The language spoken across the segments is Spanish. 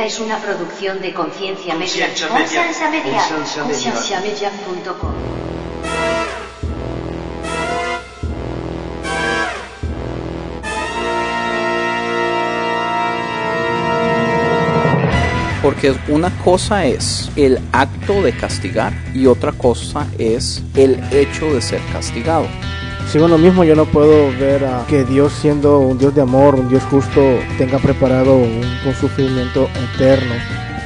Esta es una producción de Conciencia Media. Conciencia Media. Conciencia Media. Conciencia Media. Concienciamedia.com. Porque una cosa es el acto de castigar y otra cosa es el hecho de ser castigado. Sigo lo mismo, yo no puedo ver a que Dios siendo un Dios de amor, un Dios justo, tenga preparado un, un sufrimiento eterno.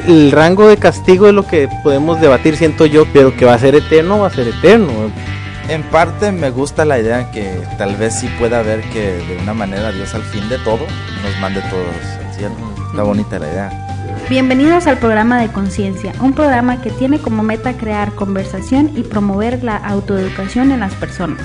El rango de castigo es lo que podemos debatir, siento yo, pero que va a ser eterno, va a ser eterno. En parte me gusta la idea que tal vez sí pueda ver que de una manera Dios al fin de todo nos mande todos al cielo. Está bonita la idea. Bienvenidos al programa de Conciencia, un programa que tiene como meta crear conversación y promover la autoeducación en las personas,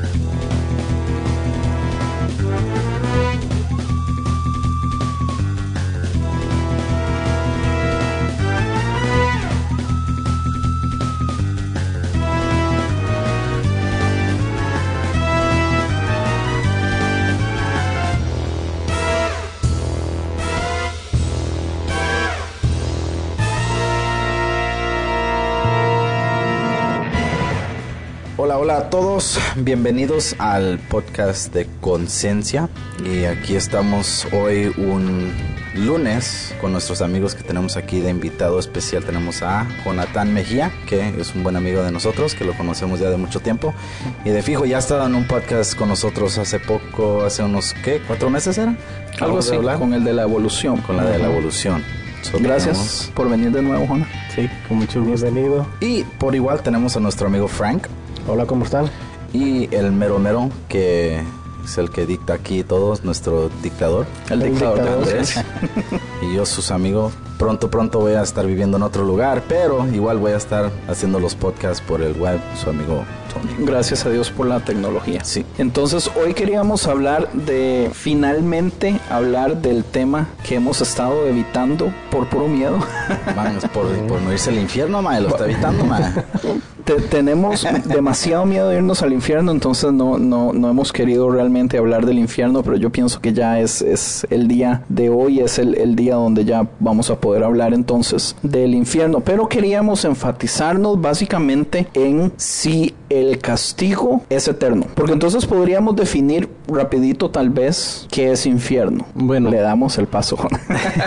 bienvenidos al podcast de Conciencia y aquí estamos hoy un lunes con nuestros amigos que tenemos aquí de invitado especial. Tenemos a Jonathan Mejía, que es un buen amigo de nosotros, que lo conocemos ya de mucho tiempo y de fijo ya ha estado en un podcast con nosotros hace poco, hace unos, ¿qué? ¿Cuatro meses era? Algo así, con el de la evolución. Con la de la evolución. So, Gracias tenemos- por venir de nuevo, Juana. Sí, con mucho gusto. Bienvenido. Y por igual tenemos a nuestro amigo Frank. Hola, ¿cómo están? Y el mero mero, que es el que dicta aquí todos, nuestro dictador. El El dictador. dictador. Andrés. y yo, sus amigos. Pronto, pronto voy a estar viviendo en otro lugar, pero igual voy a estar haciendo los podcasts por el web, su amigo Tony. Gracias a Dios por la tecnología. Sí. Entonces hoy queríamos hablar de, finalmente, hablar del tema que hemos estado evitando por puro miedo. Man, es por, por no irse al infierno, mae, lo está evitando, mae. Te- tenemos demasiado miedo de irnos al infierno, entonces no, no, no hemos querido realmente hablar del infierno, pero yo pienso que ya es, es el día de hoy, es el, el día donde ya vamos a poder hablar entonces del infierno. Pero queríamos enfatizarnos básicamente en si el castigo es eterno, porque entonces podríamos definir rapidito tal vez qué es infierno. Bueno. le damos el paso.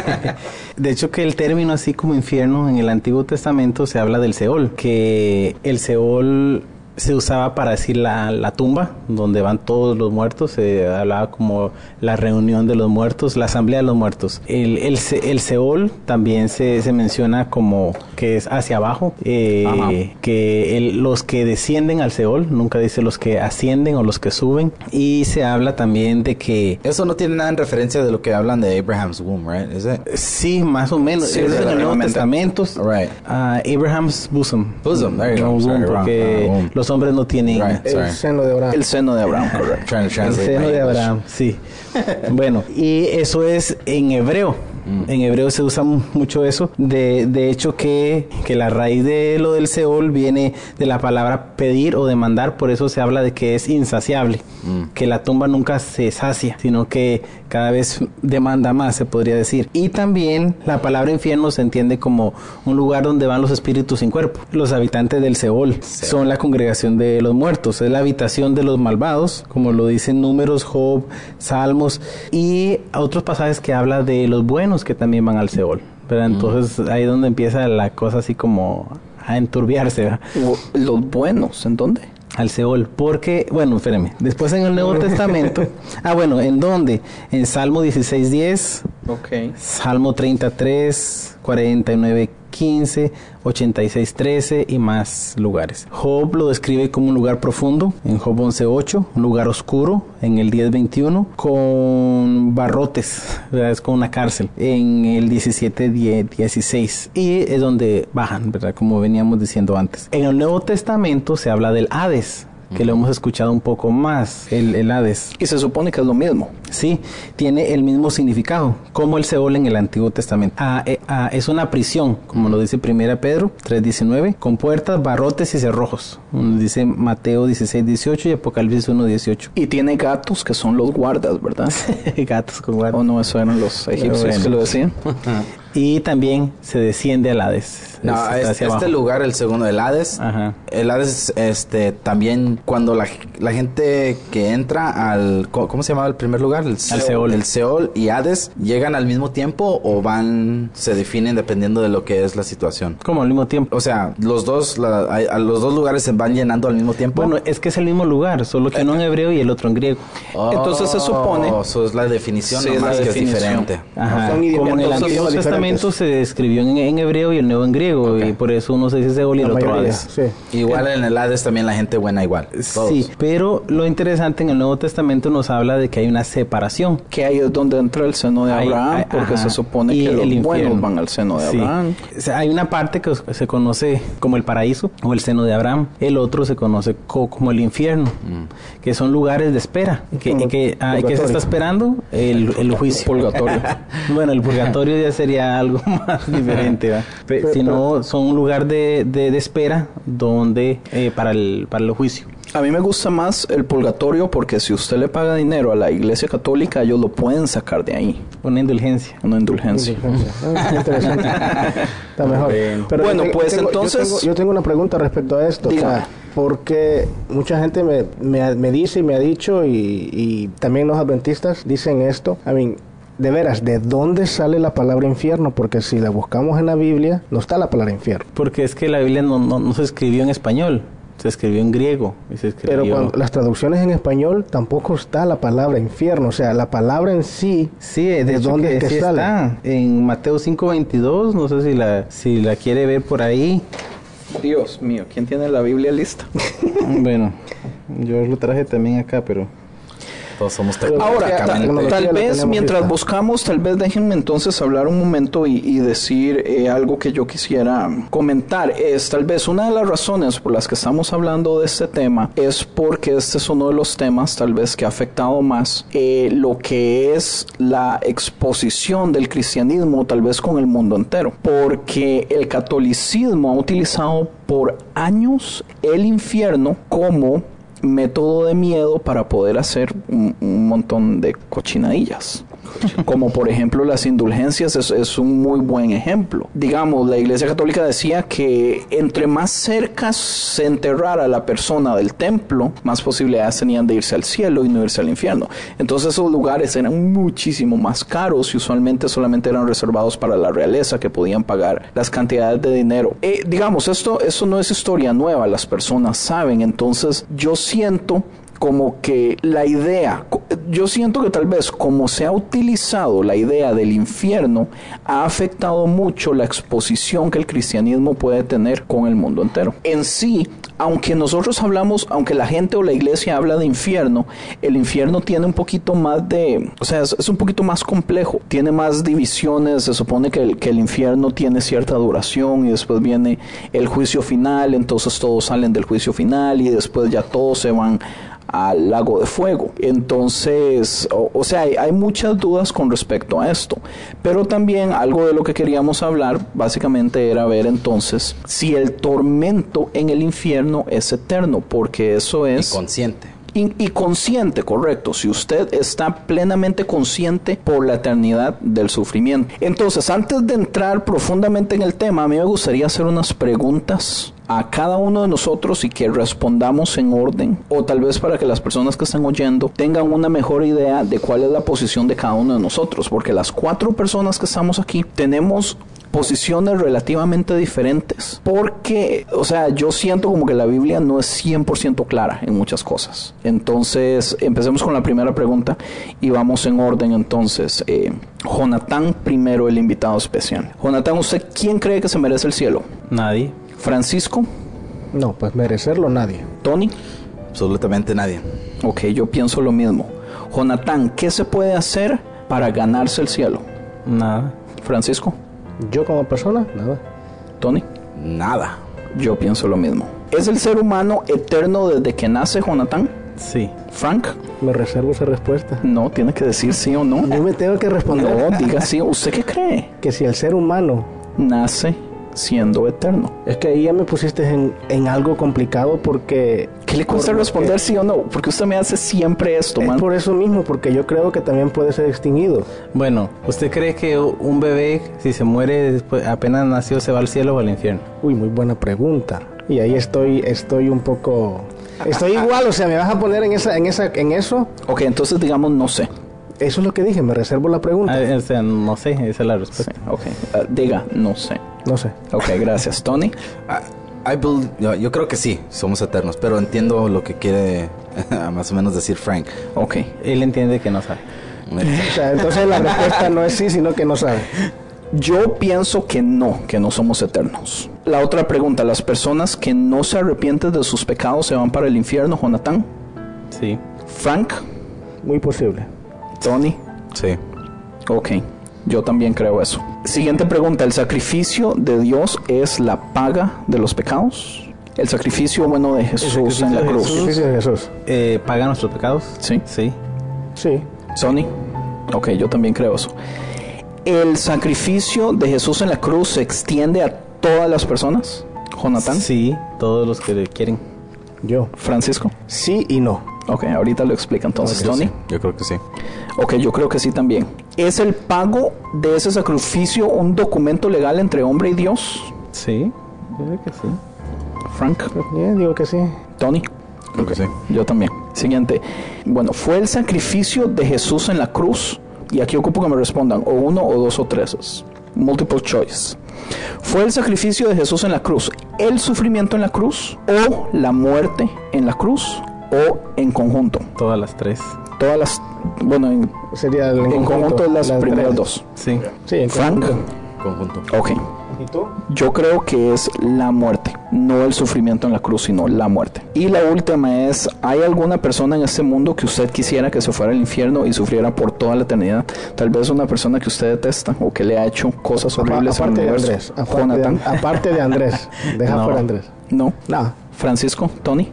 De hecho que el término así como infierno en el Antiguo Testamento se habla del Seol, que el Seol se usaba para decir la, la tumba, donde van todos los muertos, se hablaba como la reunión de los muertos, la asamblea de los muertos. El, el, el Seol también se, se menciona como que es hacia abajo, eh, que el- los que descienden al Seol, nunca dice los que ascienden o los que suben, y se habla también de que Eso no tiene nada en referencia de lo que hablan de Abraham's womb, right? Is it? Sí, más o menos. Sí, es en el Nuevo. Testamento. Right. ah, Abraham's bosom. Bosom, there you go. No, womb, porque Ah, womb. los hombres no tienen Right. El Sorry. seno de Abraham. el seno de Abraham, correcto. El seno de. Abraham. Sí. bueno, y eso es en hebreo. Mm. En hebreo se usa mu- mucho eso. De, de hecho, que, que la raíz de lo del Seol viene de la palabra pedir o demandar. Por eso se habla de que es insaciable. Mm. Que la tumba nunca se sacia, sino que cada vez demanda más, se podría decir. Y también la palabra infierno se entiende como un lugar donde van los espíritus sin cuerpo. Los habitantes del Seol son la congregación de los muertos. Es la habitación de los malvados, como lo dicen números, Job, Salmos. Y otros pasajes que habla de los buenos que también van al Seol. Pero entonces ahí es donde empieza la cosa así como a enturbiarse. Los buenos, ¿en dónde? Al Seol, porque, bueno, espérame, después en el Nuevo Testamento, ah, bueno, ¿en dónde? En Salmo 16.10, Ok. Salmo 33, 49, 15, 86, 13 y más lugares. Job lo describe como un lugar profundo en Job 11.8, un lugar oscuro en el 10.21, con barrotes, ¿verdad? es como una cárcel en el 17.16 y es donde bajan, ¿verdad? como veníamos diciendo antes. En el Nuevo Testamento se habla del Hades, que lo hemos escuchado un poco más, el, el, Hades. Y se supone que es lo mismo. Sí, tiene el mismo significado, como el Seol en el Antiguo Testamento. Ah, eh, ah, es una prisión, como lo dice 1 Pedro 3.19, con puertas, barrotes y cerrojos. Dice Mateo 16.18 y Apocalipsis 1.18. Y tiene gatos que son los guardas, ¿verdad? gatos con guardas. O no, eso eran los egipcios bueno. que lo decían. y también se desciende al Hades. No, es, este abajo. lugar, el segundo, el Hades. Ajá. El Hades, este, también cuando la, la, gente que entra al, ¿cómo se llamaba el primer lugar? El Seol, Seol. El Seol y Hades, ¿llegan al mismo tiempo o van, se definen dependiendo de lo que es la situación? ¿Cómo al mismo tiempo? O sea, los dos, la, a los dos lugares se van llenando al mismo tiempo. Bueno, es que es el mismo lugar, solo que uno en hebreo y el otro en griego. Oh, Entonces se supone. Eso es la definición, sí, nomás es la que definición. es diferente. Ajá. Son Como en el idiomas Antiguo diferentes. Testamento se escribió en, en, hebreo y el nuevo en griego, okay. y por eso uno se dice Seol y el otro Hades. sí. Igual en el Hades también la gente buena igual. Todos. Sí, pero lo interesante en el Nuevo Testamento nos habla de que hay una separación. Que ahí es donde entra el seno de Abraham, ahí- porque ajá. se supone Y que el los infierno. buenos van al seno de Sí. Abraham. O sea, hay una parte que se conoce como el paraíso o el seno de Abraham, el otro se conoce co- como el infierno, que son lugares de espera. Que, Como que, ah, ¿Qué se está esperando? El, el juicio. Purgatorio. bueno, el purgatorio ya sería algo más diferente, ¿va? Pe- Pero- si no, son un lugar de, de, de espera donde eh, para, el, para el juicio. A mí me gusta más el purgatorio porque si usted le paga dinero a la iglesia católica, ellos lo pueden sacar de ahí. Una indulgencia. Una indulgencia. Ah, qué interesante. Está mejor. Pero Bueno, yo te- pues, tengo- yo entonces- tengo- Yo tengo, una pregunta respecto a esto. o sea, porque mucha gente me, me, me dice y me ha dicho, y, y también los adventistas dicen esto. I mean, de veras, ¿de dónde sale la palabra infierno? Porque si la buscamos en la Biblia, no está la palabra infierno. Porque es que la Biblia no, no, no se escribió en español, se escribió en griego. Y se escribió... Pero cuando las traducciones en español tampoco está la palabra infierno. O sea, la palabra en sí. Sí, de, ¿De hecho dónde que es que sí sale? está. En Mateo 5.22, no sé si la, si la quiere ver por ahí. Dios mío, ¿quién tiene la Biblia lista? bueno, yo lo traje también acá, pero... Todos somos Ahora, tal vez mientras lista. buscamos, tal vez déjenme entonces hablar un momento y, y decir eh, algo que yo quisiera comentar. Es tal vez una de las razones por las que estamos hablando de este tema es porque este es uno de los temas tal vez que ha afectado más eh, lo que es la exposición del cristianismo tal vez con el mundo entero. Porque el catolicismo ha utilizado por años el infierno como método de miedo para poder hacer un, un montón de cochinadillas. Como por ejemplo las indulgencias es, es un muy buen ejemplo. Digamos, la Iglesia Católica decía que entre más cerca se enterrara la persona del templo, más posibilidades tenían de irse al cielo y no irse al infierno. Entonces esos lugares eran muchísimo más caros y usualmente solamente eran reservados para la realeza que podían pagar las cantidades de dinero. Eh, digamos, esto, esto no es historia nueva, las personas saben. Entonces yo siento como que la idea, yo siento que tal vez como se ha utilizado la idea del infierno, ha afectado mucho la exposición que el cristianismo puede tener con el mundo entero. En sí, aunque nosotros hablamos, aunque la gente o la iglesia habla de infierno, el infierno tiene un poquito más de, o sea, es, es un poquito más complejo, tiene más divisiones, se supone que el, que el infierno tiene cierta duración y después viene el juicio final, entonces todos salen del juicio final y después ya todos se van al lago de fuego. Entonces, o, o sea, hay, hay muchas dudas con respecto a esto. Pero también algo de lo que queríamos hablar básicamente era ver entonces si el tormento en el infierno es eterno, porque eso es... Consciente. Y, y consciente, correcto, si usted está plenamente consciente por la eternidad del sufrimiento. Entonces, antes de entrar profundamente en el tema, a mí me gustaría hacer unas preguntas a cada uno de nosotros y que respondamos en orden, o tal vez para que las personas que están oyendo tengan una mejor idea de cuál es la posición de cada uno de nosotros, porque las cuatro personas que estamos aquí tenemos posiciones relativamente diferentes porque, o sea, yo siento como que la Biblia no es 100% clara en muchas cosas. Entonces, empecemos con la primera pregunta y vamos en orden entonces. Eh, Jonathan primero, el invitado especial. Jonathan, ¿usted quién cree que se merece el cielo? Nadie. Francisco, No, pues merecerlo nadie. Tony. Absolutamente nadie. Ok, yo pienso lo mismo. Jonathan, ¿qué se puede hacer para ganarse el cielo? Nada. Francisco, Yo como persona, nada. Tony. Nada. Yo pienso lo mismo. ¿Es el ser humano eterno desde que nace, Jonathan? Sí. Frank, Me reservo esa respuesta. no, tiene que decir sí o no. Yo me tengo que responder No, diga sí. ¿Usted qué cree? que si el ser humano Nace siendo eterno. Es que ahí ya me pusiste en, en algo complicado porque... ¿Qué le cuesta Por- responder sí o no? Porque usted me hace siempre esto, Es man. por eso mismo, porque yo creo que también puede ser extinguido. Bueno, ¿usted cree que un bebé, si se muere después, apenas nació, se va al cielo o al infierno? Uy, muy buena pregunta. Y ahí estoy, estoy un poco... Estoy igual, o sea, me vas a poner en esa, en esa, en eso. Ok, entonces digamos no sé. Eso es lo que dije, me reservo la pregunta. Ah, o sea, no sé, esa es la Sí, respuesta. ok. Ah, diga no sé. No sé. Ok, gracias. Tony. I- I bel- yo, yo creo que sí, somos eternos, pero entiendo lo que quiere más o menos decir Frank. Ok. Él entiende que no sabe. O sea, entonces la respuesta no es sí, sino que no sabe. Yo pienso que no, que no somos eternos. La otra pregunta, ¿las personas que no se arrepienten de sus pecados se van para el infierno, Jonathan? Sí. Frank, Muy posible. Tony. Sí. Ok, yo también creo eso. Siguiente pregunta, ¿el sacrificio de Dios es la paga de los pecados? El sacrificio bueno de Jesús en la de cruz. Jesús. Sacrificio de Jesús. Eh, ¿Paga nuestros pecados? Sí. Sí. Sí. Sony. Ok, yo también creo eso. ¿El sacrificio de Jesús en la cruz se extiende a todas las personas? Jonathan. Sí, todos los que quieren. Yo. Francisco. Sí y no. Ok, ahorita lo explica entonces, Yo Tony. sí, Yo creo que sí. Ok, yo creo que sí también. ¿Es el pago de ese sacrificio un documento legal entre hombre y Dios? Sí, yo creo que sí. Frank, Ya, digo que sí. Tony. Creo que sí. Yo también. Siguiente. Bueno, ¿fue el sacrificio de Jesús en la cruz? Y aquí ocupo que me respondan, o uno, o dos, o tres. Es Multiple choice. ¿Fue el sacrificio de Jesús en la cruz el sufrimiento en la cruz? ¿O la muerte en la cruz? ¿O en conjunto? Todas las tres. Todas las. Bueno, en, Sería en conjunto las primeras tres. dos. Sí. Sí, en Frank. conjunto. Conjunto. Ok. ¿Y tú? Yo creo que es la muerte, no el sufrimiento en la cruz, sino la muerte. Y la última es, ¿hay alguna persona en este mundo que usted quisiera que se fuera al infierno y sufriera por toda la eternidad? Tal vez una persona que usted detesta o que le ha hecho cosas horribles en el aparte de. Andrés. Aparte Jonathan. de, aparte de Andrés. Deja No. fuera a Andrés. No. No. Francisco, Tony.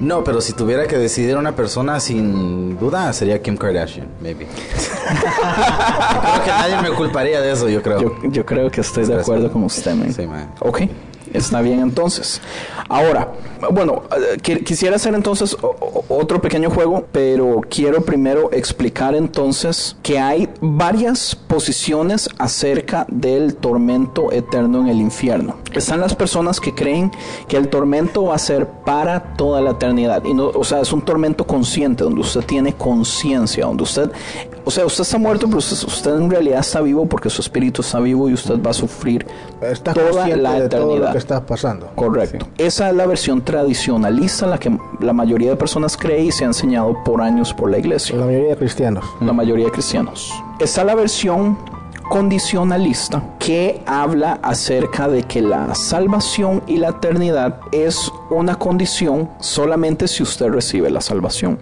No, pero si tuviera que decidir una persona sin duda sería Kim Kardashian, maybe. creo que nadie me culparía de eso, yo creo. Yo, yo creo que estoy de acuerdo con usted, man. Sí, man. Ok, está bien entonces. Ahora, bueno, eh, qui- quisiera hacer entonces otro pequeño juego, pero quiero primero explicar entonces que hay varias posiciones acerca del tormento eterno en el infierno. Están las personas que creen que el tormento va a ser para toda la eternidad. Y no, o sea, es un tormento consciente, donde usted tiene conciencia, donde usted, o sea, usted está muerto, pero usted, usted en realidad está vivo porque su espíritu está vivo y usted va a sufrir toda la de todo lo eternidad. que está pasando. Correcto. Esa es la versión tradicionalista, la que la mayoría de personas cree y se ha enseñado por años por la iglesia La mayoría de cristianos. la mayoría de cristianos. Está la versión condicionalista que habla acerca de que la salvación y la eternidad es una condición solamente si usted recibe la salvación.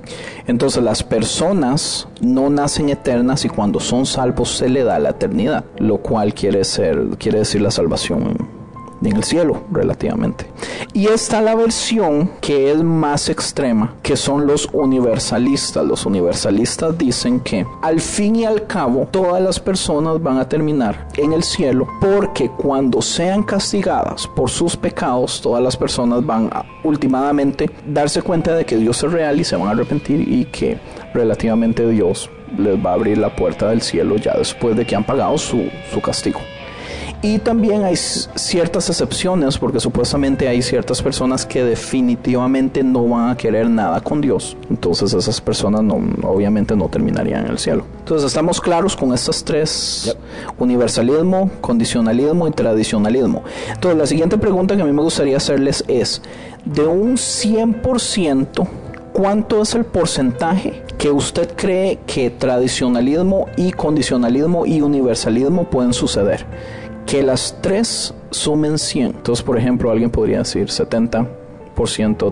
Entonces las personas no nacen eternas y cuando son salvos se le da la eternidad, lo cual quiere ser quiere decir la salvación en el cielo relativamente. Y está la versión que es más extrema, que son los universalistas. Los universalistas dicen que al fin y al cabo todas las personas van a terminar en el cielo porque cuando sean castigadas por sus pecados, todas las personas van a últimamente darse cuenta de que Dios es real y se van a arrepentir y que relativamente Dios les va a abrir la puerta del cielo ya después de que han pagado su, su castigo. Y también hay ciertas excepciones, porque supuestamente hay ciertas personas que definitivamente no van a querer nada con Dios. Entonces esas personas no, obviamente no terminarían en el cielo. Entonces estamos claros con estas tres, universalismo, condicionalismo y tradicionalismo. Entonces la siguiente pregunta que a mí me gustaría hacerles es, de un 100%, ¿cuánto es el porcentaje que usted cree que tradicionalismo y condicionalismo y universalismo pueden suceder? Que las tres sumen 100. Entonces, por ejemplo, alguien podría decir 70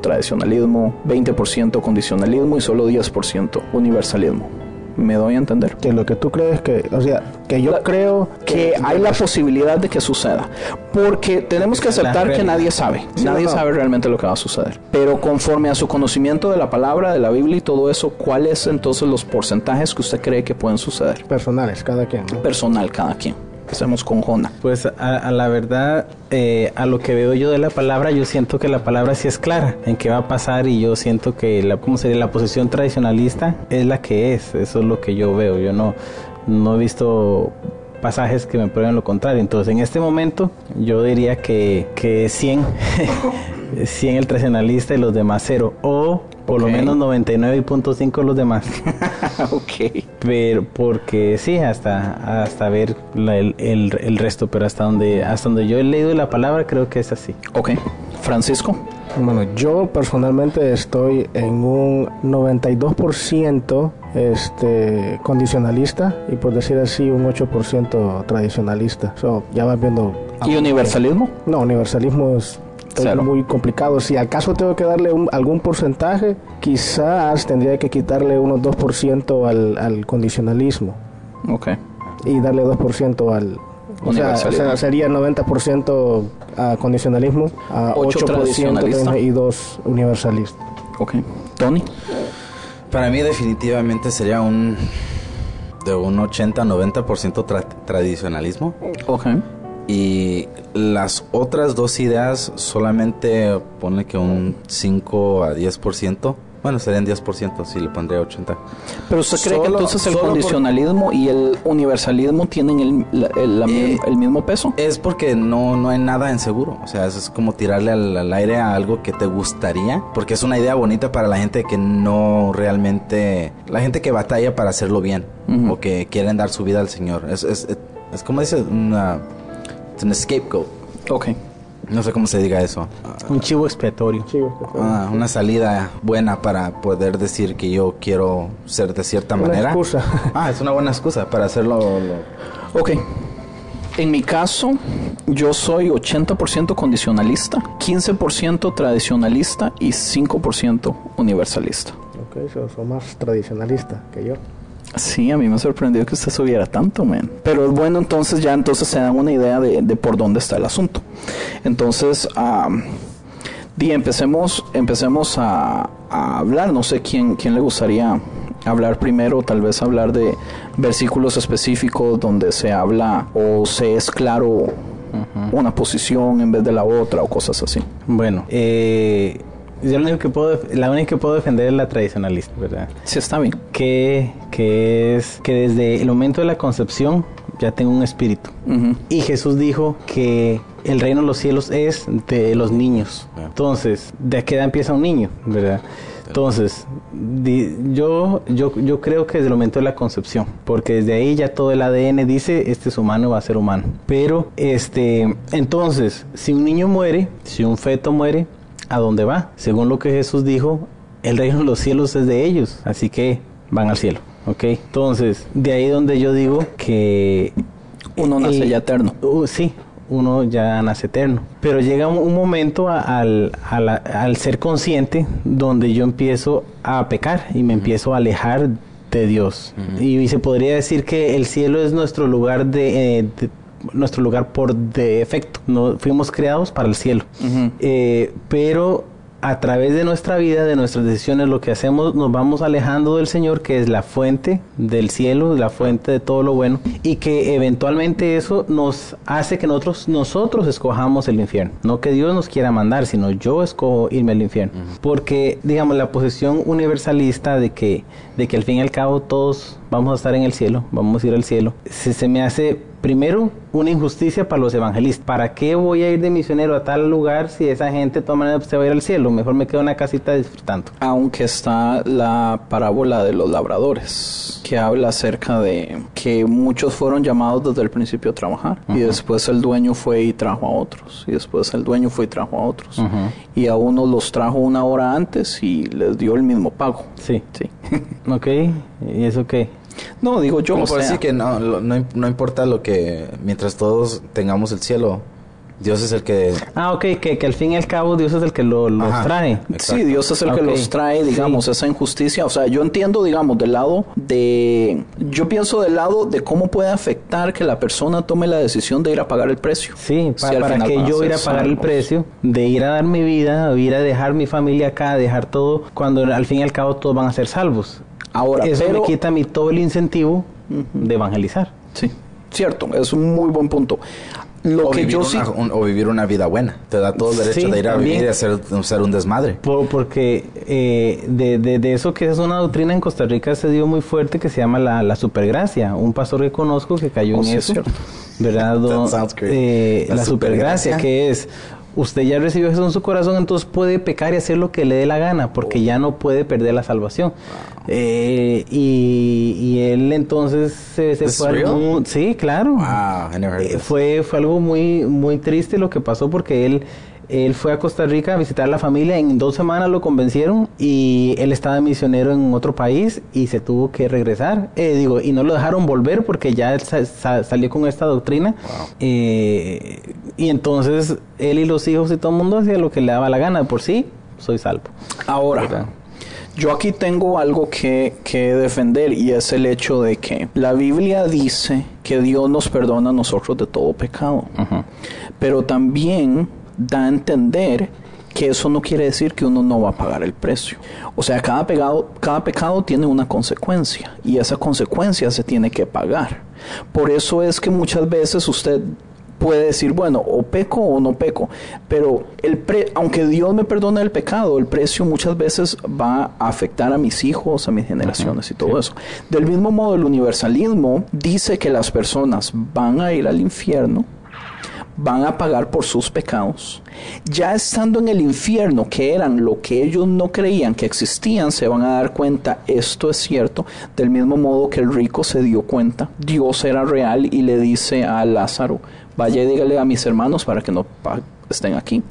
tradicionalismo, 20% condicionalismo y solo 10% universalismo me doy a entender. Que lo que tú crees que, o sea, que yo creo que, hay la posibilidad de que suceda, porque tenemos que aceptar que nadie sabe, nadie sabe realmente lo que va a suceder. Pero conforme a su conocimiento de la palabra, de la Biblia y todo eso, ¿cuáles entonces los porcentajes que usted cree que pueden suceder? Personales, cada quien. Personal, cada quien hacemos con Jona? Pues a, la verdad, eh, a lo que veo yo de la palabra, yo siento que la palabra sí es clara en qué va a pasar y yo siento que la, ¿cómo sería? la posición tradicionalista es la que es, eso es lo que yo veo, yo no, no he visto pasajes que me prueben lo contrario. Entonces, en este momento, yo diría que, que 100, 100 el tradicionalista y los demás cero. O por lo menos 99.5 los demás. ok. Pero porque sí, hasta, hasta ver el, el, resto, pero hasta donde, hasta donde yo he leído la palabra creo que es así. Ok. Francisco. Bueno, yo personalmente estoy en un 92% este, condicionalista y por decir así un 8% tradicionalista. So, ya vas viendo... ¿Y universalismo? No, universalismo es muy complicado. Si acaso tengo que darle algún porcentaje, quizás tendría que quitarle unos 2% al, al condicionalismo. Ok. Y darle 2% al... O sea, sería 90% a condicionalismo, a 8%, y 2 universalista. Ok. Tony. Para mí definitivamente sería un de un 80-90% tradicionalismo. Ok. Y las otras dos ideas solamente pone que un 5 a 10%. Bueno, serían 10% si le pondría 80. Pero usted cree que entonces el condicionalismo y el universalismo tienen el, eh, el, mismo peso? Es porque no, no hay nada en seguro. O sea, es como tirarle al, aire a algo que te gustaría. Porque es una idea bonita para la gente que no realmente... La gente que batalla para hacerlo bien. O que quieren dar su vida al Señor. Es, es, es como dice una un scapegoat. Ok. No sé cómo se diga eso. Un chivo expiatorio. Ah, una salida buena para poder decir que yo quiero ser de cierta una manera. excusa. Ah, es una buena excusa para hacerlo. Ok. En mi caso, yo soy 80% condicionalista, 15% tradicionalista y 5% universalista. Ok, soy más tradicionalista que yo. Sí, a mí me sorprendió que usted subiera tanto, man. Pero es bueno, entonces ya entonces se dan una idea de, por dónde está el asunto. Entonces, di, empecemos, empecemos a, hablar. No sé quién, quién le gustaría hablar primero, tal vez hablar de versículos específicos donde se habla o se es claro una posición en vez de la otra o cosas así. Bueno, eh yo lo único que puedo, la única que puedo defender es la tradicionalista, ¿verdad? Sí, está bien. Que, que es que desde el momento de la concepción ya tengo un espíritu. Y Jesús dijo que el reino de los cielos es de los niños. Entonces, ¿de qué edad empieza un niño? ¿Verdad? Entonces, yo, yo, yo creo que desde el momento de la concepción, porque desde ahí ya todo el ADN dice, este es humano, va a ser humano. Pero, este, entonces, si un niño muere, si un feto muere, a dónde va. Según lo que Jesús dijo, el reino de los cielos es de ellos, así que van al cielo. ¿Ok? Entonces, de ahí donde yo digo que... Uno nace ya eterno. Uh, sí, uno ya nace eterno. Pero llega un, momento al, al, ser consciente donde yo empiezo a pecar y me empiezo a alejar de Dios. y, se podría decir que el cielo es nuestro lugar de, eh, de nuestro lugar por defecto. No fuimos creados para el cielo. Eh, pero a través de nuestra vida, de nuestras decisiones, lo que hacemos, nos vamos alejando del Señor, que es la fuente del cielo, la fuente de todo lo bueno, y que eventualmente eso nos hace que nosotros, nosotros escojamos el infierno. No que Dios nos quiera mandar, sino yo escojo irme al infierno. Porque, digamos, la posición universalista de que, de que al fin y al cabo todos vamos a estar en el cielo, vamos a ir al cielo, se, se me hace Primero, una injusticia para los evangelistas. ¿Para qué voy a ir de misionero a tal lugar si esa gente maneras se va a ir al cielo? Mejor me quedo en una casita disfrutando. Aunque está la parábola de los labradores, que habla acerca de que muchos fueron llamados desde el principio a trabajar y después el dueño fue y trajo a otros y después el dueño fue y trajo a otros y a unos los trajo una hora antes y les dio el mismo pago. Sí. Sí. Ok, ¿y eso qué? No, digo yo, Como o por sea, decir que no, no, no importa lo que, mientras todos tengamos el cielo, Dios es el que... Ah, ok, que, que al fin y al cabo Dios es el que lo- los Ajá. trae. Exacto. Sí, Dios es el que los trae, digamos, esa injusticia. O sea, yo entiendo, digamos, del lado de... Yo pienso del lado de cómo puede afectar que la persona tome la decisión de ir a pagar el precio. Sí, pa- para que yo ir a pagar el precio de ir a dar mi vida, o ir a dejar mi familia acá, dejar todo, cuando al fin y al cabo todos van a ser salvos. Ahora, Eso pero... me quita a mí todo el incentivo de evangelizar. Sí, cierto, es un muy buen punto. Lo o, que vivir yo una, sí... un- o vivir una vida buena. Te da todo el derecho Sí, de ir a también. vivir y hacer, hacer un desmadre. Por- porque eh, de, de- de eso que es una doctrina en Costa Rica se dio muy fuerte que se llama la, la supergracia. Un pastor que conozco que cayó Oh, en sí, es eso. cierto. ¿Verdad? don? That sounds great. Eh, La la, supergracia, supergracia. que es usted ya recibió a Jesús en su corazón, entonces puede pecar y hacer lo que le dé la gana, porque ya no puede perder la salvación. Eh, y, y él entonces se, fue real? Sí, claro. Wow, Eh, fue, fue algo muy, muy triste lo que pasó porque él, él fue a Costa Rica a visitar a la familia. En dos semanas lo convencieron y él estaba misionero en otro país y se tuvo que regresar. Eh, digo, y no lo dejaron volver porque ya él sa- sa- salió con esta doctrina. Eh, y entonces él y los hijos y todo el mundo hacía lo que le daba la gana. Por sí, soy salvo. Ahora, ¿Verdad? yo aquí tengo algo que, que defender y es el hecho de que la Biblia dice que Dios nos perdona a nosotros de todo pecado, pero también da a entender que eso no quiere decir que uno no va a pagar el precio. O sea, cada pecado, cada pecado tiene una consecuencia y esa consecuencia se tiene que pagar. Por eso es que muchas veces usted puede decir, bueno, o peco o no peco, pero el pre aunque Dios me perdone el pecado, el precio muchas veces va a afectar a mis hijos, a mis generaciones y todo eso. Del mismo modo, el universalismo dice que las personas van a ir al infierno, van a pagar por sus pecados. Ya estando en el infierno, que eran lo que ellos no creían que existían, se van a dar cuenta, esto es cierto, del mismo modo que el rico se dio cuenta, Dios era real y le dice a Lázaro, vaya y dígale a mis hermanos para que no estén aquí.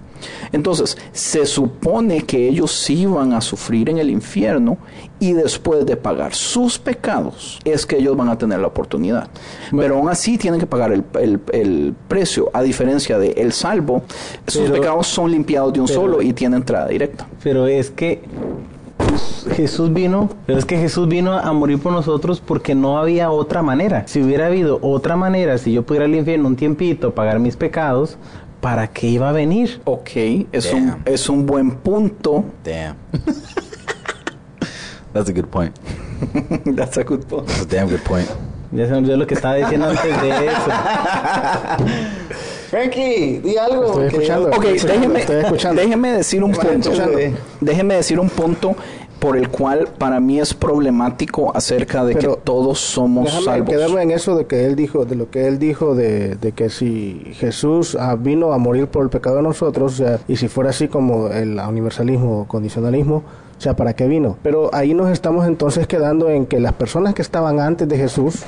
Entonces, se supone que ellos van a sufrir en el infierno y después de pagar sus pecados es que ellos van a tener la oportunidad. Pero aún así tienen que pagar el, el- el precio, a diferencia de el salvo, sus Pero- pecados son limpiados de un pero- solo y tienen entrada directa. Pero es que Jesús vino, pero es que Jesús vino a morir por nosotros porque no había otra manera. Si hubiera habido otra manera, si yo pudiera ir al infierno un tiempito, pagar mis pecados, ¿para qué iba a venir? Ok, es, un, es un buen punto. Damn. That's a good point. That's a good point. That's a damn good point. Ya se me olvidó lo que estaba diciendo antes de eso. Frankie, di algo. Estoy escuchando. Ok, estoy escuchando, déjeme, estoy escuchando. déjeme decir un punto. Déjeme decir un punto por el cual para mí es problemático acerca de Pero que todos somos Déjame salvos. quedarme en eso de que él dijo, de lo que él dijo de, de que si Jesús ah, vino a morir por el pecado de nosotros, o sea, y si fuera así como el universalismo o condicionalismo, o sea, ¿para qué vino? Pero ahí nos estamos entonces quedando en que las personas que estaban antes de Jesús,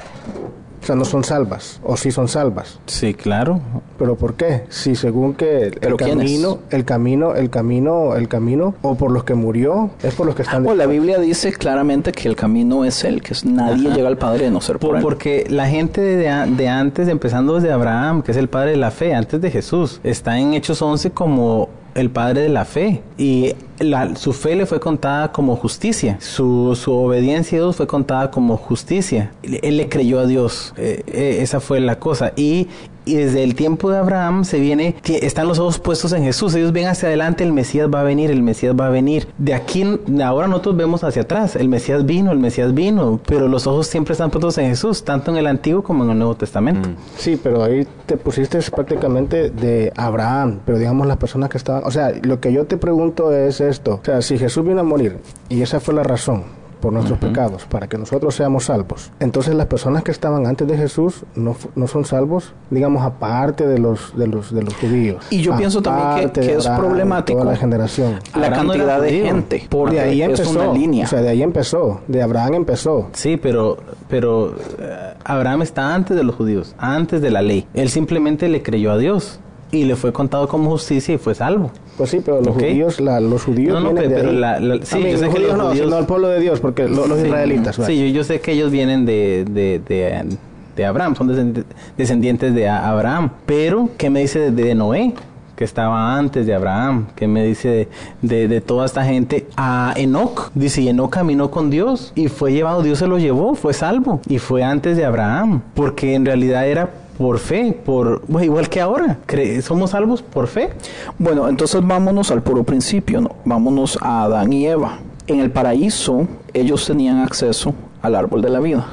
o sea, no son salvas, o sí son salvas. Sí, claro. ¿Pero por qué? Si según que el camino, el camino, el camino, el camino, o por los que murió, es por los que están... Bueno, la Biblia dice claramente que el camino es Él, que es- nadie llega al Padre de no ser por, Por- Él. porque la gente de, de antes, empezando desde Abraham, que es el padre de la fe, antes de Jesús, está en Hechos 11 como el padre de la fe. Y la- su fe le fue contada como justicia. Su, su obediencia a Dios fue contada como justicia. Él, le creyó a Dios. Eh, eh, esa fue la cosa. Y, y desde el tiempo de Abraham se viene que están los ojos puestos en Jesús. Ellos ven hacia adelante, el Mesías va a venir, el Mesías va a venir. De aquí, ahora nosotros vemos hacia atrás. El Mesías vino, el Mesías vino. Pero los ojos siempre están puestos en Jesús, tanto en el Antiguo como en el Nuevo Testamento. Sí, pero ahí te pusiste prácticamente de Abraham, pero digamos las personas que estaban, o sea, lo que yo te pregunto es esto, o sea, si Jesús vino a morir y esa fue la razón por nuestros pecados, para que nosotros seamos salvos. Entonces las personas que estaban antes de Jesús no, no son salvos, digamos, aparte de los, de los, de los judíos. Y yo pienso también que, que es problemático. Toda la generación. La cantidad de gente. Por de ahí empezó. Es una línea. O sea, de ahí empezó. De Abraham empezó. Sí, pero, pero uh, Abraham está antes de los judíos, antes de la ley. Él simplemente le creyó a Dios y le fue contado como justicia y fue salvo. Pues sí, pero los judíos, la, los judíos no, no, vienen pero, de ahí. la, la, sí, yo sé los que los no, judíos- sino el pueblo de Dios, porque lo- los Sí, israelitas. Sí, yo, yo sé que ellos vienen de, de, de, de Abraham, son descendi- descendientes de Abraham. Pero, ¿qué me dice de, Noé? Que estaba antes de Abraham. ¿Qué me dice de, de, de toda esta gente? A Enoch. Dice, y Enoch caminó con Dios y fue llevado, Dios se lo llevó, fue salvo. Y fue antes de Abraham. Porque en realidad era por fe, por bueno, igual que ahora. Somos salvos por fe. Bueno, entonces vámonos al puro principio, ¿no? Vámonos a Adán y Eva. En el paraíso ellos tenían acceso al árbol de la vida.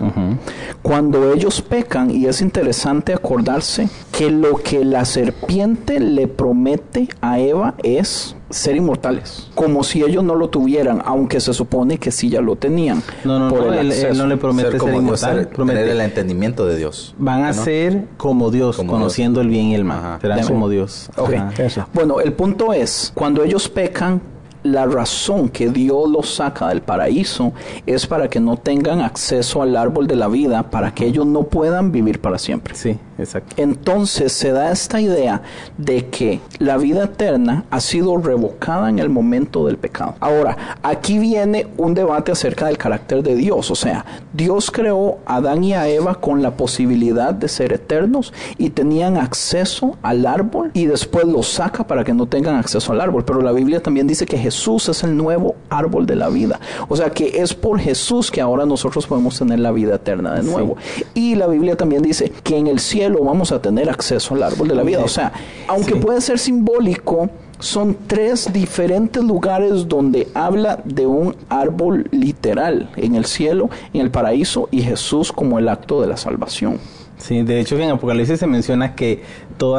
Cuando ellos pecan, y es interesante acordarse que lo que la serpiente le promete a Eva es ser inmortales, como si ellos no lo tuvieran, aunque se supone que sí ya lo tenían. No, no, por no, el él, no le promete ser ser, inmortal. ser- promete- tener el entendimiento de Dios. Van a ¿no? ser como Dios, Como conociendo el bien y el mal. Serán Deme. como Dios. Eso. Bueno, el punto es, cuando ellos pecan, la razón que Dios los saca del paraíso es para que no tengan acceso al árbol de la vida, para que ellos no puedan vivir para siempre. Sí, exacto. Entonces se da esta idea de que la vida eterna ha sido revocada en el momento del pecado. Ahora, aquí viene un debate acerca del carácter de Dios. O sea, Dios creó a Adán y a Eva con la posibilidad de ser eternos y tenían acceso al árbol y después los saca para que no tengan acceso al árbol. Pero la Biblia también dice que Jesús es el nuevo árbol de la vida. O sea, que es por Jesús que ahora nosotros podemos tener la vida eterna de nuevo. Y la Biblia también dice que en el cielo vamos a tener acceso al árbol de la vida. O sea, aunque Sí. puede ser simbólico, son tres diferentes lugares donde habla de un árbol literal, en el cielo, en el paraíso y Jesús como el acto de la salvación. Sí, de hecho en Apocalipsis se menciona que todo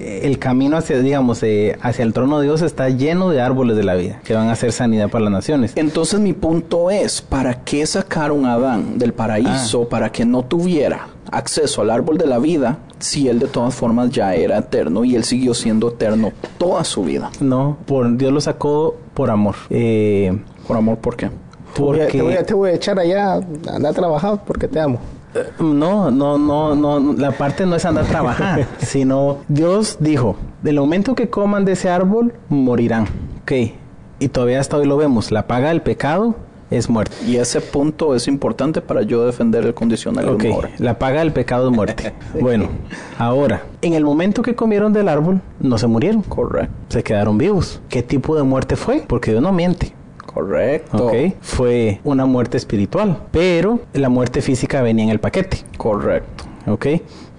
el camino hacia, digamos, eh, hacia el trono de Dios está lleno de árboles de la vida, que van a ser sanidad para las naciones. Entonces mi punto es, ¿para qué sacaron a Adán del paraíso para que no tuviera acceso al árbol de la vida si él de todas formas ya era eterno y él siguió siendo eterno toda su vida? No, por Dios lo sacó por amor. Eh, Por amor, ¿por qué? Te voy, a, porque te, voy a, te voy a echar allá, anda a trabajar porque te amo. No, no, no, no, la parte no es andar a trabajar, sino Dios dijo, del momento que coman de ese árbol, morirán. Ok, y todavía hasta hoy lo vemos, la paga del pecado es muerte. Y ese punto es importante para yo defender el condicional Ok, ahora. la paga del pecado es muerte. bueno, ahora, en el momento que comieron del árbol, no se murieron, Correcto, se quedaron vivos. ¿Qué tipo de muerte fue? Porque Dios no miente. Correcto, fue una muerte espiritual, pero la muerte física venía en el paquete. correcto. Ok,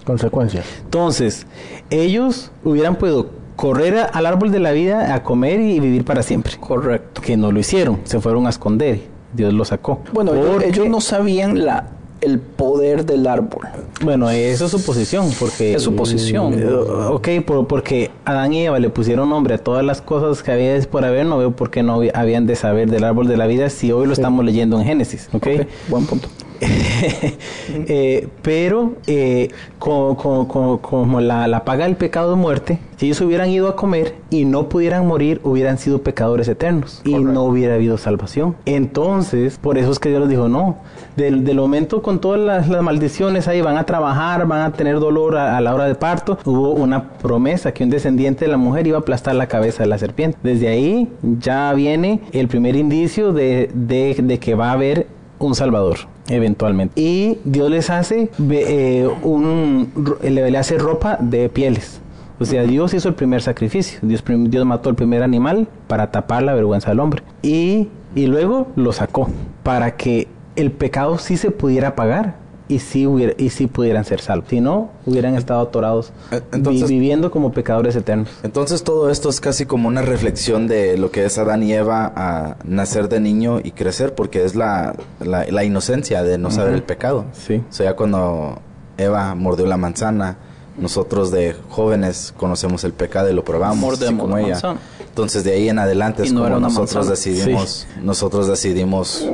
Consecuencias. Entonces, ellos hubieran podido correr a- al árbol de la vida a comer y vivir para siempre. Correcto. Que no lo hicieron, se fueron a esconder. Dios los sacó. Bueno, Porque- ellos no sabían la, el poder del árbol. Bueno, eso es su posición, porque... Es su posición. Eh, ok, por- porque Adán y Eva le pusieron nombre a todas las cosas que había por haber, no veo por qué no había- habían de saber del árbol de la vida si hoy lo estamos leyendo en Génesis. Ok. Ok, buen punto. Eh, pero eh, co- co- co- como la, la paga del pecado de muerte, si ellos hubieran ido a comer y no pudieran morir, hubieran sido pecadores eternos y no hubiera habido salvación. Entonces, por eso es que Dios les dijo, no, del, del momento con todas las, las maldiciones ahí van a trabajar, van a tener dolor a, a la hora de parto, hubo una promesa que un descendiente de la mujer iba a aplastar la cabeza de la serpiente. Desde ahí ya viene el primer indicio de, de- de que va a haber un salvador eventualmente. Y Dios les hace eh, un ro- le, hace ropa de pieles. O sea Dios hizo el primer sacrificio. Dios, Dios mató el primer animal para tapar la vergüenza del hombre. Y, y luego lo sacó para que el pecado sí se pudiera pagar y sí, hubiera, y sí pudieran ser salvos si no hubieran estado atorados Eh, entonces- vi- viviendo como pecadores eternos Entonces todo esto es casi como una reflexión de lo que es Adán y Eva a nacer de niño y crecer, porque es la, la, la inocencia de no saber el pecado. Sí. O sea, ya cuando Eva mordió la manzana, nosotros de jóvenes conocemos el pecado y lo probamos, Mordemos como la ella. manzana. Entonces de ahí en adelante es no como nosotros manzana. decidimos, nosotros decidimos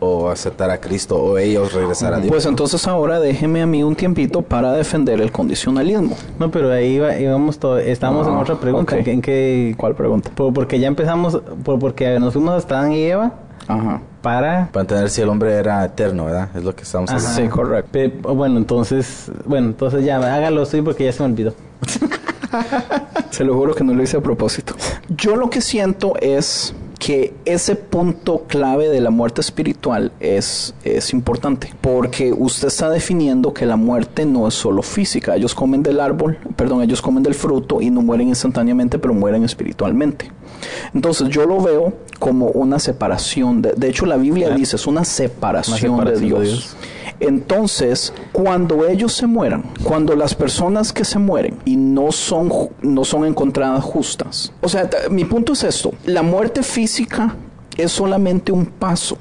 o aceptar a Cristo o ellos regresar a Dios. Pues entonces ahora déjeme a mí un tiempito para defender el condicionalismo. No, pero ahí va, íbamos todo, estamos en Ah, otra pregunta. ¿En qué, ¿Cuál pregunta? por- porque ya empezamos, por- porque nos fuimos hasta Adán y Eva Ajá. para... Para entender si el hombre era eterno, ¿verdad? Es lo que estamos Ajá. haciendo. Sí, correcto. Pe- bueno, entonces, bueno, entonces ya, hágalo sí porque ya se me olvidó. Se lo juro que no lo hice a propósito. Yo lo que siento es que ese punto clave de la muerte espiritual es, es importante porque usted está definiendo que la muerte no es solo física. Ellos comen del árbol, perdón, ellos comen del fruto y no mueren instantáneamente, pero mueren espiritualmente. Entonces yo lo veo como una separación. De, de hecho, la Biblia Claro. dice es una separación, Una separación de de Dios. Entonces, cuando ellos se mueran, cuando las personas que se mueren y no son, no son encontradas justas, o sea, mi punto es esto, la muerte física es solamente un paso.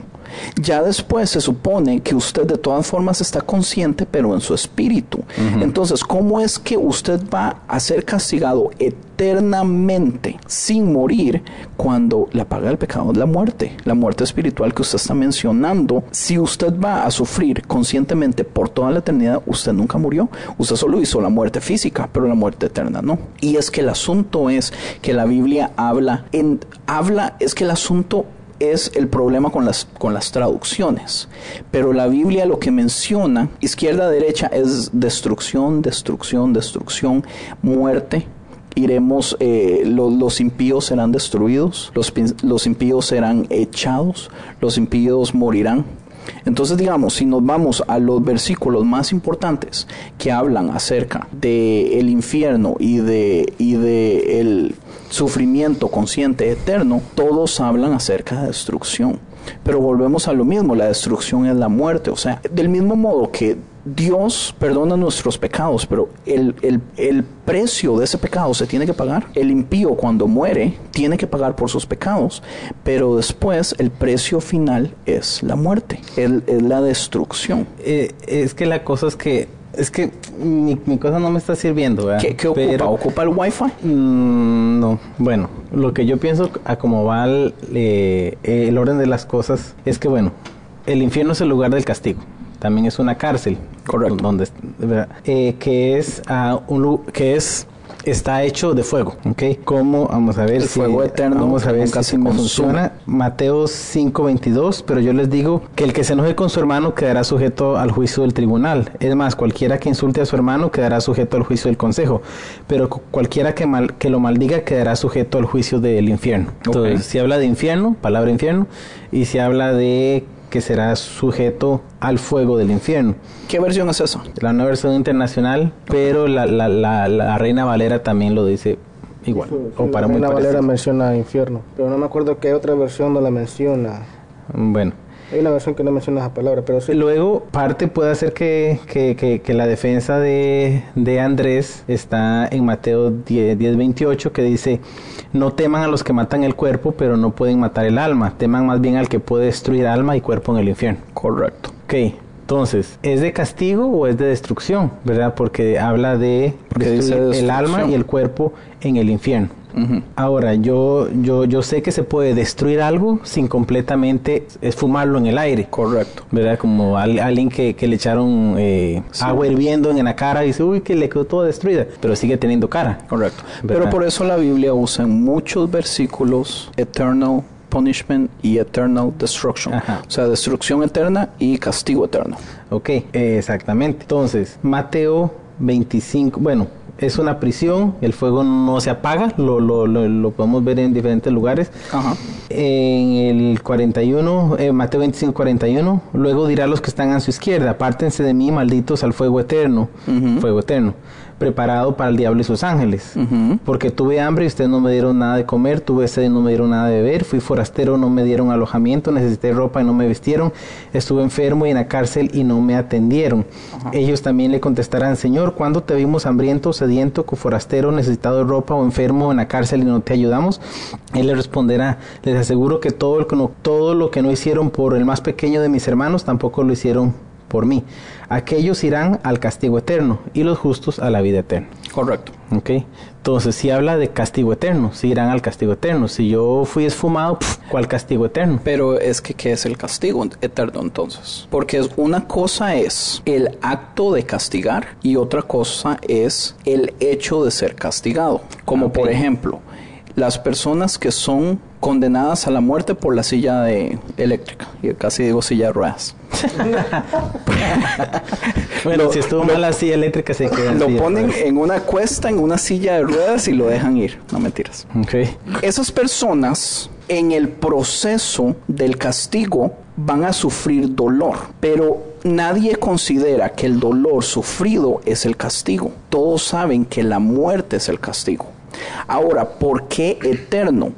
Ya después se supone que usted de todas formas está consciente, pero en su espíritu. Entonces, ¿cómo es que usted va a ser castigado eternamente sin morir cuando la paga del pecado es la muerte? La muerte espiritual que usted está mencionando. Si usted va a sufrir conscientemente por toda la eternidad, usted nunca murió. Usted solo hizo la muerte física, pero la muerte eterna no. Y es que el asunto es que la Biblia habla, en, habla, es que el asunto es el problema con las, con las traducciones. Pero la Biblia lo que menciona, izquierda, derecha, es destrucción, destrucción, destrucción, muerte. Iremos, eh, lo- los impíos serán destruidos, los, los impíos serán echados, los impíos morirán. Entonces, digamos, si nos vamos a los versículos más importantes que hablan acerca de el infierno y de, y de el sufrimiento consciente eterno, todos hablan acerca de destrucción. Pero volvemos a lo mismo, la destrucción es la muerte. O sea, del mismo modo que Dios perdona nuestros pecados, pero el, el- el precio de ese pecado se tiene que pagar. El impío cuando muere tiene que pagar por sus pecados, pero después el precio final es la muerte, es la destrucción. Eh, es que la cosa es que, es que mi, mi cosa no me está sirviendo, ¿verdad? ¿Qué, qué ocupa? Pero- ¿Ocupa el wifi? Mm, no, bueno, lo que yo pienso a cómo va el, eh, el orden de las cosas es que, bueno, el infierno es el lugar del castigo, también es una cárcel, Correcto. donde ¿verdad? Eh, que es ah, un que es está hecho de fuego, ¿ok? Como vamos a ver El si fuego eterno vamos a ver si se me funciona. Mateo 5:22, pero yo les digo que el que se enoje con su hermano quedará sujeto al juicio del tribunal. Es más, cualquiera que insulte a su hermano quedará sujeto al juicio del consejo, pero cu- cualquiera que, mal, que lo maldiga quedará sujeto al juicio del infierno. Entonces, si habla de infierno, palabra infierno, y si habla de que será sujeto al fuego del infierno. ¿Qué versión es esa? La nueva versión internacional, pero la, la, la, la Reina Valera también lo dice igual, o para muy la Valera parecido. menciona infierno, pero no me acuerdo qué otra versión no la menciona. Bueno, Hay una versión que no menciona esa palabra, pero sí. Luego, parte puede hacer que, que, que, que la defensa de, de Andrés está en Mateo 10, 10, 28, que dice, no teman a los que matan el cuerpo, pero no pueden matar el alma, teman más bien al que puede destruir alma y cuerpo en el infierno. Correcto. Ok, entonces, ¿es de castigo o es de destrucción? ¿Verdad? Porque habla de destruir el destrucción. alma y el cuerpo en el infierno. Ahora, yo, yo, yo sé que se puede destruir algo sin completamente esfumarlo en el aire. Correcto. ¿Verdad? Como al- alguien que, que le echaron eh, Sí. agua hirviendo en la cara y dice, uy, que le quedó toda destruida, pero sigue teniendo cara. Correcto. ¿Verdad? Pero por eso la Biblia usa en muchos versículos eternal punishment y eternal destruction. Ajá. O sea, destrucción eterna y castigo eterno. Ok, exactamente. Entonces, Mateo 25, bueno, es una prisión, el fuego no se apaga, lo, lo, lo, lo podemos ver en diferentes lugares. Ajá. En el 41, eh, Mateo 25, 41, luego dirá a los que están a su izquierda, apártense de mí, malditos al fuego eterno, fuego eterno, preparado para el diablo y sus ángeles. Porque tuve hambre y ustedes no me dieron nada de comer, tuve sed y no me dieron nada de beber, fui forastero, no me dieron alojamiento, necesité ropa y no me vistieron, estuve enfermo y en la cárcel y no me atendieron. Ellos también le contestarán, Señor, ¿cuándo te vimos hambriento, sediento, forastero, necesitado de ropa o enfermo en la cárcel y no te ayudamos? Él le responderá, les aseguro que todo, el todo lo que no hicieron por el más pequeño de mis hermanos, tampoco lo hicieron por mí. Aquellos irán al castigo eterno y los justos a la vida eterna. Correcto. ¿Ok? Entonces, si habla de castigo eterno, si irán al castigo eterno. Si yo fui esfumado, ¿cuál castigo eterno? Pero es que, ¿qué es el castigo eterno entonces? Porque es, una cosa es el acto de castigar y otra cosa es el hecho de ser castigado. Como por ejemplo, las personas que son condenadas a la muerte por la silla de eléctrica. Y casi digo silla de ruedas. Bueno, Lo- si estuvo mal la silla eléctrica, se queda Lo ponen en una cuesta, en una silla de ruedas y lo dejan ir. No mentiras. Ok. Esas personas en el proceso del castigo van a sufrir dolor, pero nadie considera que el dolor sufrido es el castigo. Todos saben que la muerte es el castigo. Ahora, ¿por qué eterno?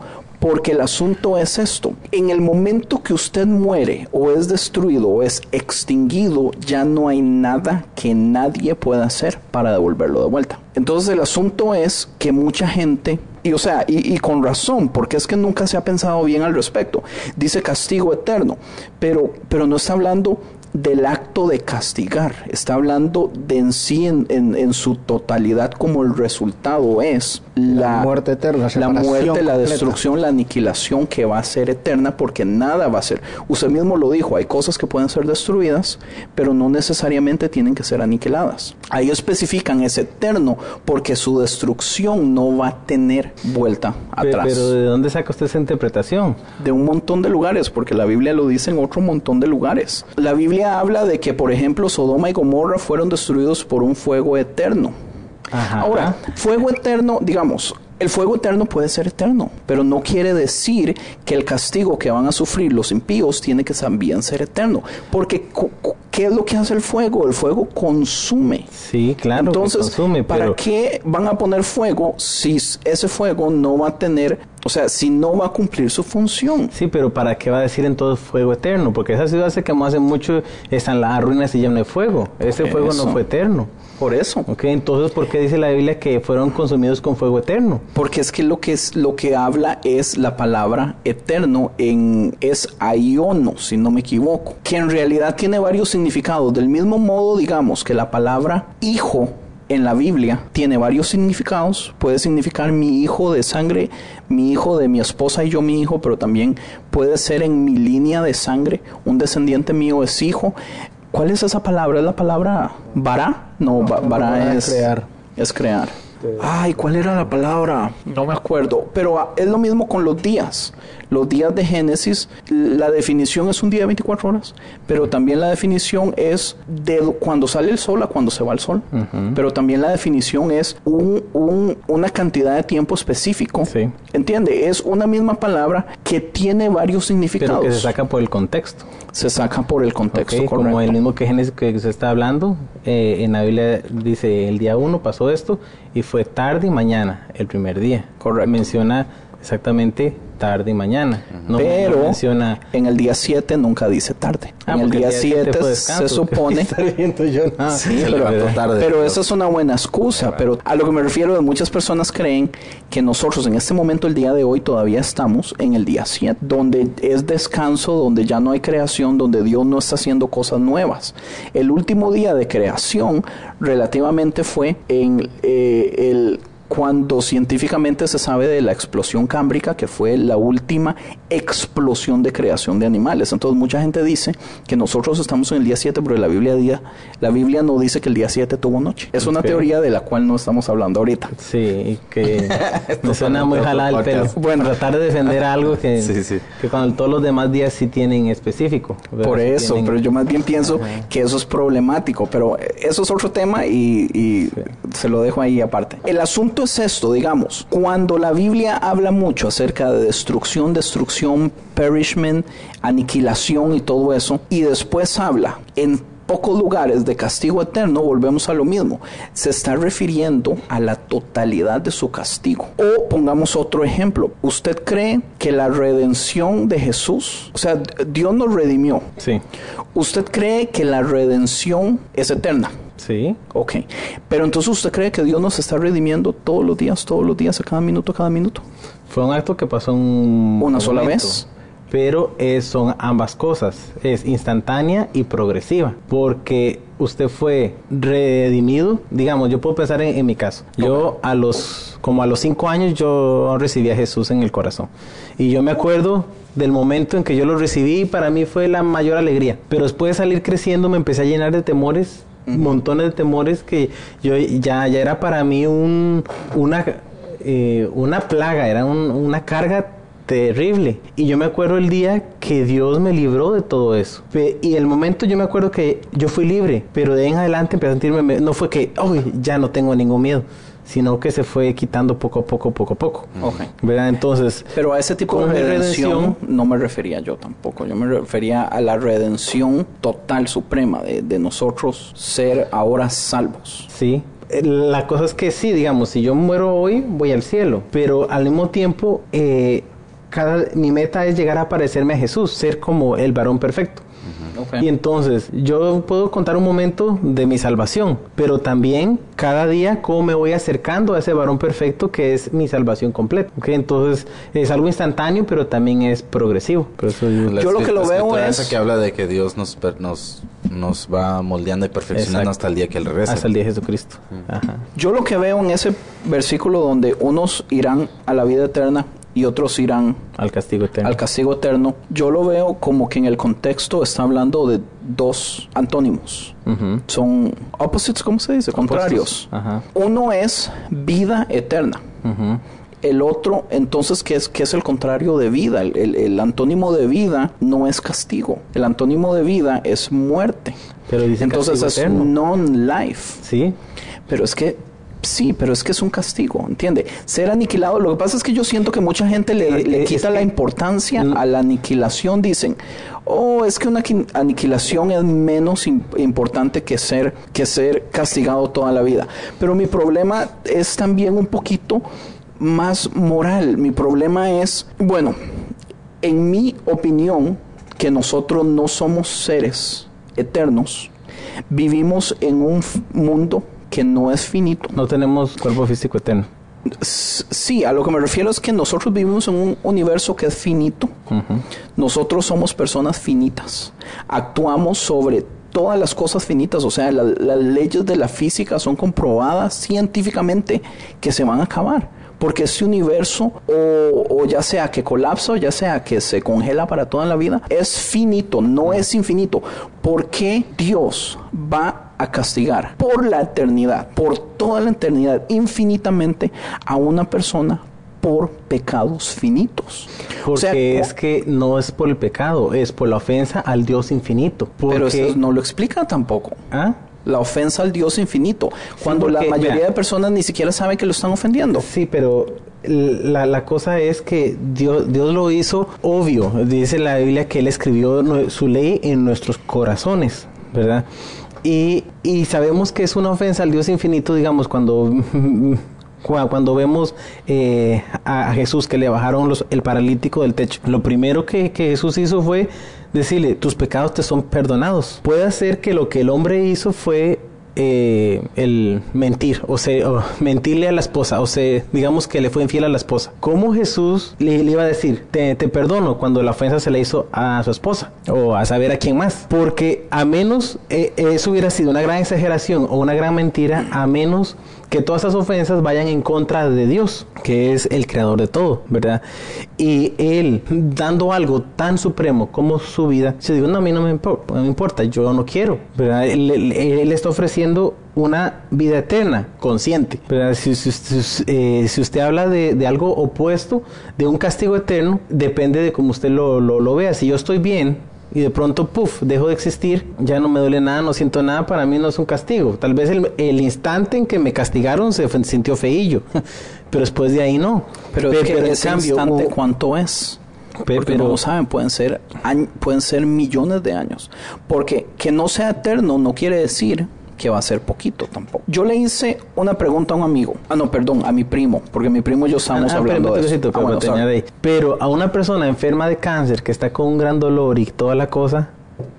Porque el asunto es esto. En el momento que usted muere o es destruido o es extinguido, ya no hay nada que nadie pueda hacer para devolverlo de vuelta. Entonces el asunto es que mucha gente, y o sea, y, con razón, porque es que nunca se ha pensado bien al respecto. Dice castigo eterno, pero, pero no está hablando del acto de castigar, está hablando de en sí, en, en- en su totalidad, como el resultado es la, La muerte eterna, la muerte, la destrucción, la aniquilación que va a ser eterna, porque nada va a ser. Usted mismo lo dijo, hay cosas que pueden ser destruidas, pero no necesariamente tienen que ser aniquiladas. Ahí especifican es eterno, porque su destrucción no va a tener vuelta atrás Pero ¿de dónde saca usted esa interpretación? de un montón de lugares, porque la Biblia lo dice en otro montón de lugares. La Biblia habla de que, por ejemplo, Sodoma y Gomorra fueron destruidos por un fuego eterno. Ajá. Ahora, fuego eterno, digamos, el fuego eterno puede ser eterno, pero no quiere decir que el castigo que van a sufrir los impíos tiene que también ser eterno. Porque, ¿qué es lo que hace el fuego? El fuego consume. Sí, claro, que Entonces, consume, ¿para qué van a poner fuego si ese fuego no va a tener, o sea, si no va a cumplir su función? Sí, pero ¿para qué va a decir entonces fuego eterno? Porque esa ciudad se quemó hace mucho, están las ruinas y no hay fuego. Ese fuego eso. no fue eterno. Por eso. Ok, entonces ¿por qué dice la Biblia que fueron consumidos con fuego eterno? Porque es que lo que es lo que habla es la palabra eterno en es aiono, si no me equivoco, que en realidad tiene varios significados. Del mismo modo, digamos que la palabra hijo en la Biblia tiene varios significados. Puede significar mi hijo de sangre, mi hijo de mi esposa y yo mi hijo, pero también puede ser en mi línea de sangre, un descendiente mío es hijo. ¿Cuál es esa palabra? ¿Es la palabra vará? No, ba- vará es crear. es crear. Ay, ¿cuál era la palabra? No me acuerdo. Pero ah, es lo mismo con los días. Los días de Génesis, la definición es un día de 24 horas, pero también la definición es de cuando sale el sol a cuando se va el sol. Pero también la definición es un- un- una cantidad de tiempo específico. Sí. ¿Entiende? Es una misma palabra que tiene varios significados. Pero que se saca por el contexto. Se saca por el contexto, correcto. Como el mismo que Génesis que se está hablando, eh, en la Biblia dice el día uno pasó esto y fue tarde y mañana, el primer día. Correcto. Menciona exactamente tarde y mañana. No, pero no menciona en el día 7 nunca dice tarde. Ah, en el día siete 7 fue se supone yo nada. Sí, pero, tarde. pero esa es una buena excusa. Pero a lo que me refiero es muchas personas creen que nosotros en este momento, el día de hoy, todavía estamos en el día 7, donde es descanso, donde ya no hay creación, donde Dios no está haciendo cosas nuevas. El último día de creación relativamente fue en eh, el cuando científicamente se sabe de la explosión cámbrica, que fue la última explosión de creación de animales. Entonces mucha gente dice que nosotros estamos en el día 7, pero la Biblia, día, la Biblia no dice que el día 7 tuvo noche. Es una teoría de la cual no estamos hablando ahorita. Sí, que me suena muy jalada el pelo. Bueno, tratar de defender algo que, Sí, sí. que cuando todos los demás días sí tienen específico. Por eso, tienen- pero yo más bien pienso que eso es problemático, pero eso es otro tema y, y se lo dejo ahí aparte. El asunto es esto, digamos, cuando la Biblia habla mucho acerca de destrucción, destrucción, perishment, aniquilación y todo eso, y después habla en pocos lugares de castigo eterno, volvemos a lo mismo. Se está refiriendo a la totalidad de su castigo. O pongamos otro ejemplo. ¿Usted cree que la redención de Jesús, o sea, Dios nos redimió? Sí, ¿Usted cree que la redención es eterna? Sí. Ok. Pero entonces usted cree que Dios nos está redimiendo todos los días, todos los días, a cada minuto, a cada minuto. Fue un acto que pasó un ¿Una sola momento. vez? pero es, son ambas cosas, es instantánea y progresiva, porque usted fue redimido, digamos, yo puedo pensar en, mi caso, yo a los, como a los cinco años yo recibí a Jesús en el corazón, y yo me acuerdo del momento en que yo lo recibí, para mí fue la mayor alegría, pero después de salir creciendo me empecé a llenar de temores, montones de temores que yo ya, ya era para mí un, una, eh, una plaga, era una carga terrible. Y yo me acuerdo el día que Dios me libró de todo eso. Y el momento yo me acuerdo que yo fui libre, pero de en adelante empecé a sentirme, no fue que, hoy ya no tengo ningún miedo sino que se fue quitando poco a poco, poco a poco. ¿Verdad? Entonces... Pero a ese tipo de redención, no me refería yo tampoco. Yo me refería a la redención total, suprema, de, de nosotros ser ahora salvos. Sí, la cosa es que sí, digamos, si yo muero hoy, voy al cielo, pero al mismo tiempo eh, mi meta es llegar a parecerme a Jesús, ser como el varón perfecto. Y entonces yo puedo contar un momento de mi salvación, pero también cada día cómo me voy acercando a ese varón perfecto que es mi salvación completa. Entonces es algo instantáneo, pero también es progresivo. yo, lo que lo veo es... que habla de que Dios nos, nos, nos va moldeando y perfeccionando hasta el día que Él regresa. Hasta el día de Jesucristo. Yo lo que veo en ese versículo donde unos irán a la vida eterna y otros irán al castigo eterno. Al castigo eterno. Yo lo veo como que en el contexto está hablando de dos antónimos. Son opposites, ¿cómo se dice? Contrarios. Uno es vida eterna. El otro, entonces, ¿qué es, qué es el contrario de vida? El, antónimo de vida no es castigo. El antónimo de vida es muerte. Pero dice entonces es non-life. Sí. Pero es que Sí, pero es que es un castigo, ¿entiende? Ser aniquilado, lo que pasa es que yo siento que mucha gente le, eh, quita la importancia a la aniquilación, dicen, oh, es que una aniquilación es menos importante que ser, que ser castigado toda la vida. Pero mi problema es también un poquito más moral. Mi problema es, bueno, en mi opinión, que nosotros no somos seres eternos, vivimos en un mundo que no es finito. No tenemos cuerpo físico eterno. Sí, a lo que me refiero es que nosotros vivimos en un universo que es finito. Nosotros somos personas finitas. Actuamos sobre todas las cosas finitas, o sea, las leyes de la física son comprobadas científicamente que se van a acabar porque este universo o, ya sea que colapsa o ya sea que se congela para toda la vida, es finito, no es infinito. ¿Por qué Dios va a castigar por la eternidad, por toda la eternidad, infinitamente a una persona por pecados finitos. Porque es que no es por el pecado, es por la ofensa al Dios infinito. Pero eso no lo explica tampoco. ¿Ah? La ofensa al Dios infinito, cuando la mayoría de personas ni siquiera saben que lo están ofendiendo. Sí, pero la, la, cosa es que Dios, Dios lo hizo obvio. Dice la Biblia que Él escribió su ley en nuestros corazones, ¿verdad? Y, y sabemos que es una ofensa al Dios infinito, digamos, cuando cuando vemos eh, a Jesús que le bajaron los, el paralítico del techo, lo primero que, que, Jesús hizo fue decirle, tus pecados te son perdonados. Puede ser que lo que el hombre hizo fue eh, el mentir, o sea, mentirle a la esposa, o sea, digamos que le fue infiel a la esposa. ¿Cómo Jesús le, iba a decir, te, te, perdono cuando la ofensa se le hizo a su esposa o a saber a quién más? Porque a menos eh, eso hubiera sido una gran exageración o una gran mentira, a menos que todas esas ofensas vayan en contra de Dios, que es el creador de todo, ¿verdad? Y Él, dando algo tan supremo como su vida, se digo, no, a mí no me, importa, yo no quiero, ¿verdad? Él, está ofreciendo una vida eterna, consciente. Si, eh, usted habla de, algo opuesto, de un castigo eterno, depende de cómo usted lo vea. Si yo estoy bien, y de pronto, puff, dejo de existir, ya no me duele nada, no siento nada, para mí no es un castigo. Tal vez el, el instante en que me castigaron se sintió feillo, pero después de ahí no. Pero, es que ese instante, ¿cuánto es? Porque pero, no saben, pueden ser, pueden ser millones de años. Porque que no sea eterno no quiere decir que va a ser poquito tampoco. Yo le hice una pregunta a un amigo, ah no, perdón, a mi primo, porque mi primo y yo estábamos ah, hablando de eso. Ah, pero a una persona enferma de cáncer que está con un gran dolor y toda la cosa,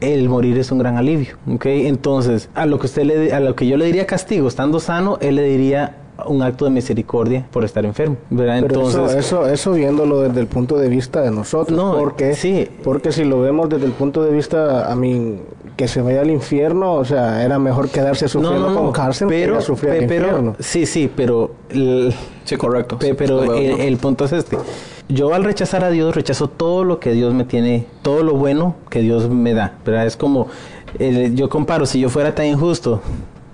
el morir es un gran alivio, ¿ok? Entonces, a lo que usted le, a lo que yo le diría castigo, estando sano, él le diría un acto de misericordia por estar enfermo, ¿verdad? Pero Entonces, eso, eso, eso viéndolo desde el punto de vista de nosotros, No, porque, sí. porque si lo vemos desde el punto de vista, a mí, que se vaya al infierno, o sea, era mejor quedarse sufriendo con cárcel pero, sufrir al pe- pero infierno. sí, sí, pero el- Sí, correcto. Pe- pero el, ¿no? el punto es este. Yo al rechazar a Dios, rechazo todo lo que Dios me tiene, todo lo bueno que Dios me da. ¿verdad? Es como, eh, yo comparo, si yo fuera tan injusto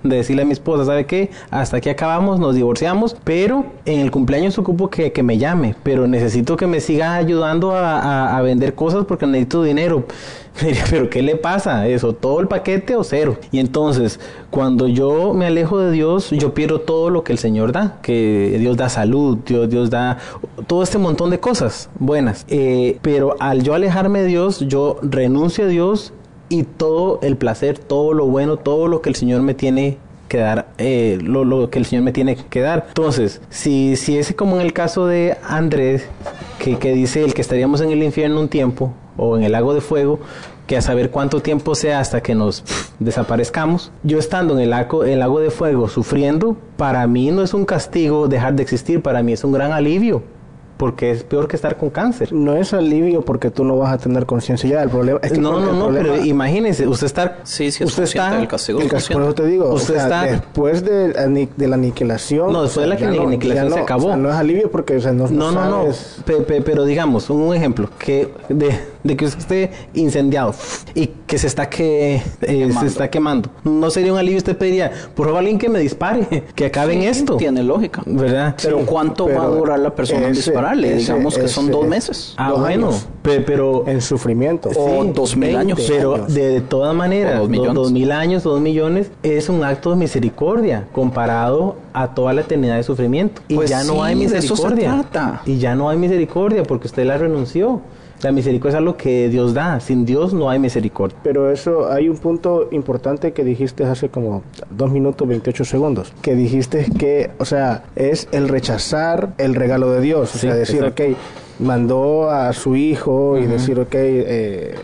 de decirle a mi esposa, ¿sabe qué? Hasta aquí acabamos, nos divorciamos, pero en el cumpleaños ocupo que, que me llame, pero necesito que me siga ayudando a, a- vender cosas porque necesito dinero. Pero ¿qué le pasa? ¿Eso todo el paquete o cero? Y entonces, cuando yo me alejo de Dios, yo pierdo todo lo que el Señor da, que Dios da salud, Dios, Dios da todo este montón de cosas buenas. Eh, pero al yo alejarme de Dios, yo renuncio a Dios y todo el placer, todo lo bueno, todo lo que el Señor me tiene que dar, eh, lo, que el Señor me tiene que dar. Entonces, si, si es como en el caso de Andrés, que, dice el que estaríamos en el infierno un tiempo, o en el lago de fuego, que a saber cuánto tiempo sea hasta que nos desaparezcamos. Yo estando en el lago, el lago de fuego sufriendo, para mí no es un castigo dejar de existir, para mí es un gran alivio, porque es peor que estar con cáncer. No es alivio porque tú no vas a tener conciencia ya. El problema es que no, el no, no, problema- pero imagínese, usted está... Sí, sí, es usted consciente del castigo, el es cas- por eso te digo, Usted o sea, está- después de, de la aniquilación. No, después de la no- aniquilación se no, acabó. o sea, no es alivio porque o sea, no, No, no, no. sabes- Pe- pe- pero digamos, un ejemplo, que de, de que usted esté incendiado y que se está que eh, se está quemando. No sería un alivio, usted pediría, por favor, alguien que me dispare, que acabe en Sí, esto. Tiene lógica. ¿Verdad? Pero Sí, ¿cuánto pero va a durar la persona en dispararle? ese- Digamos que son ese- dos meses. Ah, dos bueno, años. pero en sufrimiento. O dos mil 20 años. Pero años. de, de todas maneras, dos mil años, dos millones, es un acto de misericordia comparado a toda la eternidad de sufrimiento. Y Pues ya no sí, hay misericordia. Y ya no hay misericordia porque usted la renunció. La misericordia es lo que Dios da. Sin Dios no hay misericordia. Pero eso, hay un punto importante que dijiste hace como 2 minutos 28 segundos. Que dijiste que, o sea, es el rechazar el regalo de Dios. O Sí, sea, decir, exacto. ok, mandó a su hijo y decir, ok, eh,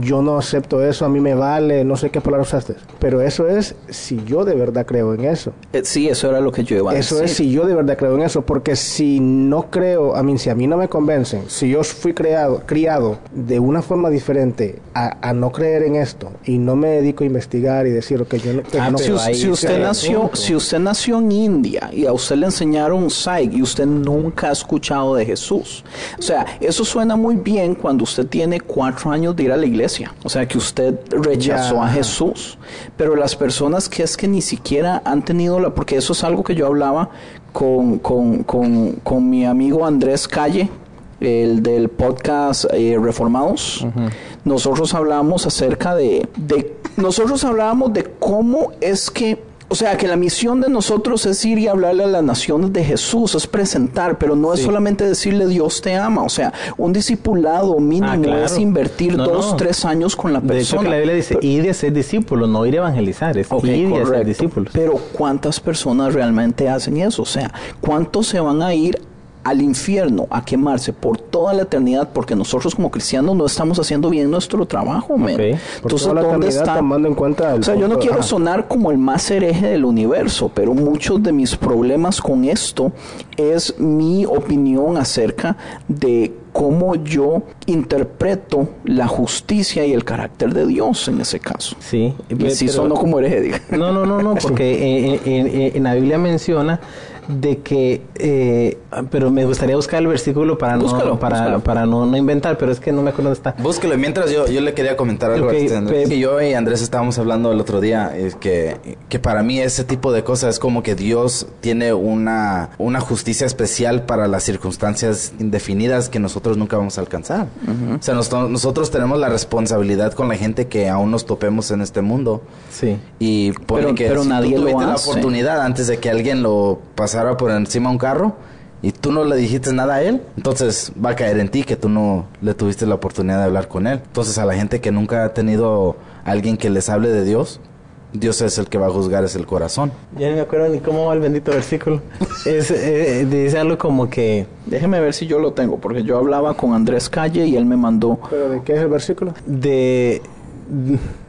yo no acepto eso, a mí me vale, no sé qué palabra usaste. Pero eso es si yo de verdad creo en eso. Eh, Sí, eso era lo que yo iba a Eso decir. es si yo de verdad creo en eso, porque si no creo, a mí, si a mí no me convencen, si yo fui creado, criado de una forma diferente a, a no creer en esto y no me dedico a investigar y decir, ok, yo no, que Ah, no Si, ahí si usted nació, si usted nació en India y a usted le enseñaron Psych y usted nunca ha escuchado de Jesús, o sea, eso suena muy bien cuando usted tiene cuatro años de ir a la iglesia, o sea, que usted rechazó Ya. a Jesús, pero las personas que es que ni siquiera han tenido la, porque eso es algo que yo hablaba con, con, con, con mi amigo Andrés Calle, el del podcast eh, Reformados, nosotros hablamos acerca de, de, nosotros hablábamos de cómo es que, o sea, que la misión de nosotros es ir y hablarle a las naciones de Jesús, es presentar, pero no es solamente decirle Dios te ama, o sea, un discipulado mínimo Ah, claro. es invertir No, dos, no. tres años con la De hecho, persona. que la Biblia dice, ir y ser discípulos, no ir a evangelizar, es Ok, ir y ser correcto. discípulos. Pero ¿cuántas personas realmente hacen eso? O sea, ¿cuántos se van a ir al infierno a quemarse por toda la eternidad porque nosotros como cristianos no estamos haciendo bien nuestro trabajo, Entonces, ¿dónde está? tomando en cuenta O sea, yo no quiero sonar como el más hereje del universo, pero muchos de mis problemas con esto es mi opinión acerca de cómo yo interpreto la justicia y el carácter de Dios en ese caso. Sí, Y si sonó como hereje, diga. No, no, no, no, porque eh, eh, eh, en la Biblia menciona de que, eh, pero me gustaría buscar el versículo para no, para, búscalo. para no, no inventar, pero es que no me acuerdo dónde está. Búsquelo. Mientras yo, yo le quería comentar algo Ok, a este Andrés. Que yo y Andrés estábamos hablando el otro día, es que, que para mí ese tipo de cosas es como que Dios tiene una, una justicia especial para las circunstancias indefinidas que nosotros nunca vamos a alcanzar. O sea, nos- nosotros tenemos la responsabilidad con la gente que aún nos topemos en este mundo. Sí. Y pone Pero- que pero si nadie tú lo tuviste la hace. oportunidad antes de que alguien lo pasara por encima de un carro y tú no le dijiste nada a él, entonces va a caer en ti que tú no le tuviste la oportunidad de hablar con él. Entonces a la gente que nunca ha tenido alguien que les hable de Dios, Dios es el que va a juzgar es el corazón. Ya no me acuerdo ni cómo va el bendito versículo. Es, eh, dice algo como que, Déjeme ver si yo lo tengo, porque yo hablaba con Andrés Calle y él me mandó. ¿Pero de qué es el versículo? de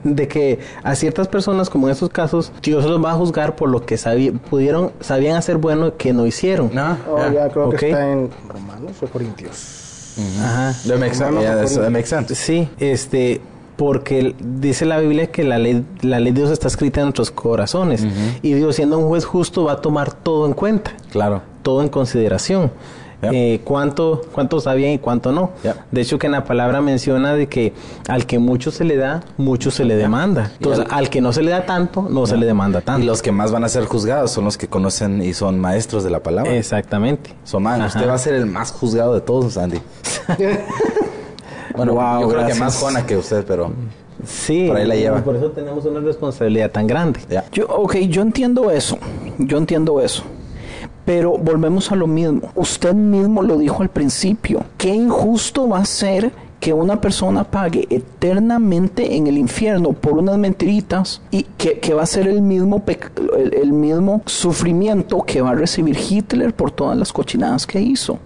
de que a ciertas personas, como en estos casos, Dios los va a juzgar por lo que sabí- pudieron, sabían hacer bueno que no hicieron. No, Oh, ya. ya creo Ok. que está en Romanos o Corintios. Ajá. That makes sense. Hermano, Yeah, that's- por- that makes sense. Sí, este, porque dice la Biblia que la ley, la ley de Dios está escrita en nuestros corazones y Dios siendo un juez justo va a tomar todo en cuenta, Claro. todo en consideración. Ya. Eh, cuánto, cuánto sabían y cuánto no. De hecho que en la palabra menciona de que al que mucho se le da, mucho se le demanda. Entonces, al que no se le da tanto, no se le demanda tanto. Y los que más van a ser juzgados son los que conocen y son maestros de la palabra. Exactamente. Somán, usted va a ser el más juzgado de todos, Andy. bueno, Wow, yo creo que más Juana que usted, pero Sí, Por ahí la lleva. por eso tenemos una responsabilidad tan grande. Yo, ok, yo entiendo eso, yo entiendo eso. Pero volvemos a lo mismo. Usted mismo lo dijo al principio. Qué injusto va a ser que una persona pague eternamente en el infierno por unas mentiritas y que, que va a ser el mismo, el mismo sufrimiento que va a recibir Hitler por todas las cochinadas que hizo.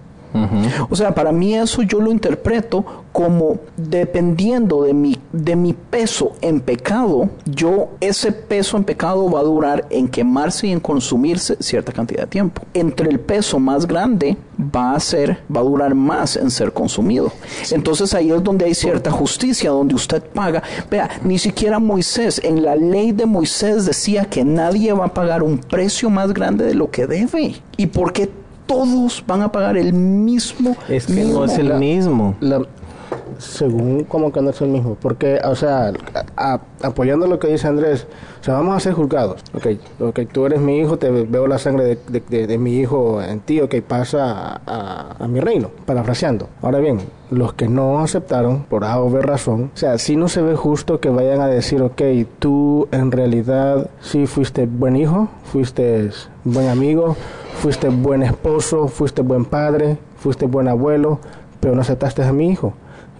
O sea, para mí eso yo lo interpreto como dependiendo de mi, de mi peso en pecado, yo ese peso en pecado va a durar en quemarse y en consumirse cierta cantidad de tiempo. Entre el peso más grande va a ser, va a durar más en ser consumido. Entonces ahí es donde hay cierta justicia, donde usted paga. Vea, ni siquiera Moisés, en la ley de Moisés decía que nadie va a pagar un precio más grande de lo que debe. ¿Y por qué todos van a pagar el mismo? Es que mismo? no es el La- mismo. La- según como que no es el mismo porque o sea apoyando lo que dice Andrés o sea vamos a ser juzgados. Ok, ok, tú eres mi hijo te veo la sangre de, mi hijo en ti ok pasa a, a- mi reino parafraseando. Ahora bien los que no aceptaron por A o B razón o sea sí no se ve justo que vayan a decir ok tú en realidad sí fuiste buen hijo fuiste buen amigo fuiste buen esposo fuiste buen padre fuiste buen abuelo pero no aceptaste a mi hijo,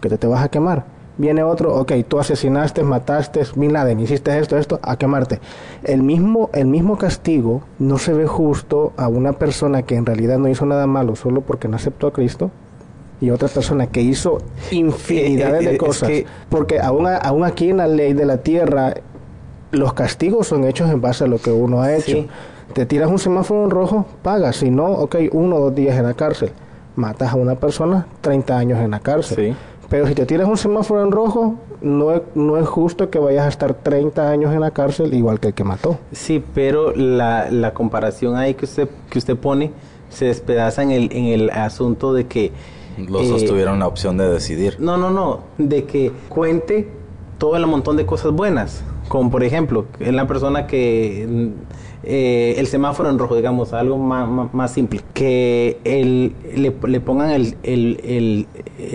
que te, te vas a quemar. Viene otro, ok, tú asesinaste, mataste, Bin Laden, hiciste esto, esto, a quemarte. El mismo, el mismo castigo no se ve justo a una persona que en realidad no hizo nada malo solo porque no aceptó a Cristo y otra persona que hizo infinidades Eh, eh, de es cosas. que- Porque aún, a- aún aquí en la ley de la tierra, los castigos son hechos en base a lo que uno ha hecho. Sí. Te tiras un semáforo en rojo, pagas. Si no, ok, uno o dos días en la cárcel. Matas a una persona, 30 años en la cárcel. Sí. Pero si te tiras un semáforo en rojo, no es, no es justo que vayas a estar 30 años en la cárcel igual que el que mató. Sí, pero la, la comparación ahí que usted, que usted pone se despedaza en el, en el asunto de que... Los dos eh, tuvieron la opción de decidir. No, no, no, de que cuente todo el montón de cosas buenas. Como por ejemplo, es la persona que... eh, el semáforo en rojo, digamos, algo más, más, simple. Que el, le, le pongan el- el-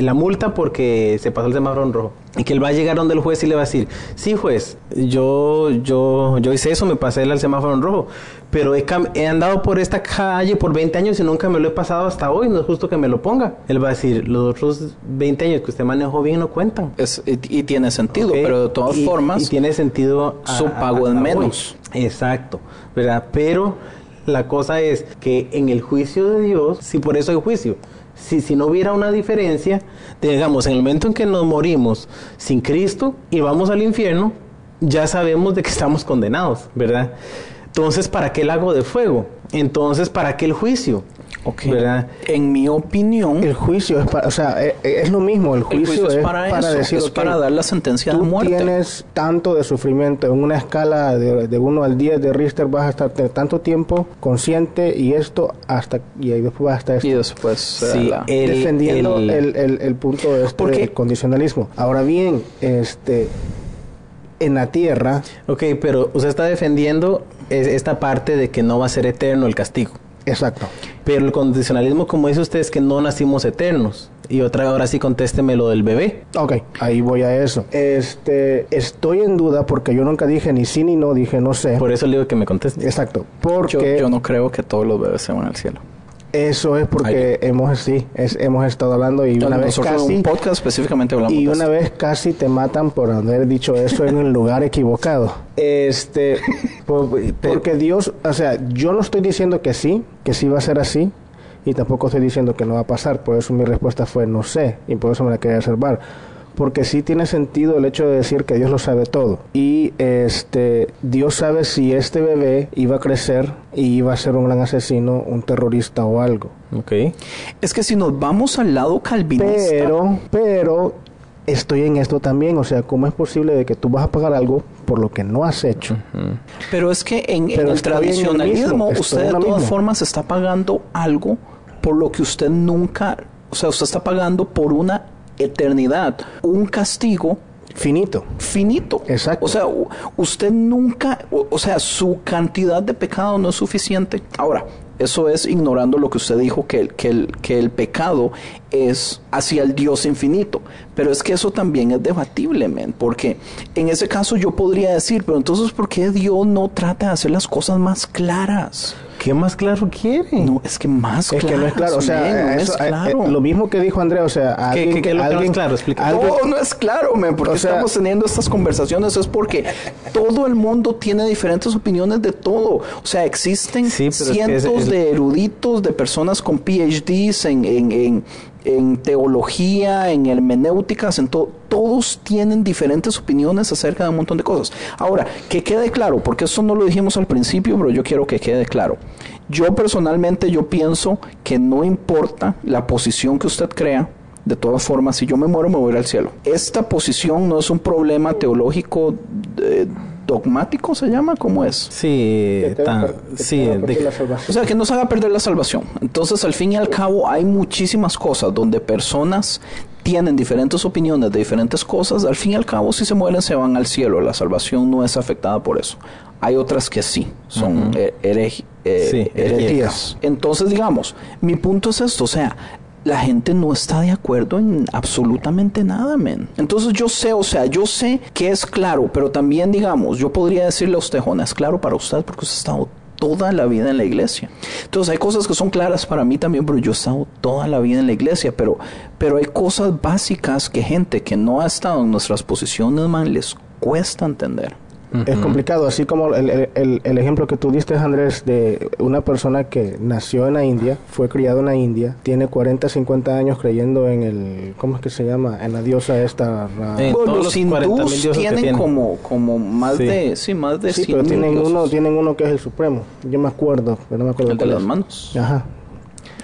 la multa porque se pasó el semáforo en rojo. Y que él va a llegar donde el juez y le va a decir, sí juez, yo, yo, yo hice eso, me pasé el semáforo en rojo, pero he, andado por esta calle por 20 años y nunca me lo he pasado hasta hoy, no es justo que me lo ponga. Él va a decir, los otros 20 años que usted manejó bien no cuentan. Es- y, y tiene sentido, pero de todas Y- formas, y tiene sentido su pago es menos. hoy. Exacto, ¿verdad? Pero la cosa es que en el juicio de Dios, si por eso hay juicio, si, si no hubiera una diferencia, digamos, en el momento en que nos morimos sin Cristo y vamos al infierno, ya sabemos de que estamos condenados, ¿verdad? Entonces, ¿para qué el lago de fuego? Entonces, ¿para qué el juicio? Ok. ¿Verdad? en mi opinión, El juicio es para, o sea, e- e- es, lo mismo. El el juicio, juicio es para, eso, decir, es ok, para dar la sentencia de tú muerte. tienes tanto de sufrimiento en una escala de, de 1 al 10 de Richter vas a estar tanto tiempo consciente y esto hasta y ahí después vas a estar y esto, después Sí, la- el- defendiendo el- el, el- punto de este del condicionalismo ahora bien este en la tierra Ok, pero usted está defendiendo es- esta parte de que no va a ser eterno el castigo. exacto Pero el condicionalismo, como dice usted, es que no nacimos eternos. Y otra, ahora sí contésteme lo del bebé. Ok, ahí voy a eso. Este, estoy en duda porque yo nunca dije ni sí ni no, dije no sé. Por eso le digo que me conteste. Exacto, yo, porque yo no creo que todos los bebés se van al cielo. Eso es porque hemos sí, es- hemos estado hablando y una vez casi un podcast específicamente hablamos y una vez casi te matan por haber dicho eso en el lugar equivocado. Este, por- porque Dios, o sea, yo no estoy diciendo que sí, que sí va a ser así, y tampoco estoy diciendo que no va a pasar. Por eso mi respuesta fue no sé, y por eso me la quería reservar. Porque sí tiene sentido el hecho de decir que Dios lo sabe todo. Y este Dios sabe si este bebé iba a crecer y iba a ser un gran asesino, un terrorista o algo. Ok. Es que si nos vamos al lado calvinista... Pero, pero estoy en esto también, o sea, ¿cómo es posible de que tú vas a pagar algo por lo que no has hecho? Pero es que en, el estoy en el tradicionalismo usted de todas mismo. formas está pagando algo por lo que usted nunca, o sea, usted está pagando por una eternidad, un castigo Finito. finito. Exacto. O sea, usted nunca, o, o sea, su cantidad de pecado no es suficiente. Ahora, eso es ignorando lo que usted dijo, que el, que el, que el pecado es hacia el Dios infinito. Pero es que eso también es debatible, men, porque en ese caso yo podría decir, pero entonces, ¿por qué Dios no trata de hacer las cosas más claras? ¿Qué más claro quiere? No, es que más Es que no es claro, o sea, men, no eso, es claro. eh, lo mismo que dijo Andrea, o sea, ¿Qué- alguien, qué- qué que no es claro? Explica. alguien- No, no es claro, men, porque O sea- estamos teniendo estas conversaciones es porque todo el mundo tiene diferentes opiniones de todo. O sea, existen Sí, pero es que cientos es- de eruditos, de personas con PhDs en, en, en, en teología, en hermenéuticas, en todo. Todos tienen diferentes opiniones acerca de un montón de cosas. Ahora, que quede claro, porque eso no lo dijimos al principio, pero yo quiero que quede claro. Yo personalmente, yo pienso que no importa la posición que usted crea, de todas formas, si yo me muero, me voy a ir al cielo. Esta posición no es un problema teológico eh, dogmático, ¿se llama? ¿Cómo es? Sí, tan- sí, de- perder la salvación. O sea, que nos haga perder la salvación. Entonces, al fin y al cabo, hay muchísimas cosas donde personas tienen diferentes opiniones de diferentes cosas. Al fin y al cabo, si se mueren, se van al cielo. La salvación no es afectada por eso. Hay otras que sí, son eh, Sí, herejías. Entonces, digamos, mi punto es esto, o sea, la gente no está de acuerdo en absolutamente nada, men. Entonces yo sé, o sea, yo sé que es claro, pero también, digamos, yo podría decirle a usted, Jona, es claro para usted porque usted ha estado toda la vida en la iglesia. Entonces hay cosas que son claras para mí también, pero yo he estado toda la vida en la iglesia, pero, pero hay cosas básicas que gente que no ha estado en nuestras posiciones, man, les cuesta entender. Es complicado, así como el, el- el- ejemplo que tú diste, Andrés, de una persona que nació en la India, fue criado en la India, tiene 40, 50 años creyendo en el, ¿cómo es que se llama? En la diosa esta. Bueno, todos los los 40.000 hindús tienen tienen. como, como más Sí. de, sí, más de sí, 100 pero tienen dioses. uno, tienen uno que es el supremo. Yo me acuerdo, pero no me acuerdo el de cuál las manos. Ajá.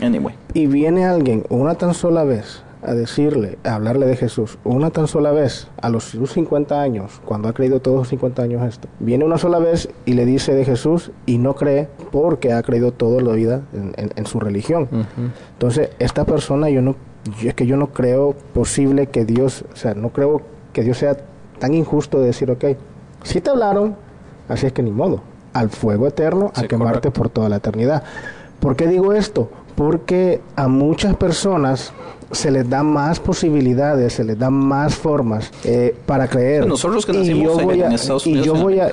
Anyway. Y viene alguien una tan sola vez a decirle, a hablarle de Jesús, una tan sola vez, a los sus 50 años, cuando ha creído todos los 50 años esto, viene una sola vez y le dice de Jesús y no cree porque ha creído toda la vida en, en- en su religión. Entonces, esta persona yo no, yo- es que yo no creo posible que Dios, o sea, no creo que Dios sea tan injusto de decir, ok, si te hablaron, así es que ni modo, al fuego eterno, a Sí, quemarte correcto. por toda la eternidad. ¿Por qué digo esto? Porque a muchas personas se les da más posibilidades, se les da más formas eh, para creer. Nosotros que Y nacimos yo en- voy a- en Estados y Unidos, yo en voy a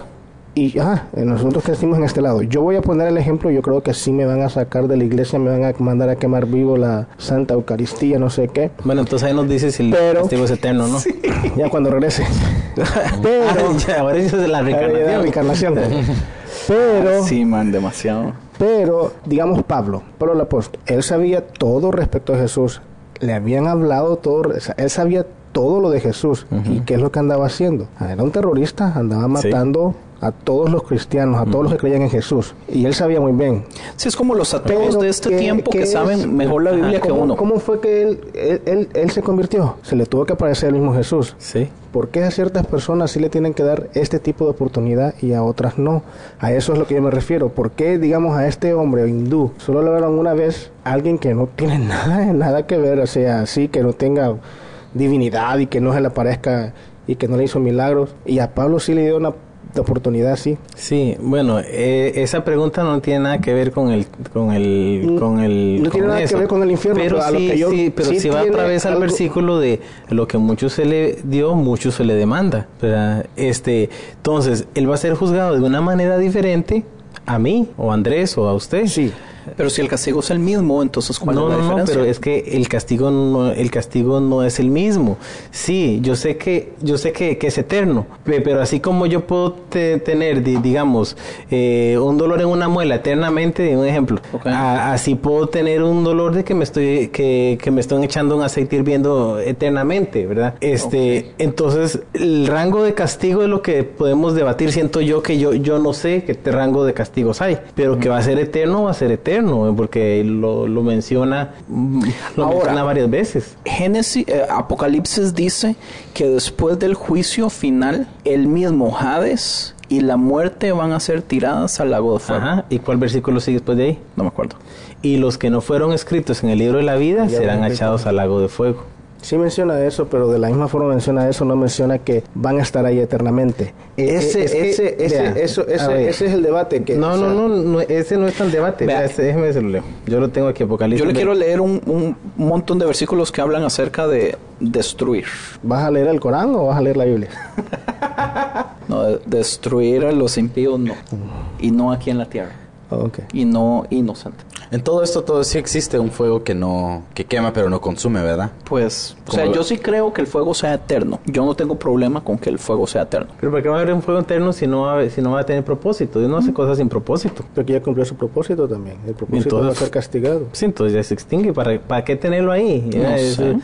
y eh, nosotros que nacimos en este lado, yo voy a poner el ejemplo, yo creo que sí me van a sacar de la iglesia, me van a mandar a quemar vivo la Santa Eucaristía, no sé qué. Bueno, entonces ahí nos dice si el Pero- castigo es eterno, ¿no? Ya cuando regrese. Pero Ah, ya, ahora es la la reencarnación. reencarnación. Pero Sí, man, demasiado. Pero, digamos Pablo, Pablo el apóstol, él sabía todo respecto a Jesús. Le habían hablado todo, o sea, él sabía todo lo de Jesús. ¿Y qué es lo que andaba haciendo? Ah, Era un terrorista, andaba Sí. matando a todos los cristianos, a todos los que creían en Jesús. Y él sabía muy bien. Sí, es como los ateos Pero de este ¿qué- tiempo qué que es? saben mejor la Biblia que ¿Cómo, uno. ¿Cómo fue que él, él, él- él se convirtió? Se le tuvo que aparecer el mismo Jesús. Sí. ¿Por qué a ciertas personas sí le tienen que dar este tipo de oportunidad y a otras no? A eso es lo que yo me refiero. ¿Por qué, digamos, a este hombre hindú solo le hablaron una vez a alguien que no tiene nada, nada que ver, o sea, así, que no tenga divinidad y que no se le aparezca y que no le hizo milagros? Y a Pablo sí le dio una oportunidad, sí. Sí, bueno, eh, esa pregunta no tiene nada que ver con el con el con el No tiene nada que ver con el infierno, pero pero a lo sí, que yo- sí, pero sí si va otra vez al versículo de lo que mucho se le dio, mucho se le demanda, ¿verdad? Este, entonces, él va a ser juzgado de una manera diferente a mí o a Andrés o a usted. Sí. Pero si el castigo es el mismo, entonces ¿cuál no, es la no, diferencia? No, pero es que el castigo no, el castigo no es el mismo. Sí, yo sé que, yo sé que, que es eterno, pe- pero así como yo puedo te- tener, di- digamos, eh, un dolor en una muela eternamente, un ejemplo, Ok. a- así puedo tener un dolor de que me estoy, que, que me están echando un aceite hirviendo eternamente, ¿verdad? Este, entonces el rango de castigo es lo que podemos debatir. Siento yo que yo, yo no sé qué rango de castigos hay, pero que va a ser eterno, va a ser eterno, porque lo, lo menciona, mm, lo Ahora, menciona varias veces. Génesis, eh, Apocalipsis dice que después del juicio final, el mismo Hades y la muerte van a ser tiradas al lago de fuego. Ajá. ¿Y cuál versículo sigue después de ahí? No me acuerdo. Y los que no fueron escritos en el libro de la vida Ya serán echados al lago de fuego. Sí menciona eso, pero de la misma forma menciona eso, no menciona que van a estar ahí eternamente. Eh, Ese- eh, es que, ese- ese- vea, eso, ese, ese es el debate. Que, No, o no, sea, no, no, ese no está el debate. Vea. Vea, ese- déjeme. Yo lo tengo aquí, Apocalipsis. Yo le quiero leer un, un montón de versículos que hablan acerca de destruir. ¿Vas a leer el Corán o vas a leer la Biblia? No, de- destruir a los impíos no. Y no aquí en la tierra. Oh, ok. Y no inocente. En todo esto, todo sí existe un fuego que no, que quema pero no consume, ¿verdad? Pues, o sea, lo- yo sí creo que el fuego sea eterno. Yo no tengo problema con que el fuego sea eterno. Pero ¿para qué va a haber un fuego eterno si no va a, haber- si no va a tener propósito? Dios no hace cosas sin propósito. Porque ya cumplió su propósito también. El propósito Entonces- va a ser castigado. Sí, entonces ya se extingue. ¿Para, para qué tenerlo ahí? No Ya, sé. eso-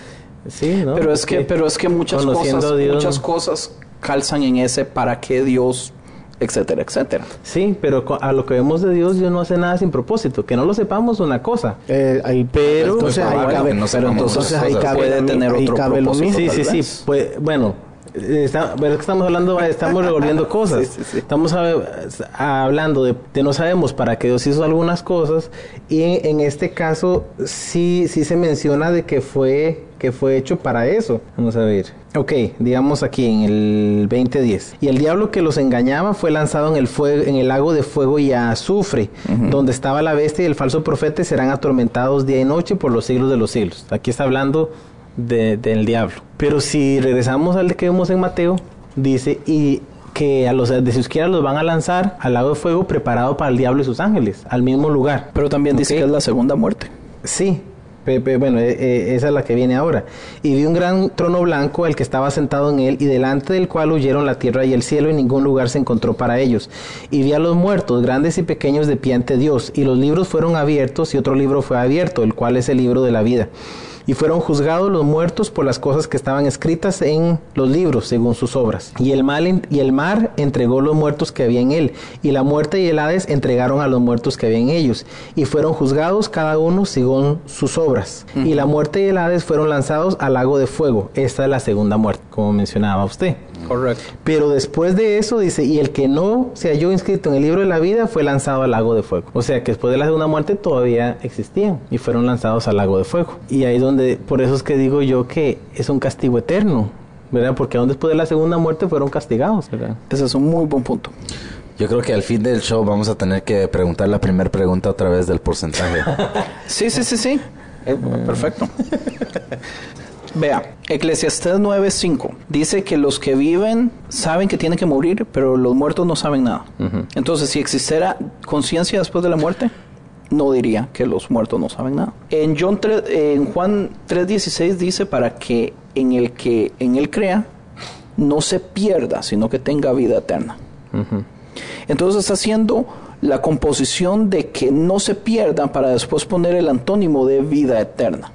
Sí, ¿no? pero es que, pero es que muchas cosas, Dios, muchas ¿no? cosas calzan en ese para qué Dios, etcétera, etcétera. Sí, pero a lo que vemos de Dios, Dios no hace nada sin propósito. Que no lo sepamos, una cosa. Eh, ahí, pero entonces muy ahí cabe, no pero entonces ahí cabe, Puede tener ahí otro cabe lo propósito. mismo. Sí, sí, sí. Pues, bueno, eh, está- pero es que estamos hablando, estamos revolviendo cosas. Sí, sí, sí. Estamos a- hablando de, de no sabemos para qué Dios hizo algunas cosas y en, en este caso sí, sí se menciona de que fue que fue hecho para eso. Vamos a ver. Ok, digamos aquí en el 2010. Y el diablo que los engañaba fue lanzado en el fuego, en el lago de fuego y azufre, donde estaba la bestia y el falso profeta y serán atormentados día y noche por los siglos de los siglos. Aquí está hablando de- del diablo. Pero si regresamos al que vemos en Mateo, dice y que a los de su izquierda los van a lanzar al lago de fuego preparado para el diablo y sus ángeles, al mismo lugar. Pero también dice que es la segunda muerte. Sí, bueno, eh, eh, esa es la que viene ahora. Y vi un gran trono blanco, el que estaba sentado en él, y delante del cual huyeron la tierra y el cielo, y ningún lugar se encontró para ellos. Y vi a los muertos, grandes y pequeños, de pie ante Dios, y los libros fueron abiertos, y otro libro fue abierto, el cual es el libro de la vida. Y fueron juzgados los muertos por las cosas que estaban escritas en los libros, según sus obras. Y el, mal y el mar entregó los muertos que había en él, y la muerte y el Hades entregaron a los muertos que había en ellos, y fueron juzgados cada uno según sus obras. Y la muerte y el Hades fueron lanzados al lago de fuego. Esta es la segunda muerte, como mencionaba usted. Correcto. Pero después de eso dice, y el que no se halló inscrito en el libro de la vida fue lanzado al lago de fuego. O sea que después de la segunda muerte todavía existían y fueron lanzados al lago de fuego. Y ahí es donde, por eso es que digo yo que es un castigo eterno, ¿verdad? Porque aún después de la segunda muerte fueron castigados, ¿verdad? Ese es un muy buen punto. Yo creo que al fin del show vamos a tener que preguntar la primera pregunta otra vez del porcentaje. Sí, sí, sí, sí. Eh, perfecto. Vea, Eclesiastés 9:5 dice que los que viven saben que tienen que morir, pero los muertos no saben nada. Entonces, si existiera conciencia después de la muerte, no diría que los muertos no saben nada. En, John 3 en Juan 3:16 dice para que en el que en él crea no se pierda, sino que tenga vida eterna. Entonces está haciendo la composición de que no se pierdan para después poner el antónimo de vida eterna.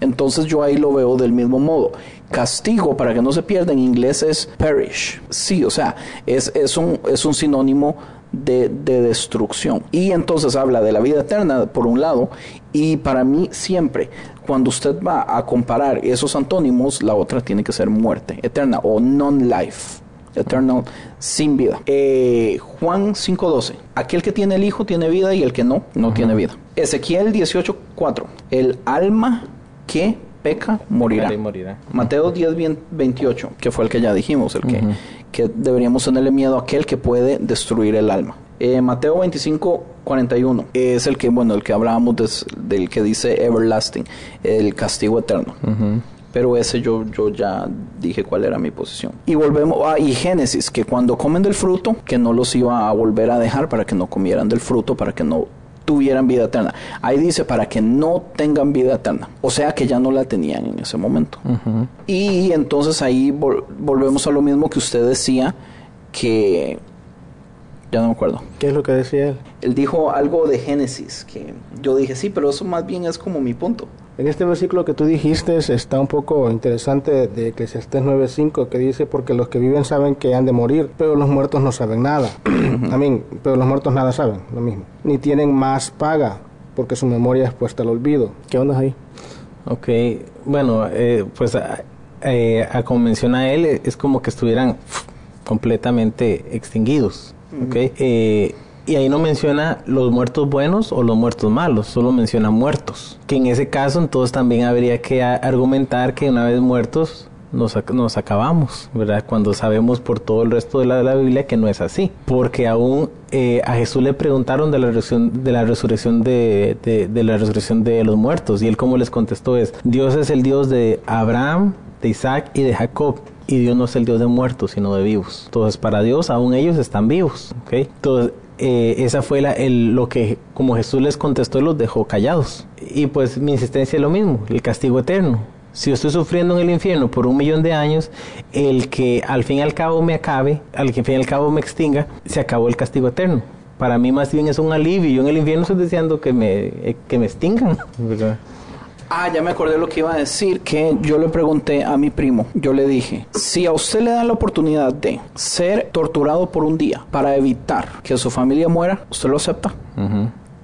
Entonces yo ahí lo veo del mismo modo. Castigo para que no se pierda en inglés es perish. Sí, o sea, es, es, un, es un sinónimo de, de destrucción. Y entonces habla de la vida eterna por un lado y para mí siempre cuando usted va a comparar esos antónimos, la otra tiene que ser muerte eterna o non-life. Eternal, sin vida. Eh, Juan 5.12. Aquel que tiene el Hijo tiene vida y el que no, no tiene vida. Ezequiel 18.4. El alma que peca morirá. Y morirá. Mateo 10, 28, que fue el que ya dijimos, el que, que deberíamos tenerle miedo a aquel que puede destruir el alma. Eh, Mateo 25, 41 es el que, bueno, el que hablábamos del que dice everlasting, el castigo eterno. Pero ese yo, yo ya dije cuál era mi posición. Y volvemos, ah, y Génesis, que cuando comen del fruto, que no los iba a volver a dejar para que no comieran del fruto, para que no tuvieran vida eterna. Ahí dice para que no tengan vida eterna. O sea que ya no la tenían en ese momento. Y entonces ahí volvemos a lo mismo que usted decía, que ya no me acuerdo. ¿Qué es lo que decía él? Él dijo algo de Génesis, que yo dije, sí, pero eso más bien es como mi punto. En este versículo que tú dijiste está un poco interesante de Eclesiastés 9.5 que dice porque los que viven saben que han de morir, pero los muertos no saben nada. Amén, pero los muertos nada saben, lo mismo. Ni tienen más paga porque su memoria es puesta al olvido. ¿Qué onda ahí? Ok, bueno, eh, pues eh, a como menciona él, es como que estuvieran completamente extinguidos. ¿ok? Eh, y ahí no menciona los muertos buenos o los muertos malos, solo menciona muertos. Que en ese caso entonces también habría que argumentar que una vez muertos nos, nos acabamos, ¿verdad? Cuando sabemos por todo el resto de la, de la Biblia que no es así. Porque aún eh, a Jesús le preguntaron de la resurrección de, la resurrección de, de, la resurrección de los muertos y él como les contestó es, Dios es el Dios de Abraham, de Isaac y de Jacob y Dios no es el Dios de muertos, sino de vivos. Entonces, para Dios, aún ellos están vivos. ¿okay? Entonces, eh, esa fue la, el, lo que como Jesús les contestó los dejó callados. Y pues mi insistencia es lo mismo, el castigo eterno. Si yo estoy sufriendo en el infierno por un millón de años, el que al fin y al cabo me acabe, al que al fin y al cabo me extinga, se acabó el castigo eterno. Para mí más bien es un alivio. Yo en el infierno estoy deseando que me, eh, que me extingan. Ah, ya me acordé lo que iba a decir, que yo le pregunté a mi primo, yo le dije, si a usted le dan la oportunidad de ser torturado por un día para evitar que su familia muera, ¿usted lo acepta?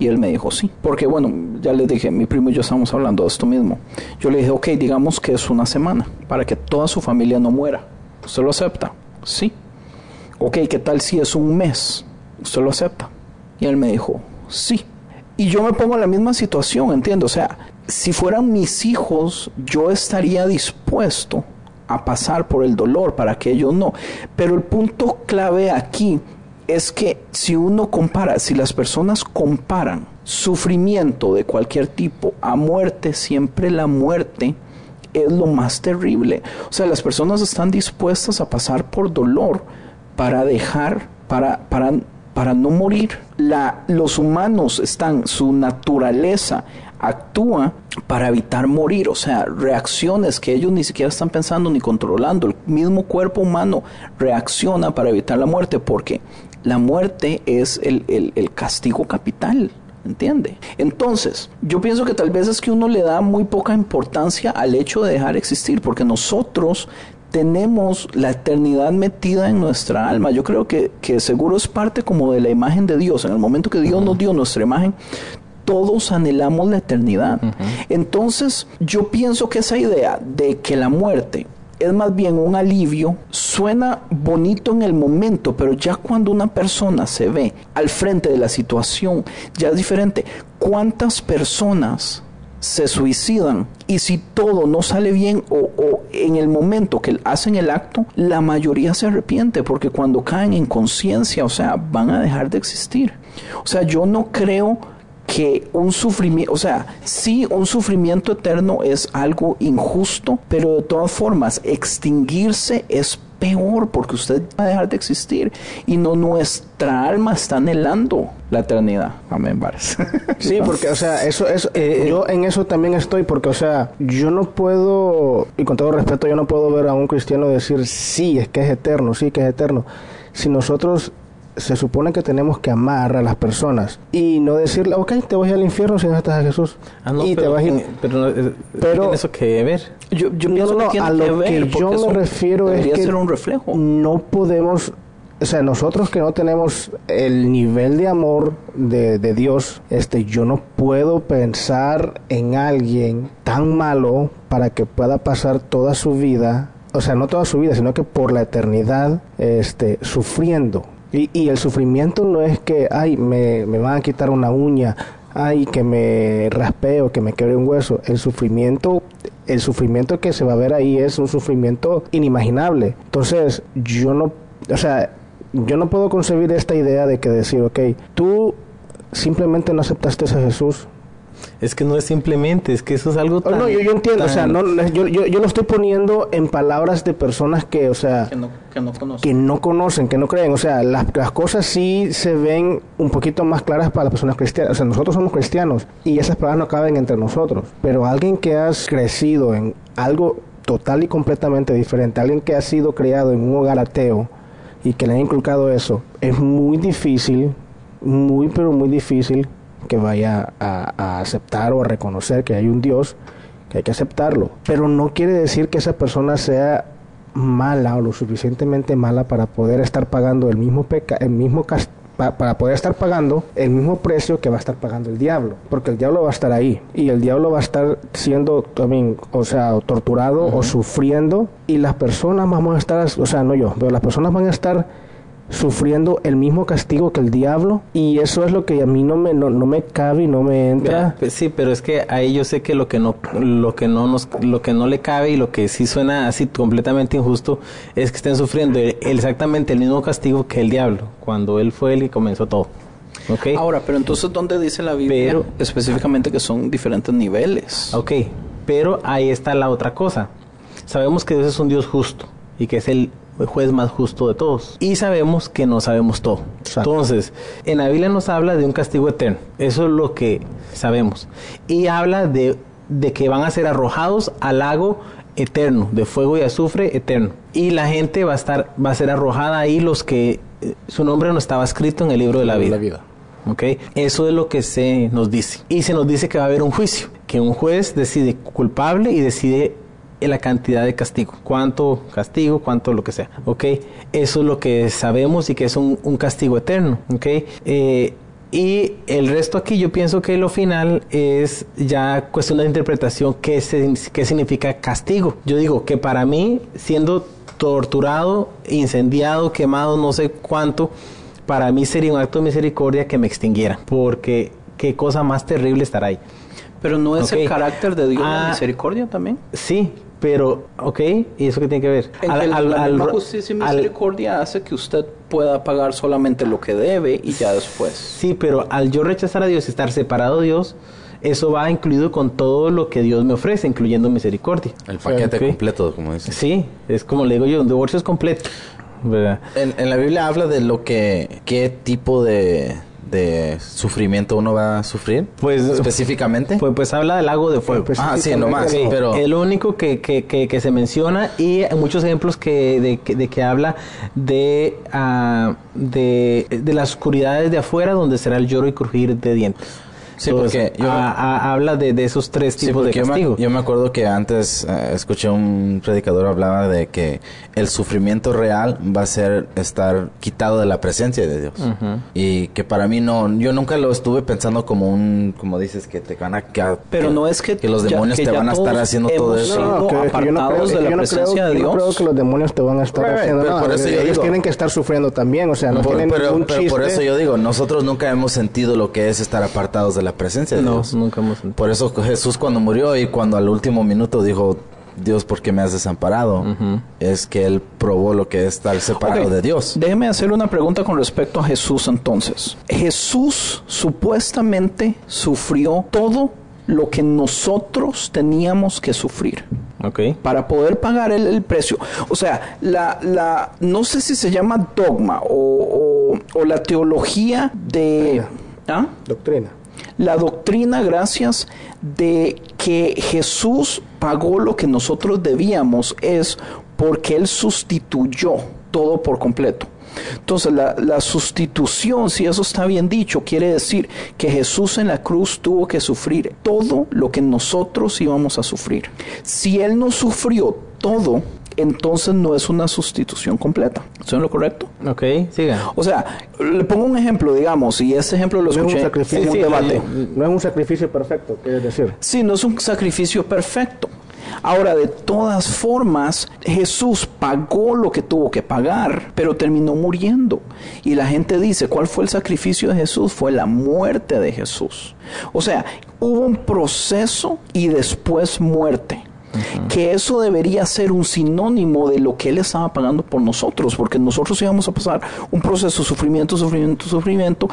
Y él me dijo sí, porque bueno, ya le dije, mi primo y yo estamos hablando de esto mismo. Yo le dije, ok, digamos que es una semana para que toda su familia no muera. ¿Usted lo acepta? Sí. Ok, ¿qué tal si es un mes? ¿Usted lo acepta? Y él me dijo, sí. Y yo me pongo en la misma situación, entiendo. O sea, si fueran mis hijos, yo estaría dispuesto a pasar por el dolor para que ellos no. Pero el punto clave aquí es que si uno compara, si las personas comparan sufrimiento de cualquier tipo a muerte, siempre la muerte es lo más terrible. O sea, las personas están dispuestas a pasar por dolor para dejar, para, para, para no morir. Los humanos están, su naturaleza actúa para evitar morir, o sea, reacciones que ellos ni siquiera están pensando ni controlando. El mismo cuerpo humano reacciona para evitar la muerte porque la muerte es el, el, castigo capital. ¿Entiende? Entonces, yo pienso que tal vez es que uno le da muy poca importancia al hecho de dejar existir, porque nosotros tenemos la eternidad metida en nuestra alma. Yo creo que, que, seguro es parte como de la imagen de Dios. En el momento que Dios nos dio nuestra imagen, todos anhelamos la eternidad. Entonces, yo pienso que esa idea de que la muerte es más bien un alivio, suena bonito en el momento, pero ya cuando una persona se ve al frente de la situación, ya es diferente. ¿Cuántas personas se suicidan y si todo no sale bien o, o, en el momento que hacen el acto, la mayoría se arrepiente porque cuando caen en conciencia, o sea, van a dejar de existir. O sea, yo no creo que un sufrimiento, o sea, sí, un sufrimiento eterno es algo injusto, pero de todas formas, extinguirse es peor porque usted va a dejar de existir y no nuestra alma está anhelando la eternidad. Amén, Vares. sí, porque, o sea, eso, eso eh, yo en eso también estoy porque, o sea, yo no puedo, y con todo respeto, yo no puedo ver a un cristiano decir, sí, es que es eterno, sí, que es eterno. Si nosotros se supone que tenemos que amar a las personas y no decirle, ok, te vas al infierno si no estás a Jesús. Ah, no, y pero, te vas a... pero, eh, pero eso que ver. Yo, yo pienso que a lo que, yo me refiero es que ser un reflejo. no podemos o sea, nosotros que no tenemos el nivel de amor de, de, Dios, este, yo no puedo pensar en alguien tan malo para que pueda pasar toda su vida, o sea, no toda su vida, sino que por la eternidad, este, sufriendo. Y, y el sufrimiento no es que, ay, me, me van a quitar una uña, ay, que me raspeo, que me quebre un hueso. El sufrimiento, el sufrimiento que se va a ver ahí es un sufrimiento inimaginable. Entonces, yo no, o sea, yo no puedo concebir esta idea de que decir, ok, tú simplemente no aceptaste a Jesús, Es que no es simplemente, es que eso es algo Oh, tan... no, yo, yo entiendo, o sea, no, yo, yo, yo lo estoy poniendo en palabras de personas que, o sea, Que no, que no conozco. que no conocen, que no creen. O sea, las, las cosas sí se ven un poquito más claras para las personas cristianas. O sea, nosotros somos cristianos y esas palabras no caben entre nosotros. Pero alguien que has crecido en algo total y completamente diferente, alguien que ha sido criado en un hogar ateo y que le han inculcado eso, es muy difícil, muy, pero muy difícil que vaya a, a aceptar o a reconocer que hay un Dios, que hay que aceptarlo. Pero no quiere decir que esa persona sea mala o lo suficientemente mala para poder estar pagando el mismo peca el mismo pa- para poder estar pagando el mismo precio que va a estar pagando el diablo porque el diablo va a estar ahí y el diablo va a estar siendo también o sea torturado o sufriendo y las personas vamos a estar o sea no yo pero las personas van a estar sufriendo el mismo castigo que el diablo y eso es lo que a mí no me no, no me cabe y no me entra pues sí, pero es que ahí yo sé que lo que no lo que no nos lo que no le cabe y lo que sí suena así completamente injusto es que estén sufriendo el- exactamente el mismo castigo que el diablo cuando él fue el que comenzó todo. ¿Ok? Ahora, pero entonces, ¿dónde dice la Biblia Pero- específicamente que son diferentes niveles? Ok, pero ahí está la otra cosa. Sabemos que Dios es un Dios justo y que es el juez más justo de todos. Y sabemos que no sabemos todo. Exacto. Entonces, en la Biblia nos habla de un castigo eterno. Eso es lo que sabemos. Y habla de, de que van a ser arrojados al lago eterno, de fuego y azufre eterno. Y la gente va a estar, va a ser arrojada ahí los que eh, su nombre no estaba escrito en el libro de la vida. la vida ¿Ok? Eso es lo que se nos dice. Y se nos dice que va a haber un juicio, que un juez decide culpable y decide la cantidad de castigo. Cuánto castigo, cuánto lo que sea. ¿Ok? Eso es lo que sabemos y que es un, un castigo eterno. ¿Ok? Eh, y el resto aquí yo pienso que lo final es ya cuestión de interpretación qué, se- qué significa castigo. Yo digo que para mí, siendo torturado, incendiado, quemado, no sé cuánto, para mí sería un acto de misericordia que me extinguiera, porque qué cosa más terrible estar ahí. Pero no es el carácter de Dios la Ah. misericordia también. Sí, pero, ok, ¿y eso qué tiene que ver? En Al- que al- la al- misma justicia y al- misericordia hace que usted pueda pagar solamente lo que debe y ya después. Sí, pero al yo rechazar a Dios y estar separado de Dios, eso va incluido con todo lo que Dios me ofrece, incluyendo misericordia. El paquete Ok. completo, como dices. Sí, es como le digo yo, un divorcio es completo. ¿verdad? En, en la Biblia habla de lo que, qué tipo de, de sufrimiento uno va a sufrir. Pues- específicamente. Pues, pues habla del lago de fuego. Ah, sí, nomás. Sí, pero es lo único que, que, que, que se menciona y hay muchos ejemplos que de, que, de que habla de, ah, de, de las oscuridades de afuera donde será el lloro y crujir de dientes. Sí, porque yo- habla de, de esos tres Sí, tipos de porque yo me, castigo. yo me acuerdo que antes eh, escuché un predicador hablaba de que el sufrimiento real va a ser estar quitado de la presencia de Dios. Y que para mí no, yo nunca lo estuve pensando como un, como dices, que te van a... Que, Pero no es que los ya- demonios que te ya van a estar haciendo todo eso. No, que- que yo no creo- apartados que de la no presencia creo- de yo no Dios. creo que los demonios te van a estar Right, haciendo pero nada. por eso yo Ellos digo- tienen que estar sufriendo también, o sea, no Por- tienen pero, ningún pero por eso yo digo, nosotros nunca hemos sentido lo que es estar apartados de la presencia de no, Dios. nunca hemos sentido. Por eso Jesús cuando murió y cuando al último minuto dijo, Dios, ¿por qué me has desamparado? Es que él probó lo que es estar separado de Dios. Déjeme hacer una pregunta con respecto a Jesús entonces. Jesús supuestamente sufrió todo lo que nosotros teníamos que sufrir para poder pagar el, el precio. O sea, la, la, no sé si se llama dogma o, o- o la teología de... ¿Ah? Doctrina. La doctrina, gracias, de que Jesús pagó lo que nosotros debíamos es porque Él sustituyó todo por completo. Entonces, la, sustitución, si eso está bien dicho, quiere decir que Jesús en la cruz tuvo que sufrir todo lo que nosotros íbamos a sufrir. Si Él no sufrió todo, entonces no es una sustitución completa. ¿Eso es lo correcto? Ok, siga. O sea, le pongo un ejemplo, digamos, y ese ejemplo lo No es un escuché sacrificio, en un sí, debate. no es un sacrificio perfecto, quieres decir. Sí, no es un sacrificio perfecto. Ahora, de todas formas, Jesús pagó lo que tuvo que pagar, pero terminó muriendo. Y la gente dice, ¿cuál fue el sacrificio de Jesús? Fue la muerte de Jesús. O sea, hubo un proceso y después muerte. Que eso debería ser un sinónimo de lo que Él estaba pagando por nosotros, porque nosotros íbamos a pasar un proceso, sufrimiento, sufrimiento, sufrimiento,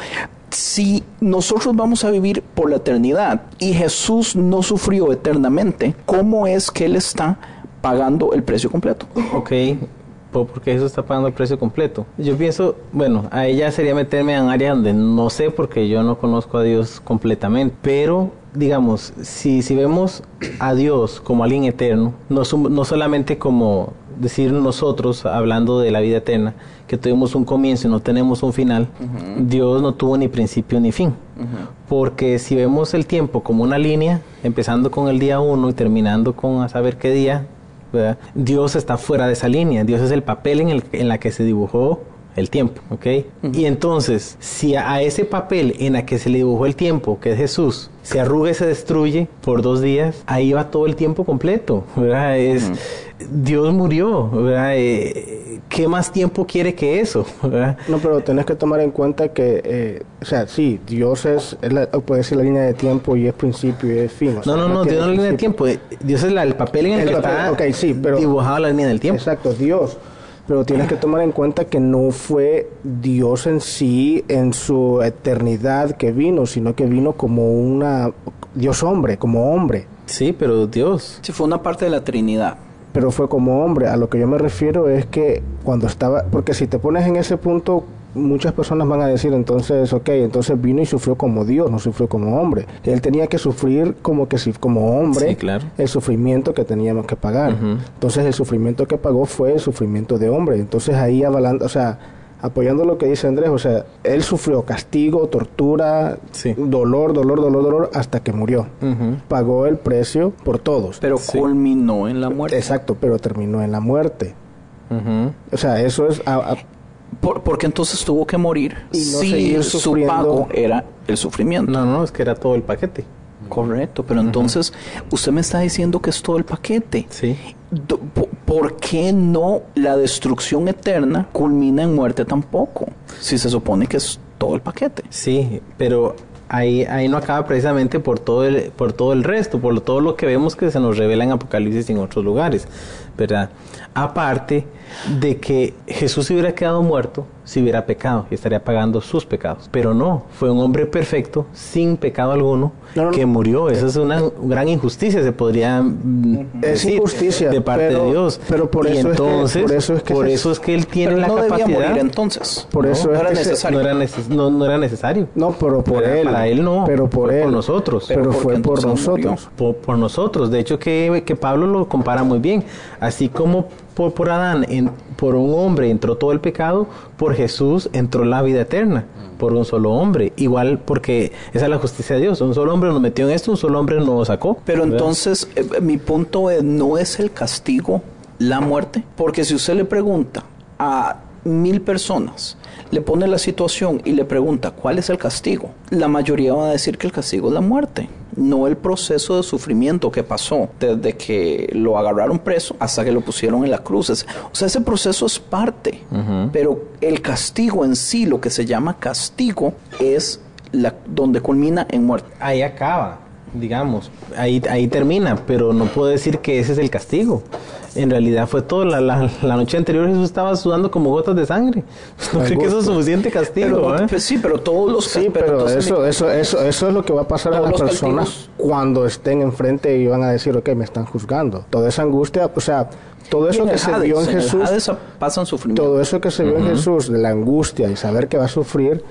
si nosotros vamos a vivir por la eternidad y Jesús no sufrió eternamente, ¿cómo es que Él está pagando el precio completo? Ok, porque eso está pagando el precio completo. Yo pienso, bueno, a ella sería meterme en área donde no sé porque yo no conozco a Dios completamente, pero digamos, si, si vemos a Dios como alguien eterno, no, no solamente como decir nosotros, hablando de la vida eterna, que tuvimos un comienzo y no tenemos un final, Dios no tuvo ni principio ni fin. Porque si vemos el tiempo como una línea, empezando con el día 1 y terminando con a saber qué día, Dios está fuera de esa línea. Dios es el papel en, el, en la que se dibujó el tiempo, ¿ok? Y entonces, si a, ese papel en la que se le dibujó el tiempo, que es Jesús, se arruga y se destruye por dos días, ahí va todo el tiempo completo, ¿verdad? Es, Dios murió, ¿verdad? Eh, ¿Qué más tiempo quiere que eso? No, pero tenés que tomar en cuenta que, eh, o sea, sí, Dios es, puede ser la línea de tiempo y es principio y es fin. no, no, no, Dios no es la línea de tiempo. Dios es el papel en el, que está dibujado la línea del tiempo. Exacto, Dios pero tienes que tomar en cuenta que no fue Dios en sí, en su eternidad que vino, sino que vino como una Dios hombre, como hombre. Sí, pero Dios. Sí, fue una parte de la Trinidad. Pero fue como hombre. A lo que yo me refiero es que cuando estaba, porque si te pones en ese punto, muchas personas van a decir entonces, ok, entonces vino y sufrió como Dios, no sufrió como hombre. Él tenía que sufrir como que si como hombre el sufrimiento que teníamos que pagar. Entonces el sufrimiento que pagó fue el sufrimiento de hombre. Entonces ahí avalando, o sea, apoyando lo que dice Andrés, o sea, él sufrió castigo, tortura, dolor, dolor, dolor, dolor, hasta que murió. Pagó el precio por todos. Pero culminó en la muerte. Exacto, pero terminó en la muerte. O sea, eso es... Por, porque entonces tuvo que morir y no su pago era el sufrimiento. No, no, es que era todo el paquete. Correcto, pero entonces usted me está diciendo que es todo el paquete. Sí. ¿Por qué no la destrucción eterna culmina en muerte tampoco? Si se supone que es todo el paquete. Sí, pero ahí, ahí no acaba precisamente por todo el, por todo el resto, por todo lo que vemos que se nos revela en Apocalipsis y en otros lugares, ¿verdad? Aparte de que Jesús se hubiera quedado muerto si hubiera pecado y estaría pagando sus pecados. Pero no, fue un hombre perfecto, sin pecado alguno, que murió. Esa es una gran injusticia, se podría mm, es injusticia de parte de Dios. Pero por eso, entonces, es que, por eso es que, él tiene la capacidad. Morir, entonces. Por eso no, era necesario. No era, necesario. No, pero por él. Para él no. Pero por él. Por nosotros. Pero, fue por nosotros. Por, nosotros. De hecho, que, que Pablo lo compara muy bien. Así como por, por Adán, en, por un hombre entró todo el pecado, por Jesús entró la vida eterna, por un solo hombre. Igual porque esa es la justicia de Dios. Un solo hombre nos metió en esto, un solo hombre nos sacó. Pero entonces, eh, mi punto es, ¿no es el castigo la muerte? Porque si usted le pregunta a mil personas, le pone la situación y le pregunta cuál es el castigo, la mayoría va a decir que el castigo es la muerte no el proceso de sufrimiento que pasó desde que lo agarraron preso hasta que lo pusieron en la cruz. O sea, ese proceso es parte, pero el castigo en sí, lo que se llama castigo, es la, donde culmina en muerte. Ahí acaba, digamos, ahí, ahí termina, pero no puedo decir que ese es el castigo en realidad fue todo. La, la, noche anterior Jesús estaba sudando como gotas de sangre. No creo que eso es suficiente castigo. ¿eh? Pues sí, pero todos los Sí, pero, eso, eso, eso, eso es lo que va a pasar a las personas cuando estén enfrente y van a decir, ok, me están juzgando. Toda esa angustia, o sea, todo eso que se vio en Jesús. pasan sufrimiento. Todo eso que se vio en Jesús, de la angustia y saber que va a sufrir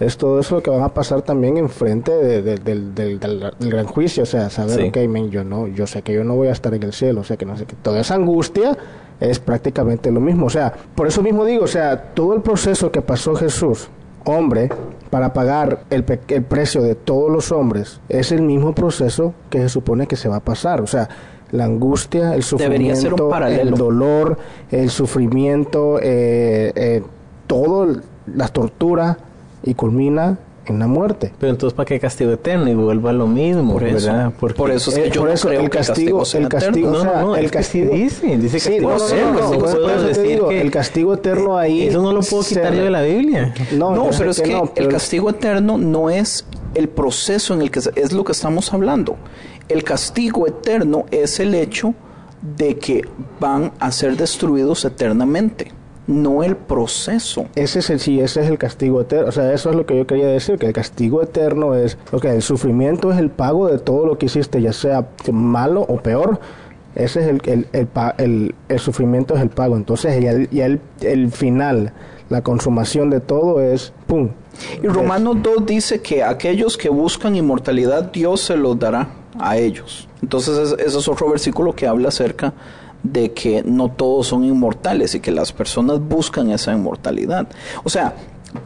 es todo eso lo que van a pasar también enfrente del, gran juicio, o sea, saber, ok, yo no, yo sé que yo no voy a estar en el cielo, o sea, que no sé, que toda esa angustia es prácticamente lo mismo, o sea, por eso mismo digo, o sea, todo el proceso que pasó Jesús, hombre, para pagar el, el precio de todos los hombres, es el mismo proceso que se supone que se va a pasar, o sea, la angustia, el sufrimiento, el dolor, el sufrimiento, eh, eh, todo, la tortura, y culmina en la muerte. Pero entonces, ¿para qué castigo eterno? Y vuelva a lo mismo, por eso, ¿verdad? por eso es que yo no creo el castigo, el castigo, no, no, no, el castigo dice, dice castigo eterno. el castigo eterno ahí. Eso no lo puedo quitar yo de la Biblia. No, pero es que, el castigo eterno no es el proceso en el que es lo que estamos hablando. El castigo eterno es el hecho de que van a ser destruidos eternamente. No el proceso. Ese es el sí, ese es el castigo eterno. O sea, eso es lo que yo quería decir, que el castigo eterno es, ok, el sufrimiento es el pago de todo lo que hiciste, ya sea malo o peor. Ese es el, el, el, el- el sufrimiento es el pago. Entonces, ya, el, ya el, el final, la consumación de todo es, ¡pum! Y Romanos 2 dice que aquellos que buscan inmortalidad, Dios se los dará a ellos. Entonces es- ese es otro versículo que habla acerca de que no todos son inmortales y que las personas buscan esa inmortalidad. O sea,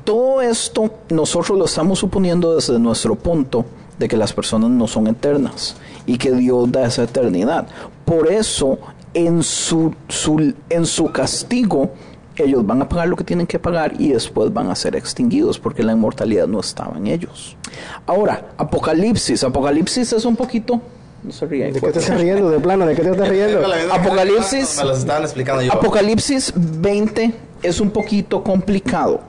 todo esto nosotros lo estamos suponiendo desde nuestro punto de que las personas no son eternas y que Dios da esa eternidad. Por eso, en su, su- en su castigo, ellos van a pagar lo que tienen que pagar y después van a ser extinguidos porque la inmortalidad no estaba en ellos. Ahora, Apocalipsis. Apocalipsis es un poquito... No se ríe. ¿De qué te estás riendo? De plano, ¿de qué te estás riendo? Apocalipsis. Me los estaban explicando yo. Apocalipsis 20 es un poquito complicado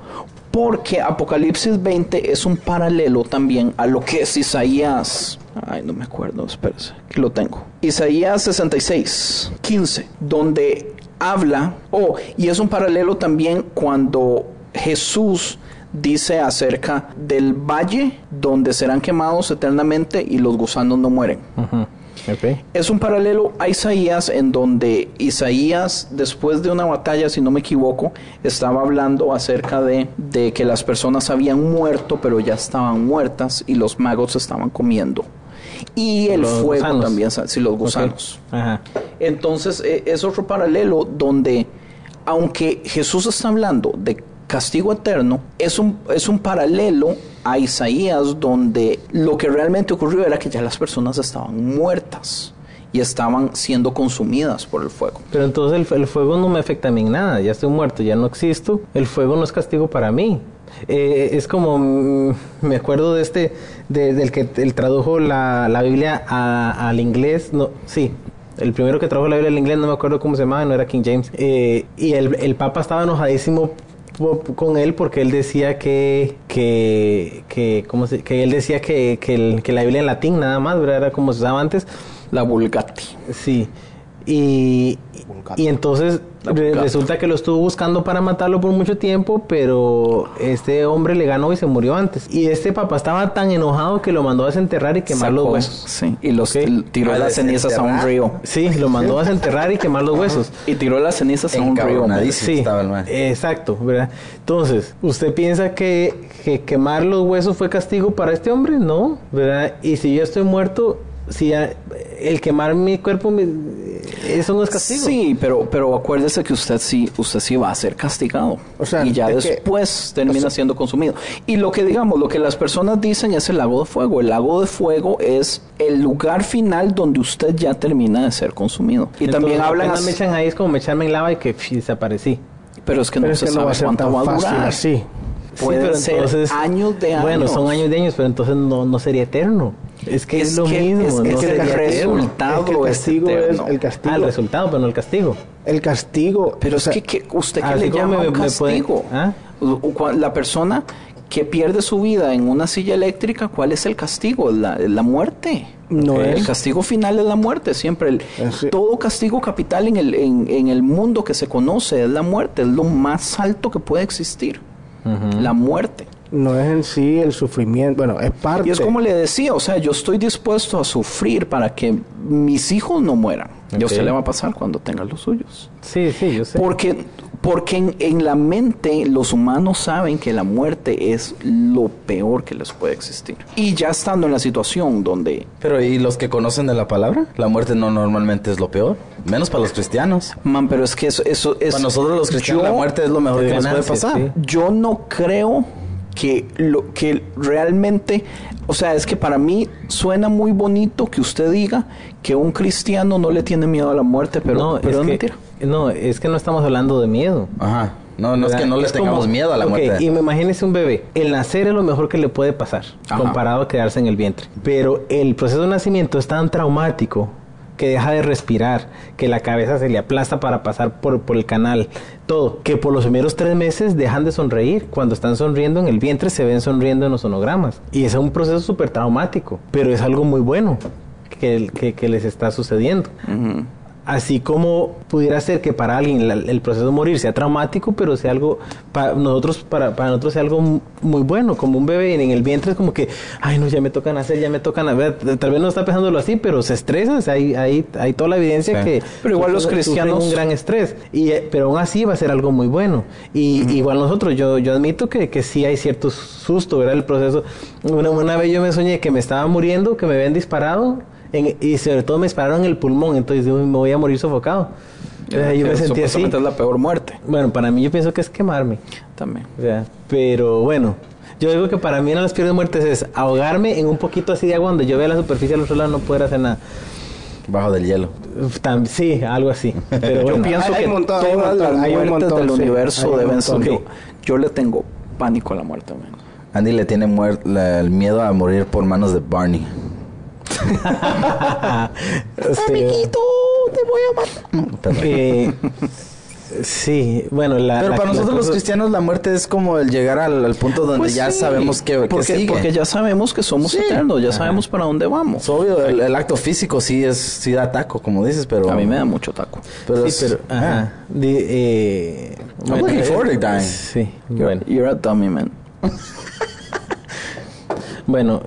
porque Apocalipsis 20 es un paralelo también a lo que es Isaías. Ay, no me acuerdo, espérese, que lo tengo. Isaías 66, 15, donde habla, oh, y es un paralelo también cuando Jesús dice acerca del valle donde serán quemados eternamente y los gusanos no mueren. Es un paralelo a Isaías en donde Isaías, después de una batalla, si no me equivoco, estaba hablando acerca de, de que las personas habían muerto, pero ya estaban muertas y los magos estaban comiendo. Y el Los fuego gusanos. también, sí, los gusanos. Ajá. Entonces eh, es otro paralelo donde, aunque Jesús está hablando de castigo eterno, es un, es un paralelo a Isaías donde lo que realmente ocurrió era que ya las personas estaban muertas y estaban siendo consumidas por el fuego. Pero entonces el, el fuego no me afecta a mí en nada, ya estoy muerto, ya no existo, el fuego no es castigo para mí. Eh, es como, mm, me acuerdo de este, de- del que él tradujo la, la Biblia al inglés, no, sí, el primero que tradujo la Biblia al inglés, no me acuerdo cómo se llamaba, no era King James, Eh, y el, el Papa estaba enojadísimo con él porque él decía que que que cómo se- que él decía que, que, el- que la Biblia en latín nada más ¿verdad? era como se usaba antes La Vulgati. Sí. Y, y entonces re- resulta que lo estuvo buscando para matarlo por mucho tiempo, pero este hombre le ganó y se murió antes. Y este papá estaba tan enojado que lo mandó a desenterrar y quemar los huesos. Sí, y los tiró las cenizas a un río. Sí, lo mandó a desenterrar y quemar los huesos. Y tiró las cenizas a un río. Sí, estaba el man. exacto, ¿verdad? Entonces, ¿usted piensa que, que quemar los huesos fue castigo para este hombre? No, ¿verdad? Y si yo estoy muerto, si ya- el quemar mi cuerpo, me- eso no es castigo. Sí, pero, pero acuérdese que usted sí, usted sí va a ser castigado. O sea, y ya que- después termina siendo consumido. Y lo que digamos, lo que las personas dicen es el lago de fuego. El lago de fuego es el lugar final donde usted ya termina de ser consumido. Y también hablan apenas me así, echan ahí, es como me echarme en lava y que desaparecí. pero es que Pero no es se que no sabe va a ser cuánto tan va a durar. así. Pueden ser años de años. Bueno, son años de años, pero entonces no, no sería eterno. Es que es, Es lo que- mismo. es- no es que el resultado Es que el es castigo es el castigo. Ah, el resultado, pero no el castigo. El castigo. Pero o es que, que usted que le llama me- un puede- castigo. ¿Ah? La persona que pierde su vida en una silla eléctrica, ¿cuál es el castigo? La, la muerte. No Ok. El es. castigo final es la muerte, siempre. El, todo castigo capital en el, en, en el mundo que se conoce es la muerte, es lo más alto que puede existir. La muerte. No es en sí el sufrimiento. Bueno, es parte. Y es como le decía, o sea, yo estoy dispuesto a sufrir para que mis hijos no mueran. Y a usted le va a pasar cuando tenga los suyos. Sí, sí, yo sé. Porque, porque en, en la mente los humanos saben que la muerte es lo peor que les puede existir. Y ya estando en la situación donde, Pero ¿y los que conocen de la palabra? La muerte no normalmente es lo peor, menos para los cristianos. man, pero es que eso, eso es... Para nosotros los cristianos yo- la muerte es lo mejor que nos puede pasar. sí. Yo no creo que lo que realmente, o sea, es que para mí suena muy bonito que usted diga que un cristiano no le tiene miedo a la muerte, pero, no, pero es, es que, mentira. no, es que no estamos hablando de miedo. Ajá. No, no es que no le Es tengamos como- miedo a la ok, muerte. Y me imagínese un bebé. El nacer es lo mejor que le puede pasar, Ajá. comparado a quedarse en el vientre. Pero el proceso de nacimiento es tan traumático que deja de respirar, que la cabeza se le aplasta para pasar por, por el canal, todo, que por los primeros tres meses dejan de sonreír. Cuando están sonriendo en el vientre se ven sonriendo en los sonogramas. Y es un proceso súper traumático, pero es algo muy bueno que, que, les está sucediendo. Así como pudiera ser que para alguien la- el proceso de morir sea traumático, pero sea algo, para nosotros, para, para nosotros sea algo muy bueno, como un bebé en el vientre es como que, ay no, ya me tocan hacer, ya me tocan hacer, tal vez no está pensándolo así, pero se estresa, o sea, hay, hay, hay toda la evidencia Sí. que... Pero igual los cristianos- un gran estrés, y, eh, pero aún así va a ser algo muy bueno. Y igual nosotros, yo, yo admito que, que sí hay cierto susto, ¿verdad? El proceso. Una, una vez yo me soñé que me estaba muriendo, que me habían disparado, en- y sobre todo me dispararon en el pulmón, entonces yo me voy a morir sofocado. Sea, yo me sentí así. es la peor muerte Bueno, para mí yo pienso que es quemarme. también. O sea, pero bueno, yo digo que para mí una de las peores muertes es ahogarme en un poquito así de agua donde yo vea la superficie al otro lado no poder hacer nada. Bajo del hielo. Tam- sí, algo así. Pero Yo bueno. pienso hay que hay todas montón, las hay muertes montón, del sí, universo deben ser... Yo, yo le tengo pánico a la muerte, man. Andy le tiene muer- la- el miedo a morir por manos de Barney. Sí. te voy a matar. Eh, sí, bueno, la, Pero la- para la nosotros los cosa- cristianos la muerte es como el llegar al, al punto donde Pues ya sí, sabemos que, que porque, sigue. porque ya sabemos que somos Sí. eternos, ya Ajá. sabemos para dónde vamos. Es obvio, el, el acto físico sí es sí da taco, como dices, pero A mí me da mucho taco. pero sí, es- pero, ajá. Di- eh, I'm looking forward to dying. Sí, You're, bueno. you're a dummy, man. Bueno,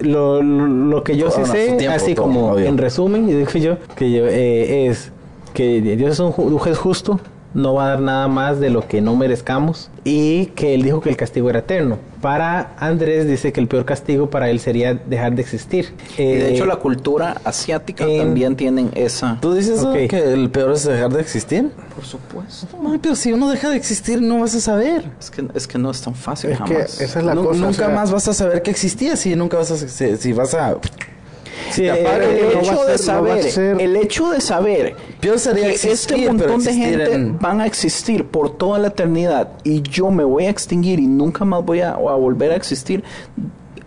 lo, lo, que yo sí sé, tiempo, así todo, como obvio. en resumen, y digo yo, que yo, eh, es que Dios es un juez justo, no va a dar nada más de lo que no merezcamos, y que Él dijo que el castigo era eterno. Para Andrés dice que el peor castigo para él sería dejar de existir. Y de Eh, hecho la cultura asiática en- también tienen esa... ¿Tú dices que el peor es dejar de existir? Por supuesto. No, pero si uno deja de existir no vas a saber. Es que, es que no es tan fácil Es que jamás. esa es la cosa. nunca o sea, más vas a saber que existía si nunca vas a si, si vas a sí, el el no hecho ser- saber, el hecho de saber sería que este montón de gente en- van a existir por toda la eternidad y yo me voy a extinguir y nunca más voy a, a volver a existir,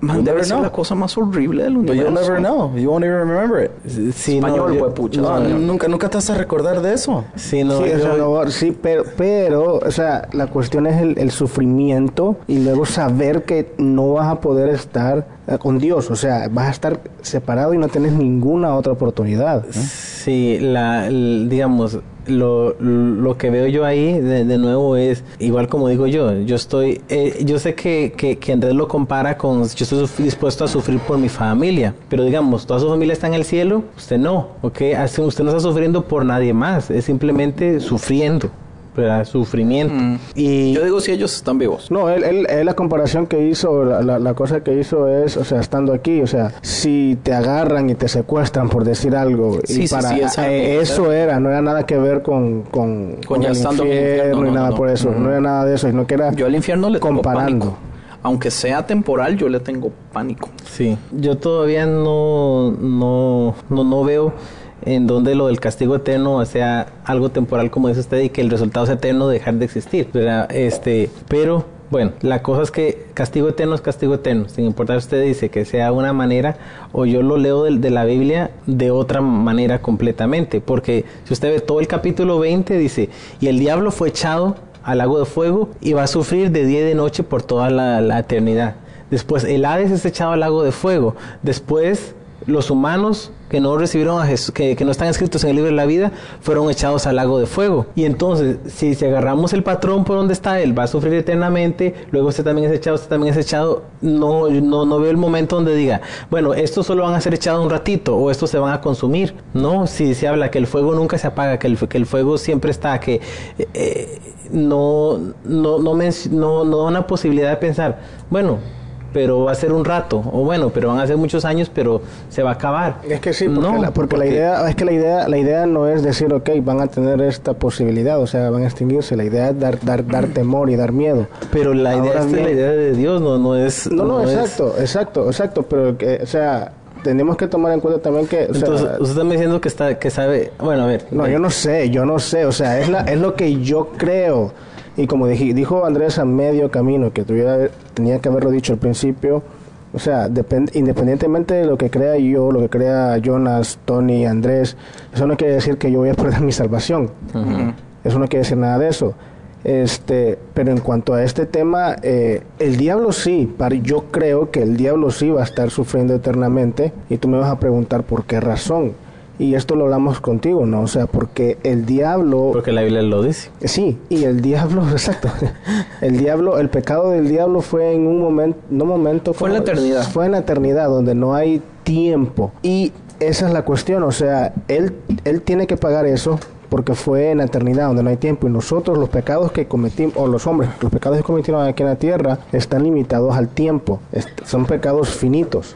man, debe ser la cosa más horrible del But universo. you'll never know. You won't even remember it. no, Español, yo- huepucha. No, español. nunca, nunca te vas a recordar de eso. sí, no, sí, yo- no, sí, pero, pero, o sea, la cuestión es el, el sufrimiento y luego saber que no vas a poder estar eh, con Dios, o sea, vas a estar separado y no tienes ninguna otra oportunidad. ¿no? Sí, la, digamos, lo, lo que veo yo ahí de, de nuevo es, igual como digo yo, yo estoy, eh, yo sé que, que, que Andrés lo compara con, yo estoy dispuesto a sufrir por mi familia, pero digamos, toda su familia está en el cielo, usted no, ¿ok? Usted no está sufriendo por nadie más, es simplemente sufriendo, ¿verdad? Sufrimiento. Mm. Y Yo digo si ellos están vivos. No, él, él, él la comparación que hizo, la, la, la cosa que hizo es, o sea, estando aquí, o sea, si te agarran y te secuestran por decir algo, Sí, y sí, para sí, esa- eh, eso era, no era nada que ver con, con, Con ya el estando infierno no, nada no, por eso, no era nada de eso, sino que era Yo al infierno le tengo comparando. pánico. Aunque sea temporal, yo le tengo pánico. Sí, yo todavía no, no, no, no veo en donde lo del castigo eterno sea algo temporal como dice usted y que el resultado sea eterno de dejar de existir. Este, pero bueno, la cosa es que castigo eterno es castigo eterno, sin importar si usted dice que sea una manera o yo lo leo de, de la Biblia de otra manera completamente, porque si usted ve todo el capítulo 20 dice, y el diablo fue echado al lago de fuego y va a sufrir de día y de noche por toda la, la eternidad. Después el Hades es echado al lago de fuego. Después los humanos que no recibieron a Jesús, que, que no están escritos en el libro de la vida, fueron echados al lago de fuego. Y entonces, si, si agarramos el patrón por donde está, él va a sufrir eternamente, luego usted también es echado, usted también es echado, no, no, no veo el momento donde diga, bueno, estos solo van a ser echados un ratito o estos se van a consumir. No, si se habla que el fuego nunca se apaga, que el, que el fuego siempre está, que eh, no, no, no, no, no da una posibilidad de pensar, bueno, pero va a ser un rato, o bueno, pero van a ser muchos años, pero se va a acabar. Es que sí, porque, No, la, porque la idea es que la idea la idea no es decir, ok, van a tener esta posibilidad, o sea, van a extinguirse. La idea es dar dar, dar temor y dar miedo. Pero la idea es bien- la idea de Dios, no, no es... No, no, exacto, exacto, exacto, pero que, o sea, tenemos que tomar en cuenta también que, o sea, Entonces, usted está diciendo que está, que sabe, bueno, a ver. no, yo no sé, yo no sé, o sea, es la, es lo que yo creo. Y como dije, dijo Andrés a medio camino, que tuviera, tenía que haberlo dicho al principio, o sea, depend- independientemente de lo que crea yo, lo que crea Jonas, Tony, Andrés, eso no quiere decir que yo voy a perder mi salvación. Eso no quiere decir nada de eso. Este, pero en cuanto a este tema, eh, el diablo sí, par- yo creo que el diablo sí va a estar sufriendo eternamente y tú me vas a preguntar por qué razón. Y esto lo hablamos contigo, ¿no? O sea, porque el diablo... Porque la Biblia lo dice. Sí, y el diablo, exacto. El diablo, el pecado del diablo fue en un momento, no momento... Fue en la eternidad. Fue en la eternidad, donde no hay tiempo. Y esa es la cuestión, o sea, él, él tiene que pagar eso porque fue en la eternidad donde no hay tiempo y nosotros los pecados que cometimos, o los hombres, los pecados que cometieron aquí en la tierra están limitados al tiempo, son pecados finitos.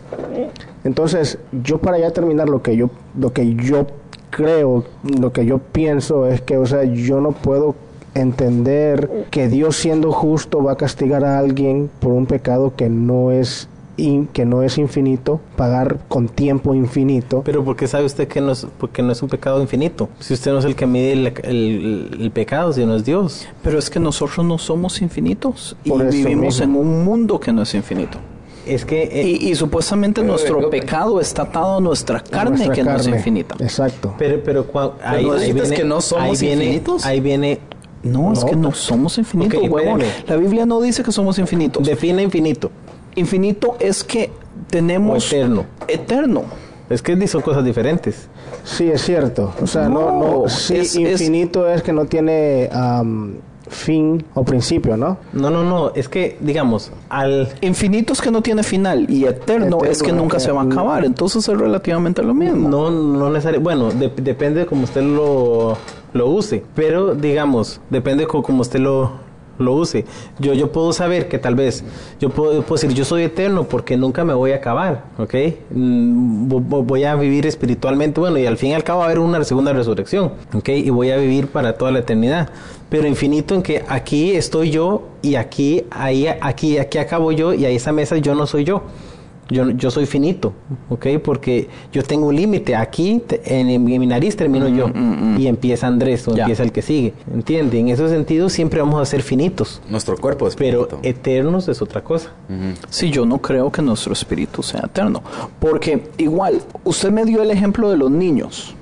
Entonces, yo para ya terminar lo que yo, lo que yo creo, lo que yo pienso es que, o sea, yo no puedo entender que Dios siendo justo va a castigar a alguien por un pecado que no es in- que no es infinito, pagar con tiempo infinito. Pero porque sabe usted que no es, porque no es un pecado infinito. Si usted no es el que mide el, el- el pecado, sino es Dios. Pero es que nosotros no somos infinitos y Por vivimos mismo. en un mundo que no es infinito. Es que eh, Y, y supuestamente nuestro pecado está atado a nuestra carne Nuestra que no es infinita. Exacto. pero pero cua- ahí, ¿no ahí dices viene, que no somos ahí viene- infinitos? Ahí viene No, es No. que no somos infinitos, Ok, huevón. espérame. La Biblia no dice que somos infinitos. define infinito Infinito es que tenemos o eterno. eterno. Es que son cosas diferentes. Sí, es cierto. O sea, no, No, no, sí, es- infinito es, que no tiene am, fin o principio, ¿no? No, no, no. Es que digamos al Infinito es que no tiene final y eterno, Eterno, es que nunca se va a acabar. Entonces es relativamente lo mismo. No, no necesariamente. Bueno, de- depende de cómo usted lo, lo use. Pero, digamos, depende de cómo usted lo, lo use. Yo, yo puedo saber que tal vez, yo puedo, decir, yo soy eterno porque nunca me voy a acabar, ¿ok? Mm, vo- vo- Voy a vivir espiritualmente, bueno, y al fin y al cabo va a haber una segunda resurrección, ¿ok? Y voy a vivir para toda la eternidad. Pero infinito en que aquí estoy yo y aquí, ahí, aquí, aquí acabo yo y a esa mesa yo no soy yo. Yo, yo soy finito, ¿ok? Porque yo tengo un límite. Aquí, te- en, en mi nariz termino yo. Y empieza Andrés o Ya. empieza el que sigue. ¿Entiende? En ese sentido siempre vamos a ser finitos. Nuestro cuerpo es Pero finito. eternos es otra cosa. Sí, yo no creo que nuestro espíritu sea eterno. Porque igual, usted me dio el ejemplo de los niños.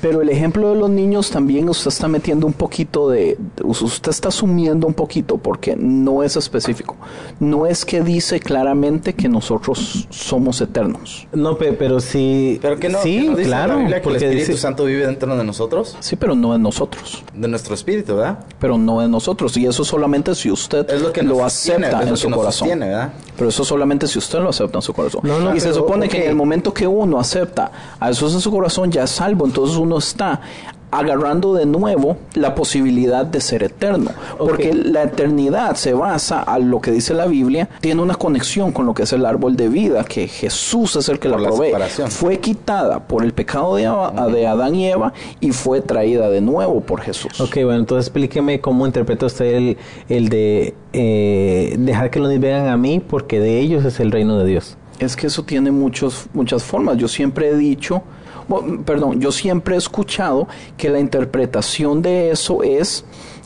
Pero el ejemplo de los niños también usted está metiendo un poquito de, usted está asumiendo un poquito porque no es específico. No es que dice claramente que nosotros somos eternos. No, pe- pero sí. Pero que no, sí, que no dice claro. la Biblia que el Espíritu dice- Santo vive dentro de nosotros, Sí, pero no en nosotros. de nuestro espíritu, ¿verdad? Pero no en nosotros. Y eso solamente si usted Es lo que lo nos sostiene, acepta lo en que su corazón. sostiene, ¿verdad? Pero eso solamente si usted lo acepta en su corazón. No, no, y se supone que en el momento que uno acepta a eso en su corazón ya es salvo, entonces uno está agarrando de nuevo la posibilidad de ser eterno. Porque la eternidad se basa a lo que dice la Biblia, tiene una conexión con lo que es el árbol de vida, que Jesús es el que Por la provee. Fue quitada por el pecado de, Adán y Eva y fue traída de nuevo por Jesús. Ok, bueno, entonces explíqueme cómo interpreta usted el, el de eh, dejar que los vengan a mí porque de ellos es el reino de Dios. Es que eso tiene muchos, muchas formas. Yo siempre he dicho, perdón, yo siempre he escuchado que la interpretación de eso es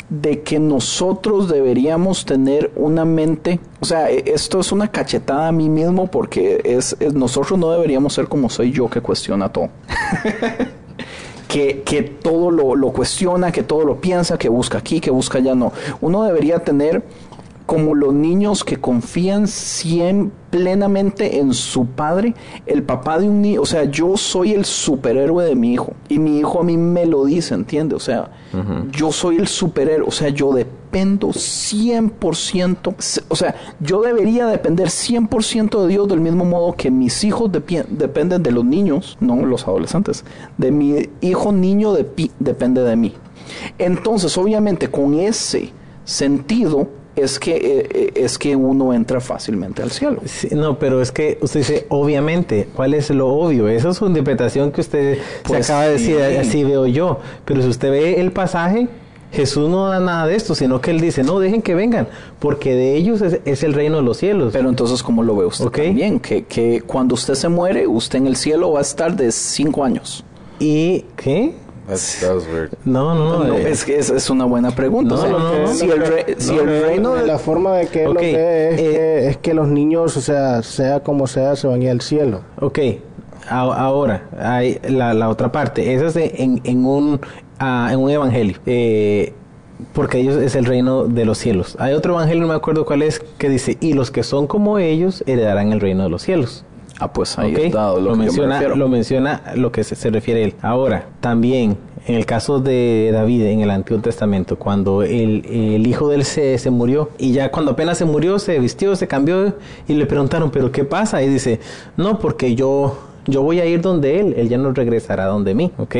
de que nosotros deberíamos tener una mente, o sea, e- esto es una cachetada a mí mismo porque es, es- nosotros no deberíamos ser como soy yo que cuestiona todo. que, que todo lo, lo cuestiona, que todo lo piensa, que busca aquí, que busca allá, no. Uno debería tener como los niños que confían 100 plenamente en su padre, el papá de un niño, o sea, yo soy el superhéroe de mi hijo y mi hijo a mí me lo dice, ¿entiende? O sea, yo soy el superhéroe, o sea, yo dependo 100%, se- o sea, yo debería depender 100% de Dios del mismo modo que mis hijos dependen de los niños, no los adolescentes, de mi hijo niño depende de mí. Entonces, obviamente, con ese sentido es que, eh, eh, es que uno entra fácilmente al cielo. Sí, no, pero es que usted dice, obviamente, ¿cuál es lo obvio? Esa es su interpretación que usted Pues se acaba de decir, sí. así veo yo. Pero si usted ve el pasaje, Jesús no da nada de esto, sino que él dice, no, dejen que vengan, porque de ellos es, es el reino de los cielos. Pero entonces, ¿cómo lo ve usted también? Que, que cuando usted se muere, usted en el cielo va a estar de cinco años. ¿Y qué? That's, that was weird. No, no, no. No, eh, es que es, es una buena pregunta. No, O sea, no, no, no. si el, re- si el reino de la forma de que él Ok, lo ve es, eh, que, es que los niños, o sea, sea como sea, se van a ir al cielo. Ok, a- ahora, hay la, la otra parte. Esa es en, en, un, ah, en un evangelio. Eh, porque ellos es el reino de los cielos. Hay otro evangelio, no me acuerdo cuál es, que dice, y los que son como ellos heredarán el reino de los cielos. Ah, pues ahí ¿Ok? es dado lo, lo, que me menciona, refiero. lo menciona lo que se, se refiere él. Ahora, también, en el caso de David en el Antiguo Testamento, cuando el, el hijo de él se, se murió, y ya cuando apenas se murió, se vistió, se cambió, y le preguntaron, ¿pero qué pasa? Y dice, no, porque yo, yo voy a ir donde él, él ya no regresará donde mí, ¿ok?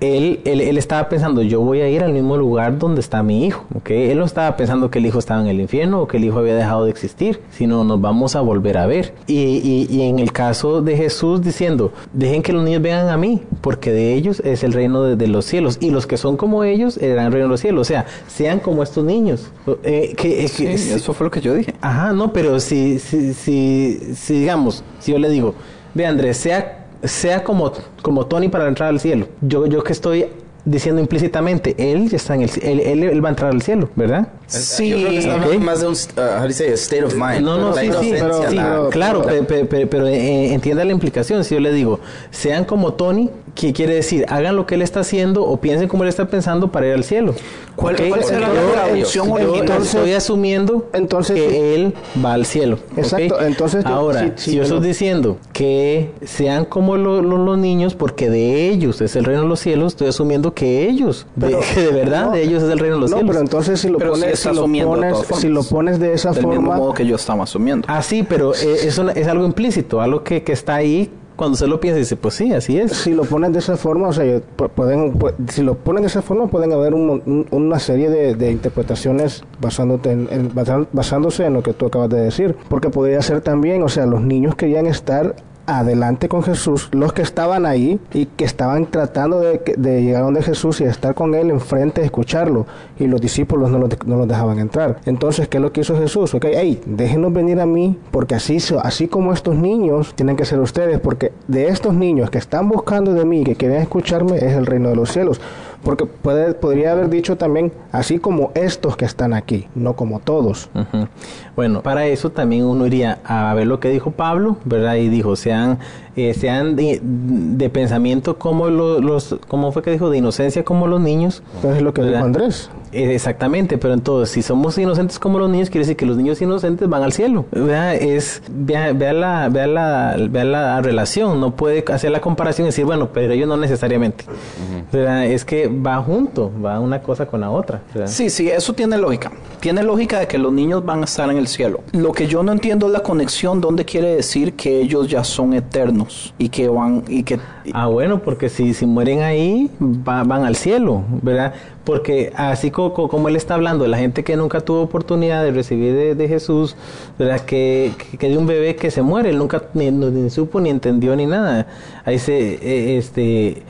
Él, él, él estaba pensando, yo voy a ir al mismo lugar donde está mi hijo, ¿ok? Él no estaba pensando que el hijo estaba en el infierno o que el hijo había dejado de existir, sino nos vamos a volver a ver. Y, y, y en el caso de Jesús diciendo, dejen que los niños vengan a mí, porque de ellos es el reino de, de los cielos, y los que son como ellos eran el reino de los cielos, o sea, sean como estos niños. Eh, que, Sí, que- eso fue lo que yo dije. Ajá, no, pero si, si, si, si digamos, si yo le digo, ve Andrés, sea, sea como, como Tony para entrar al cielo, yo, yo que estoy diciendo implícitamente, él ya está en el él, él, él va a entrar al cielo, ¿verdad? Sí, yo creo que está ok. más de un, uh, how do you say, a state of mind. No, no, sí, sí, pero, sí, la- claro, la- pe- pe- pe- pero, eh, entienda la implicación. Si yo le digo, sean como Tony, ¿qué quiere decir? Hagan lo que él está haciendo o piensen como él está pensando para ir al cielo. ¿Cuál- ¿Ok? cuál será la yo original? estoy asumiendo Entonces, que sí. él va al cielo. Exacto, entonces yo- Ahora, sí, si sí, yo pero- estoy diciendo que sean como lo- lo- los niños, porque de ellos es el reino de los cielos, estoy asumiendo que ellos, de, Pero- que de verdad no, de ellos es el reino de los no, cielos. pero entonces si lo Pero pones, si lo pones, si lo pones de esa Del mismo forma, modo que yo estaba asumiendo. Ah, sí, pero eh, eso es algo implícito, algo que, que está ahí. Cuando usted lo piensa, dice, pues sí, así es. si lo pones de esa forma, o sea, pueden, pu- si lo ponen de esa forma, pueden haber un un- una serie de, interpretaciones basándote en- en- basándose en lo que tú acabas de decir. Porque podría ser también, o sea, los niños querían estar adelante con Jesús, los que estaban ahí y que estaban tratando de, de llegar donde Jesús y estar con él enfrente, escucharlo, y los discípulos no los, no los dejaban entrar. Entonces, ¿qué es lo que hizo Jesús? Ok, hey, déjenos venir a mí, porque así, así como estos niños tienen que ser ustedes, porque de estos niños que están buscando de mí, que quieren escucharme, es el reino de los cielos. Porque puede, podría haber dicho también, así como estos que están aquí, no como todos. Bueno, para eso también uno iría a ver lo que dijo Pablo, ¿verdad? Y dijo, sean, eh, sean de, de pensamiento como lo- los, ¿cómo fue que dijo? De inocencia como los niños. Entonces es lo que ¿verdad? dijo Andrés. Eh, Exactamente, pero entonces si somos inocentes como los niños, quiere decir que los niños inocentes van al cielo. Vea, es, vea, vea la, vea, la, vea la relación, no puede hacer la comparación y decir, bueno, pero ellos no necesariamente. Es que va junto, va una cosa con la otra. ¿verdad? Sí, sí, eso tiene lógica. Tiene lógica de que los niños van a estar en el cielo. Lo que yo no entiendo es la conexión donde quiere decir que ellos ya son eternos y que van y que Ah, bueno, porque si, si mueren ahí, va- van al cielo, ¿verdad? Porque así co- co- como él está hablando, la gente que nunca tuvo oportunidad de recibir de, de Jesús, ¿verdad? Que, que, que de un bebé que se muere, él nunca ni, ni supo, ni entendió, ni nada. Ahí se, eh, este,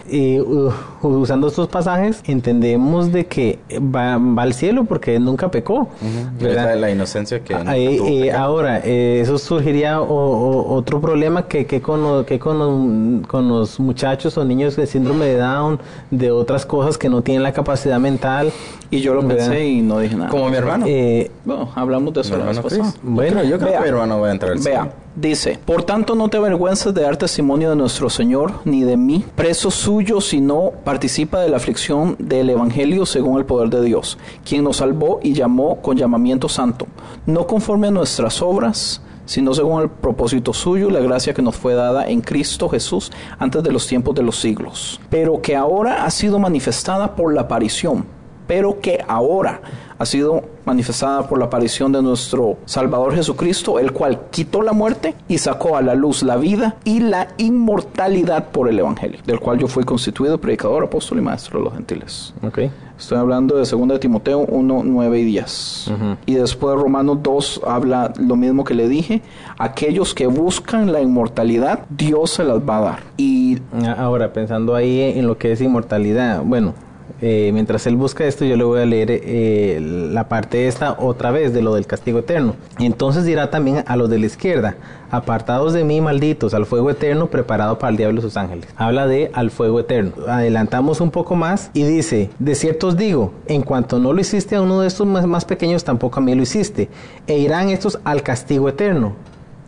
uh, usando estos pasajes, entendemos de que va, va al cielo porque nunca pecó, Es ¿verdad? la, inocencia que nunca Ahí, tuvo eh, ahora, eh, eso surgiría o- o- otro problema que, que, con, lo- que con, los- con los muchachos o niños de síndrome de Down, de otras cosas que no tienen la capacidad mental. y yo lo ¿verdad? pensé y no dije nada. Como mi hermano. Eh, Bueno, hablamos de eso la vez pasada. Bueno, yo creo, yo creo vea. que mi hermano va a entrar al Vea, cielo. dice, por tanto no te avergüences de dar testimonio de nuestro Señor, ni de mí, preso suyo, sino participa de la aflicción del Evangelio según el poder de Dios, quien nos salvó y llamó con llamamiento santo, no conforme a nuestras obras, sino según el propósito suyo la gracia que nos fue dada en Cristo Jesús antes de los tiempos de los siglos, pero que ahora ha sido manifestada por la aparición, pero que ahora ha sido manifestada por la aparición de nuestro Salvador Jesucristo, el cual quitó la muerte y sacó a la luz la vida y la inmortalidad por el Evangelio, del cual yo fui constituido predicador, apóstol y maestro de los gentiles. ok. Estoy hablando de 2 de Timoteo 1, 9 y 10. Y después Romanos 2 habla lo mismo que le dije. Aquellos que buscan la inmortalidad, Dios se las va a dar. Y Ahora, pensando ahí en lo que es inmortalidad, bueno, eh, mientras él busca esto, yo le voy a leer eh, la parte esta otra vez de lo del castigo eterno. Entonces dirá también a los de la izquierda, apartados de mí, malditos, al fuego eterno preparado para el diablo y sus ángeles. Habla de al fuego eterno. Adelantamos un poco más y dice, de cierto os digo, en cuanto no lo hiciste a uno de estos más, más pequeños, tampoco a mí lo hiciste. E irán estos al castigo eterno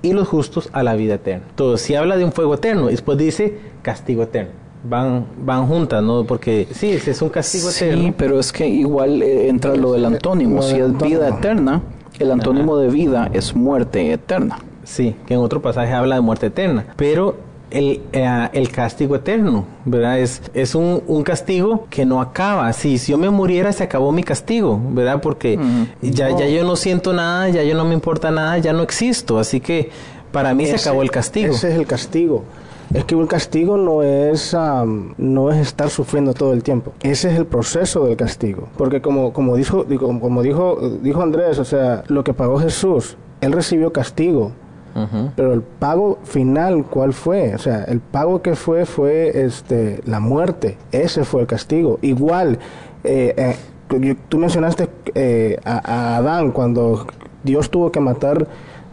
y los justos a la vida eterna. Entonces, si habla de un fuego eterno, después dice castigo eterno. Van, van juntas, ¿no? Porque sí, ese es un castigo sí, eterno. pero es que igual eh, entra lo del antónimo. Lo Si del es vida eterna, el antónimo de vida es muerte eterna. Sí, que en otro pasaje habla de muerte eterna. Pero el, eh, el castigo eterno, ¿verdad? Es, es un, un, castigo que no acaba. Si, si yo me muriera, se acabó mi castigo, ¿verdad? Porque ya, ya yo no siento nada, ya yo no me importa nada, ya no existo. Así que para mí se acabó el castigo. Ese es el castigo. Es que un castigo no es, no es estar sufriendo todo el tiempo. Ese es el proceso del castigo. Porque como, como, dijo, como dijo, dijo Andrés, o sea, lo que pagó Jesús, él recibió castigo pero el pago final, ¿cuál fue? O sea, el pago que fue fue este, la muerte. Ese fue el castigo. Igual, eh, eh, tú mencionaste eh, a, Adán cuando Dios tuvo que matar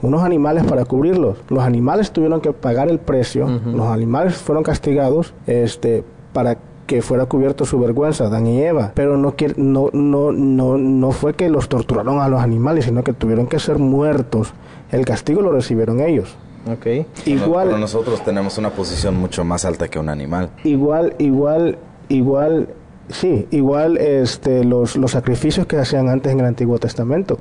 unos animales para cubrirlos. Los animales tuvieron que pagar el precio, los animales fueron castigados este, para que fuera cubierto su vergüenza, Adán y Eva. Pero no, no, no, no, no fue que los torturaron a los animales, sino que tuvieron que ser muertos el castigo lo recibieron ellos. Okay. Igual. Pero nosotros tenemos una posición mucho más alta que un animal. Igual, igual, igual, sí, igual este, los, los sacrificios que hacían antes en el Antiguo Testamento.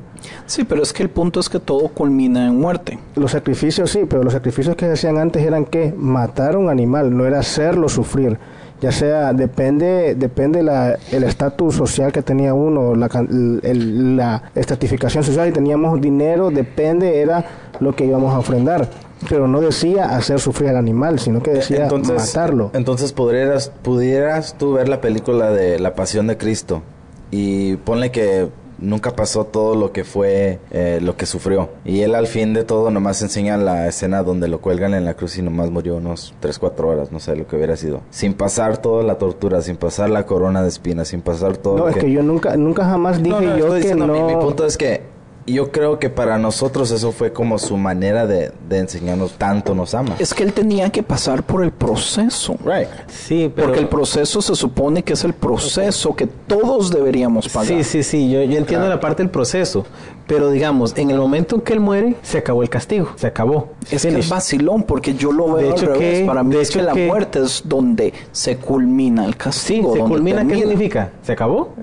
Sí, pero es que el punto es que todo culmina en muerte. Los sacrificios sí, pero los sacrificios que hacían antes eran que matar a un animal, no era hacerlo sufrir ya sea depende depende la, el estatus social que tenía uno la, la estratificación social y teníamos dinero depende era lo que íbamos a ofrendar pero no decía hacer sufrir al animal sino que decía matarlo entonces pudieras pudieras tú ver la película de la pasión de Cristo y ponle que nunca pasó todo lo que fue, eh, lo que sufrió. Y él al fin de todo nomás enseña la escena donde lo cuelgan en la cruz y nomás murió unos 3, 4 horas, no sé lo que hubiera sido. Sin pasar toda la tortura, sin pasar la corona de espinas, sin pasar todo... No, es que... yo nunca, nunca jamás dije yo que no... mi punto es que yo creo que para nosotros eso fue como su manera de, de, enseñarnos tanto nos ama. Es que él tenía que pasar por el proceso. Right. Sí, porque el proceso se supone que es el proceso que todos deberíamos pagar. Sí, sí, sí, yo, yo entiendo la parte del proceso, pero digamos, en el momento en que él muere, se acabó el castigo, se acabó. Es que es vacilón, porque yo lo veo al revés. Para mí es que la muerte es donde se culmina el castigo. Sí, se culmina, ¿qué significa? ¿Se acabó?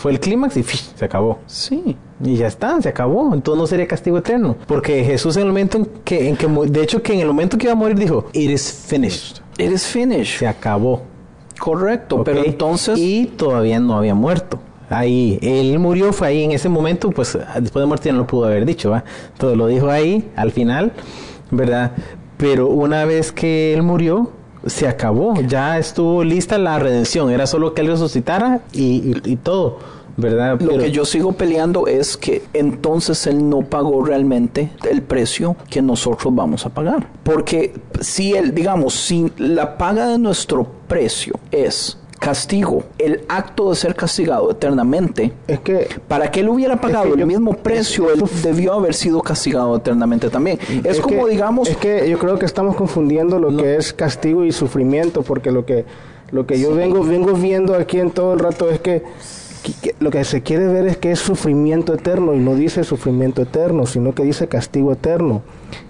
Fue el clímax y se acabó. Sí. Y ya está, se acabó. Entonces no sería castigo eterno. Porque Jesús en el momento en que, en que de hecho que en el momento que iba a morir dijo, it is finished. It is finished. Se acabó. Correcto, pero entonces... Y todavía no había muerto. Ahí, él murió, fue ahí en ese momento, pues después de muerte ya no lo pudo haber dicho, ¿va? Todo lo dijo ahí, al final, ¿verdad? Pero una vez que él murió, se acabó, ya estuvo lista la redención, era solo que él resucitara y, y todo. ¿Verdad? Lo que yo sigo peleando es que entonces él no pagó realmente el precio que nosotros vamos a pagar. Porque si él, digamos, si la paga de nuestro precio es castigo, el acto de ser castigado eternamente, es que para que él hubiera pagado el mismo precio, él debió haber sido castigado eternamente también. Es, como digamos, es que yo creo que estamos confundiendo lo que es castigo y sufrimiento, porque lo que lo que yo vengo vengo viendo aquí en todo el rato es que lo que se quiere ver es que es sufrimiento eterno y no dice sufrimiento eterno, sino que dice castigo eterno.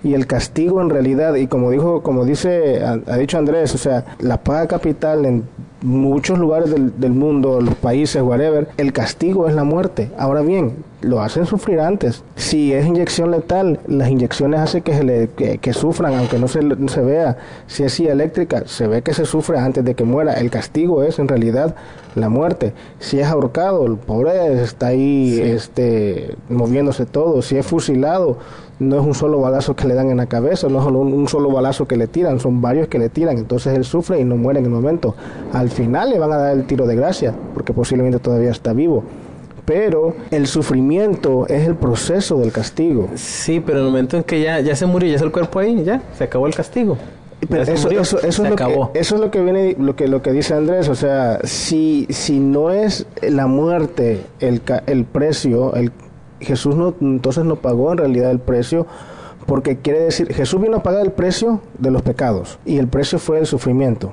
Y el castigo en realidad, y como dijo, como dice, ha, dicho Andrés, o sea, la paga capital en muchos lugares del, del, mundo, los países, whatever, el castigo es la muerte. Ahora bien, lo hacen sufrir antes. Si es inyección letal, las inyecciones hacen que, se le, que, sufran, aunque no se, no se vea. Si es silla eléctrica, se ve que se sufre antes de que muera. El castigo es en realidad la muerte. Si es ahorcado, el pobre está ahí este, moviéndose todo. Si es fusilado, no es un solo balazo que le dan en la cabeza, no es un, solo balazo que le tiran, son varios que le tiran, entonces él sufre y no muere en el momento. Al final le van a dar el tiro de gracia, porque posiblemente todavía está vivo. Pero el sufrimiento es el proceso del castigo. Sí, pero en el momento en que ya, ya se murió, ya es el cuerpo ahí, ya, se acabó el castigo. Pero eso, eso, es lo que, eso es lo que viene, lo que, lo que dice Andrés, o sea, si, si no es la muerte el, el precio, el, Jesús no, entonces no pagó en realidad el precio porque quiere decir, Jesús vino a pagar el precio de los pecados y el precio fue el sufrimiento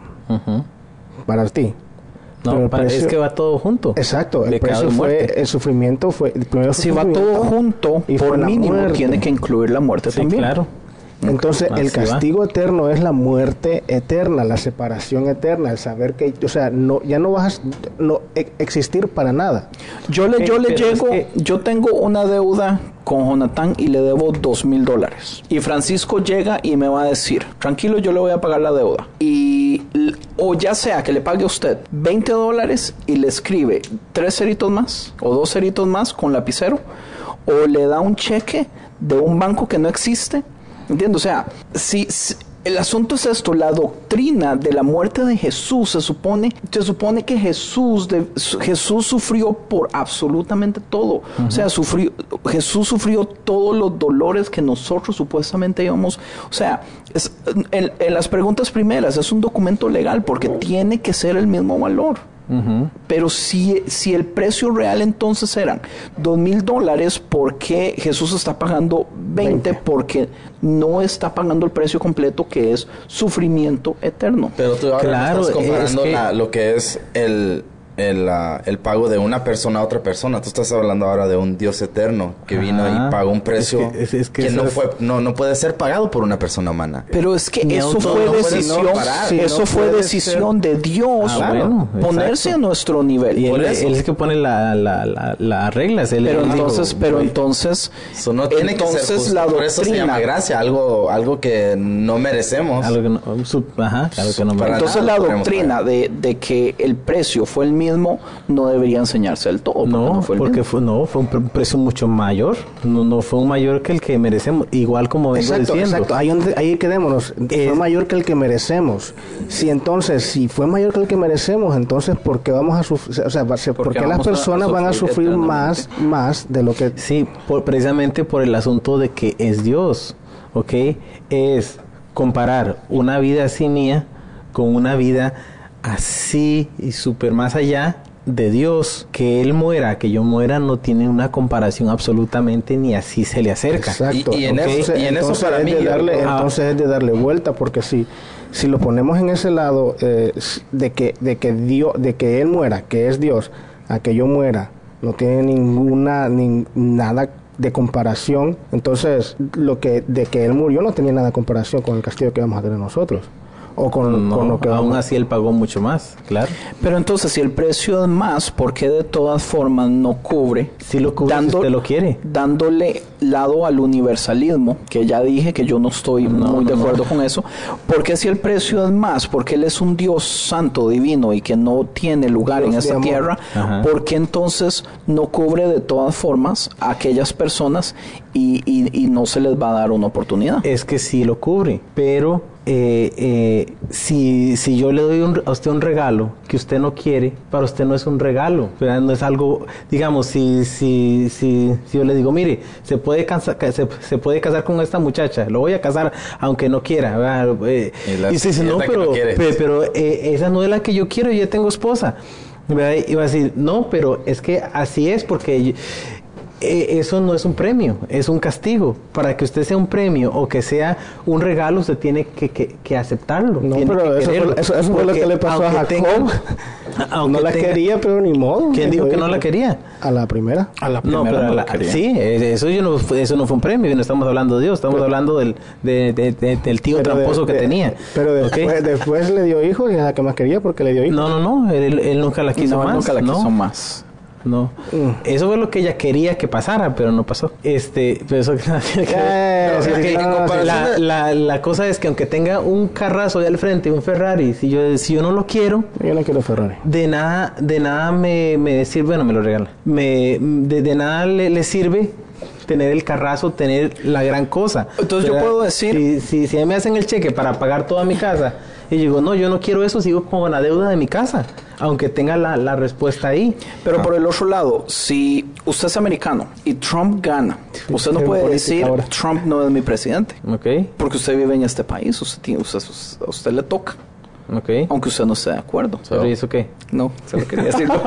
para ti. No, es que va todo junto. Exacto, el precio fue el sufrimiento fue primero si va todo junto y por mínimo tiene que incluir la muerte también. Claro. Entonces, el castigo eterno es la muerte eterna, la separación eterna, el saber que, o sea, no, ya no vas a no, e- existir para nada. Yo le, yo le es llego, que- yo tengo una deuda con Jonathan y le debo dos mil dólares. Y Francisco llega y me va a decir, tranquilo, yo le voy a pagar la deuda. Y, o ya sea que le pague a usted 20 dólares y le escribe tres ceritos más o dos ceritos más con lapicero, o le da un cheque de un banco que no existe. ¿Entiendes? O sea, si, si- el asunto es esto, la doctrina de la muerte de Jesús se supone, se supone que Jesús, de- Jesús sufrió por absolutamente todo. O sea, sufrió, Jesús sufrió todos los dolores que nosotros supuestamente íbamos. O sea, es- en, en las preguntas primeras es un documento legal porque tiene que ser el mismo valor. Pero si, si el precio real entonces eran dos mil dólares, ¿por qué Jesús está pagando 20? Porque no está pagando el precio completo que es sufrimiento eterno. Pero tú ahora Claro, estás comparando es que- la- lo que es el, el, ah, el pago de una persona a otra persona. Tú estás hablando ahora de un Dios eterno que vino y pagó un precio Es que- es- es que que, eso no, fue, no, no puede ser pagado por una persona humana. Pero es que Ni eso auto- fue no decisión. Sí, eso no fue decisión de Dios Ah, bueno, ponerse exacto. a nuestro nivel. Y él, él es que pone la, la, la, las reglas. Él- pero él dijo, entonces, pero "Oye, entonces, Eso no tiene que ser entonces justo. la por eso se llama doctrina, gracia, algo, algo que no merecemos. algo que no, su- ajá, algo que no me Para entonces nada la doctrina de, de que el precio fue el mismo no debería enseñarse del todo. porque No, fue el porque mismo. fue, no, fue un pre- precio mucho mayor. No, no fue un mayor que el que merecemos. Igual como vengo Exacto, diciendo. exacto. Ahí, donde- ahí quedémonos. Es- fue mayor que el que merecemos. Si entonces, si fue mayor que el que merecemos, entonces, ¿por qué vamos a sufrir? O sea, ¿por Porque qué las vamos a- a personas van a sufrir más, más de lo que... Sí, por- precisamente por el asunto de que es Dios, ¿ok? Es comparar una vida así mía con una vida así y súper más allá de Dios. Que Él muera, que yo muera, no tiene una comparación absolutamente ni así se le acerca. Exacto. Y- y en eso- y en eso entonces para es mí de darle, Ah. entonces es de darle vuelta, porque si, si lo ponemos en ese lado eh, de que de que Dios, de que él muera, que es Dios, a que yo muera, no tiene ninguna ni nada de comparación. Entonces, lo que de que él murió no tenía nada de comparación con el castigo que vamos a tener nosotros o con, No, con lo que aún vamos así Él pagó mucho más, claro. Pero entonces, si el precio es más, ¿por qué de todas formas no cubre? Si lo cubre, si usted lo quiere. Dándole lado al universalismo, que ya dije que yo no estoy muy de acuerdo con eso. Porque si el precio es más, porque Él es un Dios santo, divino y que no tiene lugar Dios en esta amor. tierra, Ajá. ¿por qué entonces no cubre de todas formas a aquellas personas y, y- y no se les va a dar una oportunidad? Es que sí lo cubre, pero eh, eh, si, si yo le doy un- a usted un regalo que usted no quiere, para usted no es un regalo, ¿verdad? no es algo, digamos, si, si, si, si yo le digo, mire, se puede, cansa- ca- se, se puede casar con esta muchacha, lo voy a casar aunque no quiera, ¿verdad? Eh, Y la- y usted dice, no, pero, no quiere". pe- pero eh, esa no es la que yo quiero, yo ya tengo esposa. ¿verdad? Y va a decir, no, pero es que así es porque... eh, eso no es un premio, es un castigo. Para que usted sea un premio o que sea un regalo, usted tiene que, que- que aceptarlo. No, tiene pero que eso fue- eso- eso fue lo que le pasó a Jacob. tenga- aunque no la tenga- quería, pero ni modo. ¿Quién dijo que no la quería? A la primera. A la No, primera pero no la- la quería. sí, eh, eso, yo no, fue- eso no fue un premio, no estamos hablando de Dios, estamos hablando del, de- de- de- del tío Pero de- tramposo que de- tenía. Pero después, después le dio hijos y es la que más quería porque le dio hijos. No, no, no, él, él nunca la quiso No, más. nunca la ¿no? quiso más. No. Mm. Eso fue lo que ella quería que pasara, pero no pasó. Este, pero eso la, cosa es que aunque tenga un carrazo de al frente, un Ferrari, si yo, si yo no lo quiero, Yo no quiero Ferrari. de nada, de nada me, me sirve, bueno, me lo regala. Me, de, de nada le, le sirve tener el carrazo, tener la gran cosa. Entonces yo puedo decir- Si, si, si me hacen el cheque para pagar toda mi casa, y yo digo, no, yo no quiero eso, sigo con la deuda de mi casa, aunque tenga la, la respuesta ahí. Pero por el otro lado, si usted es americano y Trump gana, usted no puede decir ahora. Trump no es mi presidente. Porque usted vive en este país, usted, tiene- usted- a usted le toca, aunque usted no esté de acuerdo. ¿Pero ¿y eso qué? No, se lo quería decir.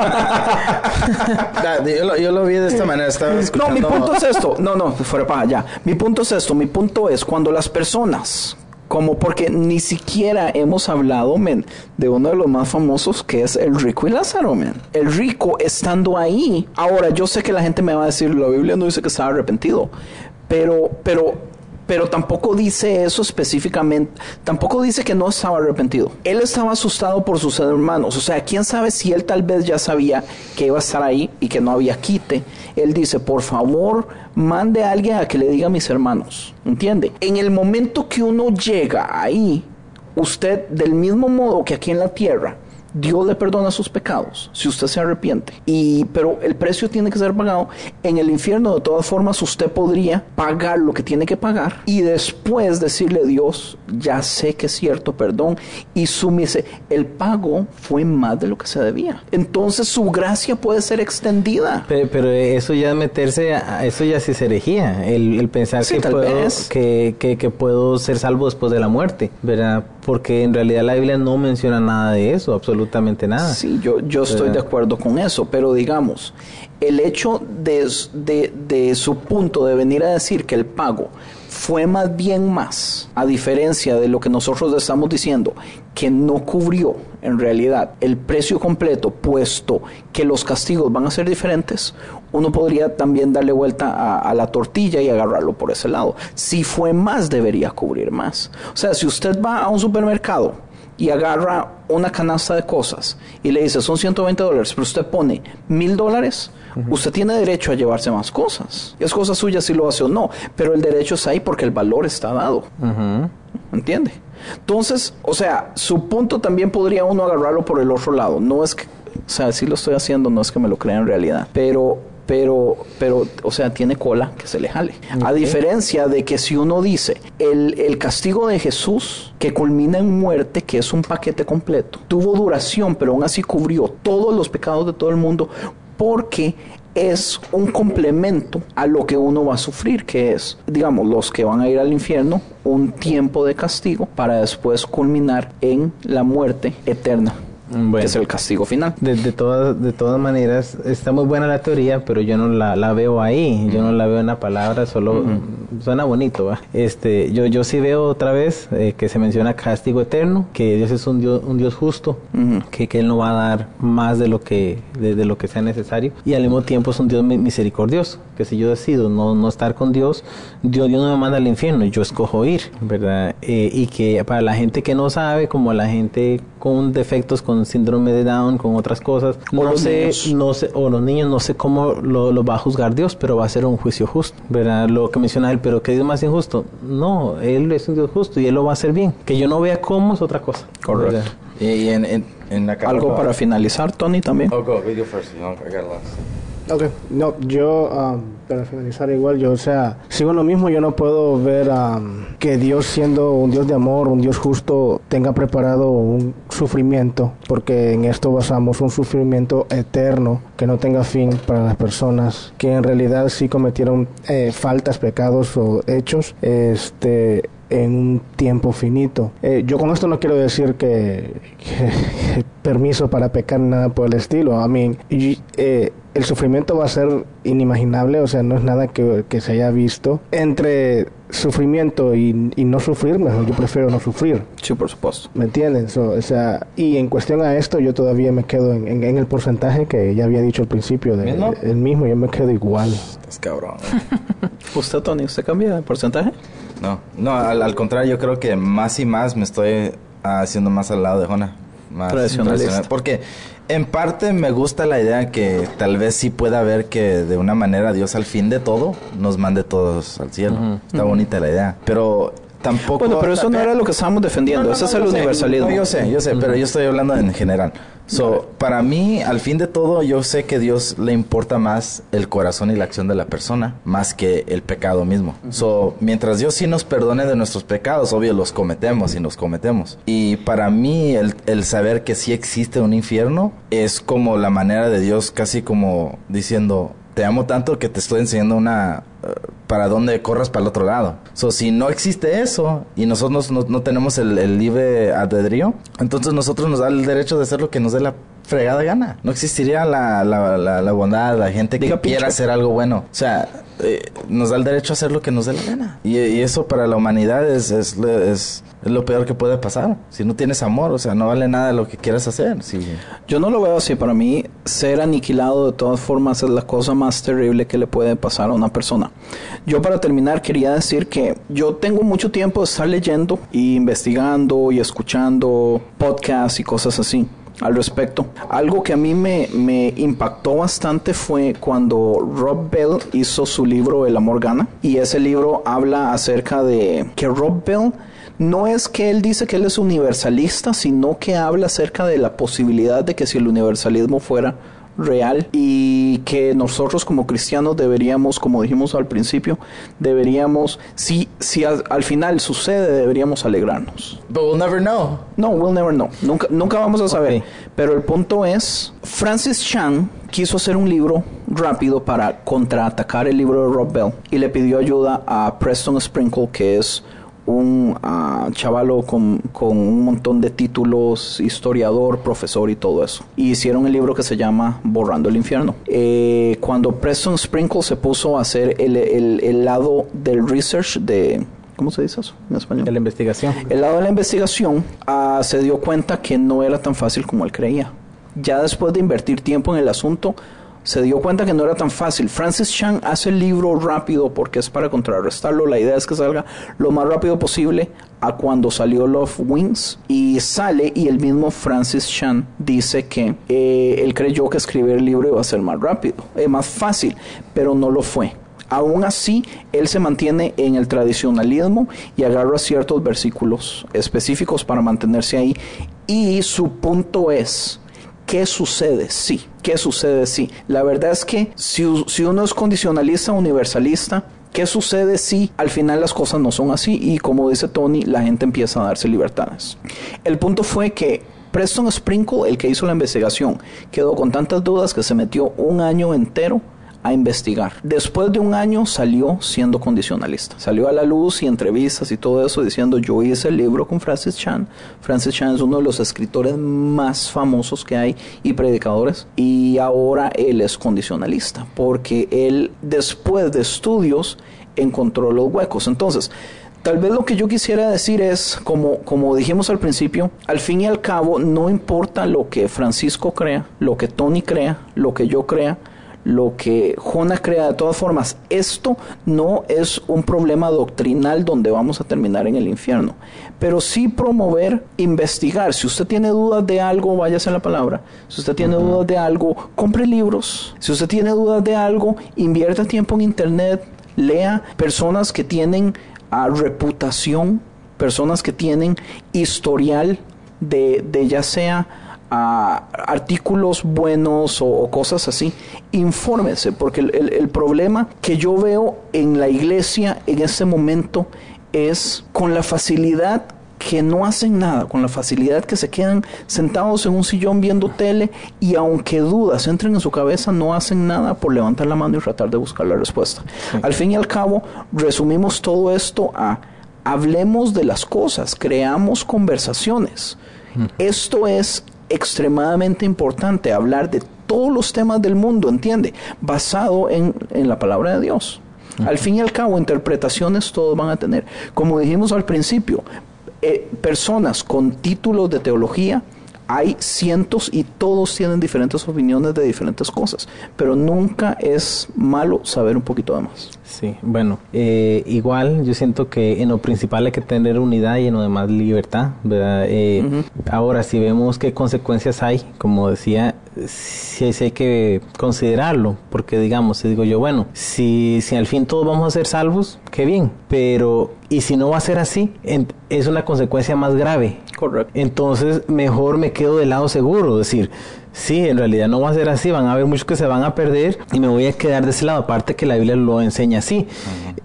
Ah, yo, lo, yo lo vi de esta manera. Estaba no, mi punto es esto. No, no, fuera para allá. Mi punto es esto. Mi punto es cuando las personas, como porque ni siquiera hemos hablado, men, de uno de los más famosos que es el rico y Lázaro, men. El rico estando ahí. Ahora, yo sé que la gente me va a decir, la Biblia no dice que estaba arrepentido. Pero, pero pero tampoco dice eso específicamente, tampoco dice que no estaba arrepentido. Él estaba asustado por sus hermanos, o sea, quién sabe si él tal vez ya sabía que iba a estar ahí y que no había quite. Él dice, por favor, mande a alguien a que le diga a mis hermanos, ¿entiende? En el momento que uno llega ahí, usted del mismo modo que aquí en la tierra, Dios le perdona sus pecados si usted se arrepiente. Y, pero el precio tiene que ser pagado. En el infierno, de todas formas, usted podría pagar lo que tiene que pagar y después decirle a Dios, ya sé que es cierto, perdón, y sumise. El pago fue más de lo que se debía. Entonces su gracia puede ser extendida. Pero, eso ya meterse, a, eso ya sí se herejía. El, pensar que, puedo, que, que, que puedo ser salvo después de la muerte, ¿verdad? Porque en realidad la Biblia no menciona nada de eso, absolutamente nada. Sí, yo, yo estoy de acuerdo con eso, pero digamos, el hecho de, de, de su punto de venir a decir que el pago fue más bien más, a diferencia de lo que nosotros estamos diciendo, que no cubrió en realidad el precio completo, puesto que los castigos van a ser diferentes, uno podría también darle vuelta a, la tortilla y agarrarlo por ese lado. Si fue más, debería cubrir más. O sea, si usted va a un supermercado y agarra una canasta de cosas y le dice son 120 dólares, pero usted pone mil dólares, usted tiene derecho a llevarse más cosas. Es cosa suya si lo hace o no, pero el derecho está ahí porque el valor está dado. ¿Entiende? Entonces, o sea, su punto también podría uno agarrarlo por el otro lado. No es que, o sea, si lo estoy haciendo, no es que me lo crea en realidad, pero pero, pero, o sea, tiene cola que se le jale. A diferencia de que si uno dice, el, el, castigo de Jesús, que culmina en muerte, que es un paquete completo, tuvo duración, pero aún así cubrió todos los pecados de todo el mundo, porque es un complemento a lo que uno va a sufrir, que es, digamos, los que van a ir al infierno, un tiempo de castigo para después culminar en la muerte eterna que es el castigo final. De, de, todas, de todas maneras, está muy buena la teoría, pero yo no la, la veo ahí, yo no la veo en la palabra, solo suena bonito. Este, yo, yo sí veo otra vez eh, que se menciona castigo eterno, que Dios es un Dios, un Dios justo, que, que, Él no va a dar más de lo, que, de, lo que sea necesario, y al mismo tiempo es un Dios misericordioso, que si yo decido no, no estar con Dios, Dios, Dios no me manda al infierno, yo escojo ir, ¿verdad? Eh, y que para la gente que no sabe, como la gente con defectos, con síndrome de Down, con otras cosas. No sé, no sé, o los niños, no sé cómo lo, va a juzgar Dios, pero va a ser un juicio justo, ¿verdad? Lo que menciona él, pero que Dios más injusto. No, él es un Dios justo y él lo va a hacer bien. Que yo no vea cómo es otra cosa. Correcto. Y, en, Algo para finalizar, Tony, también. Oh, go, video first. Ok, no, yo um, para finalizar igual, yo o sea, sigo lo mismo, yo no puedo ver um, que Dios siendo un Dios de amor, un Dios justo, tenga preparado un sufrimiento, porque en esto basamos un sufrimiento eterno que no tenga fin para las personas que en realidad sí cometieron eh, faltas, pecados o hechos, este en un tiempo finito. Eh, yo con esto no quiero decir que, permiso para pecar nada por el estilo. A mí, eh, el sufrimiento va a ser inimaginable, o sea, no es nada que, se haya visto. Entre sufrimiento y, no sufrir, mejor yo prefiero no sufrir. Sí, por supuesto. ¿Me entienden? o sea, y en cuestión a esto, yo todavía me quedo en, el porcentaje que ya había dicho al principio, de, el mismo, yo me quedo igual. Es cabrón. ¿Usted, Tony, usted cambia de porcentaje? No, no, al, contrario, yo creo que más y más me estoy haciendo más al lado de Jona. Más tradicionalista. Porque en parte me gusta la idea que tal vez sí pueda haber que de una manera Dios al fin de todo nos mande todos al cielo. Está bonita la idea. Pero tampoco... Bueno, pero eso no era lo que estábamos defendiendo. Ese es el universalismo. yo sé, yo sé, pero yo estoy hablando en general. So, para mí, al fin de todo, yo sé que Dios le importa más el corazón y la acción de la persona, más que el pecado mismo. So, mientras Dios sí nos perdone de nuestros pecados, obvio los cometemos y nos cometemos. Y para mí, el, el saber que sí existe un infierno es como la manera de Dios, casi como diciendo, te amo tanto que te estoy enseñando una uh, para dónde corras para el otro lado. So, si no existe eso y nosotros no, no tenemos el, libre albedrío, entonces nosotros nos da el derecho de hacer lo que nos dé la fregada gana. No existiría la, la, la, bondad, la gente que quiera hacer algo bueno. O sea, eh, nos da el derecho a hacer lo que nos dé la gana. Y, eso para la humanidad es, es, es, lo peor que puede pasar. Si no tienes amor, o sea, no vale nada lo que quieras hacer. Si... Yo no lo veo así. Para mí, ser aniquilado de todas formas es la cosa más terrible que le puede pasar a una persona. Yo para terminar quería decir que yo tengo mucho tiempo de estar leyendo y investigando y escuchando podcasts y cosas así al respecto. Algo que a mí me, me, impactó bastante fue cuando Rob Bell hizo su libro El amor gana y ese libro habla acerca de que Rob Bell no es que él dice que él es universalista, sino que habla acerca de la posibilidad de que si el universalismo fuera real y que nosotros como cristianos deberíamos, como dijimos al principio, deberíamos, si, si al, final sucede, deberíamos alegrarnos. But we'll never know. No, we'll never know. Nunca, nunca vamos a saber. Pero el punto es, Francis Chan quiso hacer un libro rápido para contraatacar el libro de Rob Bell y le pidió ayuda a Preston Sprinkle, que es un uh, chavalo con, con, un montón de títulos, historiador, profesor y todo eso. Y hicieron el libro que se llama Borrando el Infierno. Eh, cuando Preston Sprinkle se puso a hacer el, el, el lado del research de, ¿Cómo se dice eso en español? De la investigación. El lado de la investigación uh, se dio cuenta que no era tan fácil como él creía. Ya después de invertir tiempo en el asunto, se dio cuenta que no era tan fácil. Francis Chan hace el libro rápido porque es para contrarrestarlo. La idea es que salga lo más rápido posible a cuando salió Love Wings y sale y el mismo Francis Chan dice que eh, él creyó que escribir el libro iba a ser más rápido, eh, más fácil, pero no lo fue. Aún así, él se mantiene en el tradicionalismo y agarra ciertos versículos específicos para mantenerse ahí. Y su punto es, ¿Qué sucede? Sí. ¿Qué sucede? Sí. La verdad es que si, uno es condicionalista, universalista, ¿qué sucede si al final las cosas no son así? Y como dice Tony, la gente empieza a darse libertades. El punto fue que Preston Sprinkle, el que hizo la investigación, quedó con tantas dudas que se metió un año entero a investigar. Después de un año salió siendo condicionalista. Salió a la luz y entrevistas y todo eso diciendo yo hice el libro con Francis Chan. Francis Chan es uno de los escritores más famosos que hay y predicadores y ahora él es condicionalista porque él después de estudios encontró los huecos. Entonces, Tal vez lo que yo quisiera decir es, como, como dijimos al principio, al fin y al cabo, no importa lo que Francisco crea, lo que Tony crea, lo que yo crea, lo que Jonas crea de todas formas. Esto no es un problema doctrinal donde vamos a terminar en el infierno, pero sí promover, investigar. Si usted tiene dudas de algo, váyase a la palabra. Si usted tiene dudas de algo, compre libros. Si usted tiene dudas de algo, invierta tiempo en internet, lea personas que tienen ah, reputación, personas que tienen historial de, de ya sea artículos buenos o, cosas así, infórmese, porque el, problema que yo veo en la iglesia en este momento es con la facilidad que no hacen nada, con la facilidad que se quedan sentados en un sillón viendo tele y aunque dudas entren en su cabeza, no hacen nada por levantar la mano y tratar de buscar la respuesta. Al fin y al cabo, resumimos todo esto a hablemos de las cosas, creamos conversaciones. Esto es extremadamente importante hablar de todos los temas del mundo, ¿entiende? Basado en, la palabra de Dios. Al fin y al cabo, interpretaciones todos van a tener. Como dijimos al principio, eh, personas con títulos de teología, hay cientos y todos tienen diferentes opiniones de diferentes cosas, pero nunca es malo saber un poquito de más. Sí, bueno, eh, igual yo siento que en lo principal hay que tener unidad y en lo demás libertad, ¿verdad? Eh, ahora, si vemos qué consecuencias hay, como decía, sí, hay que considerarlo, porque digamos, si digo yo, bueno, si, si al fin todos vamos a ser salvos, qué bien, pero y si no va a ser así, es una consecuencia más grave. Correcto. Entonces, mejor me quedo del lado seguro, decir, sí, en realidad no va a ser así, van a haber muchos que se van a perder y me voy a quedar de ese lado, aparte que la Biblia lo enseña así.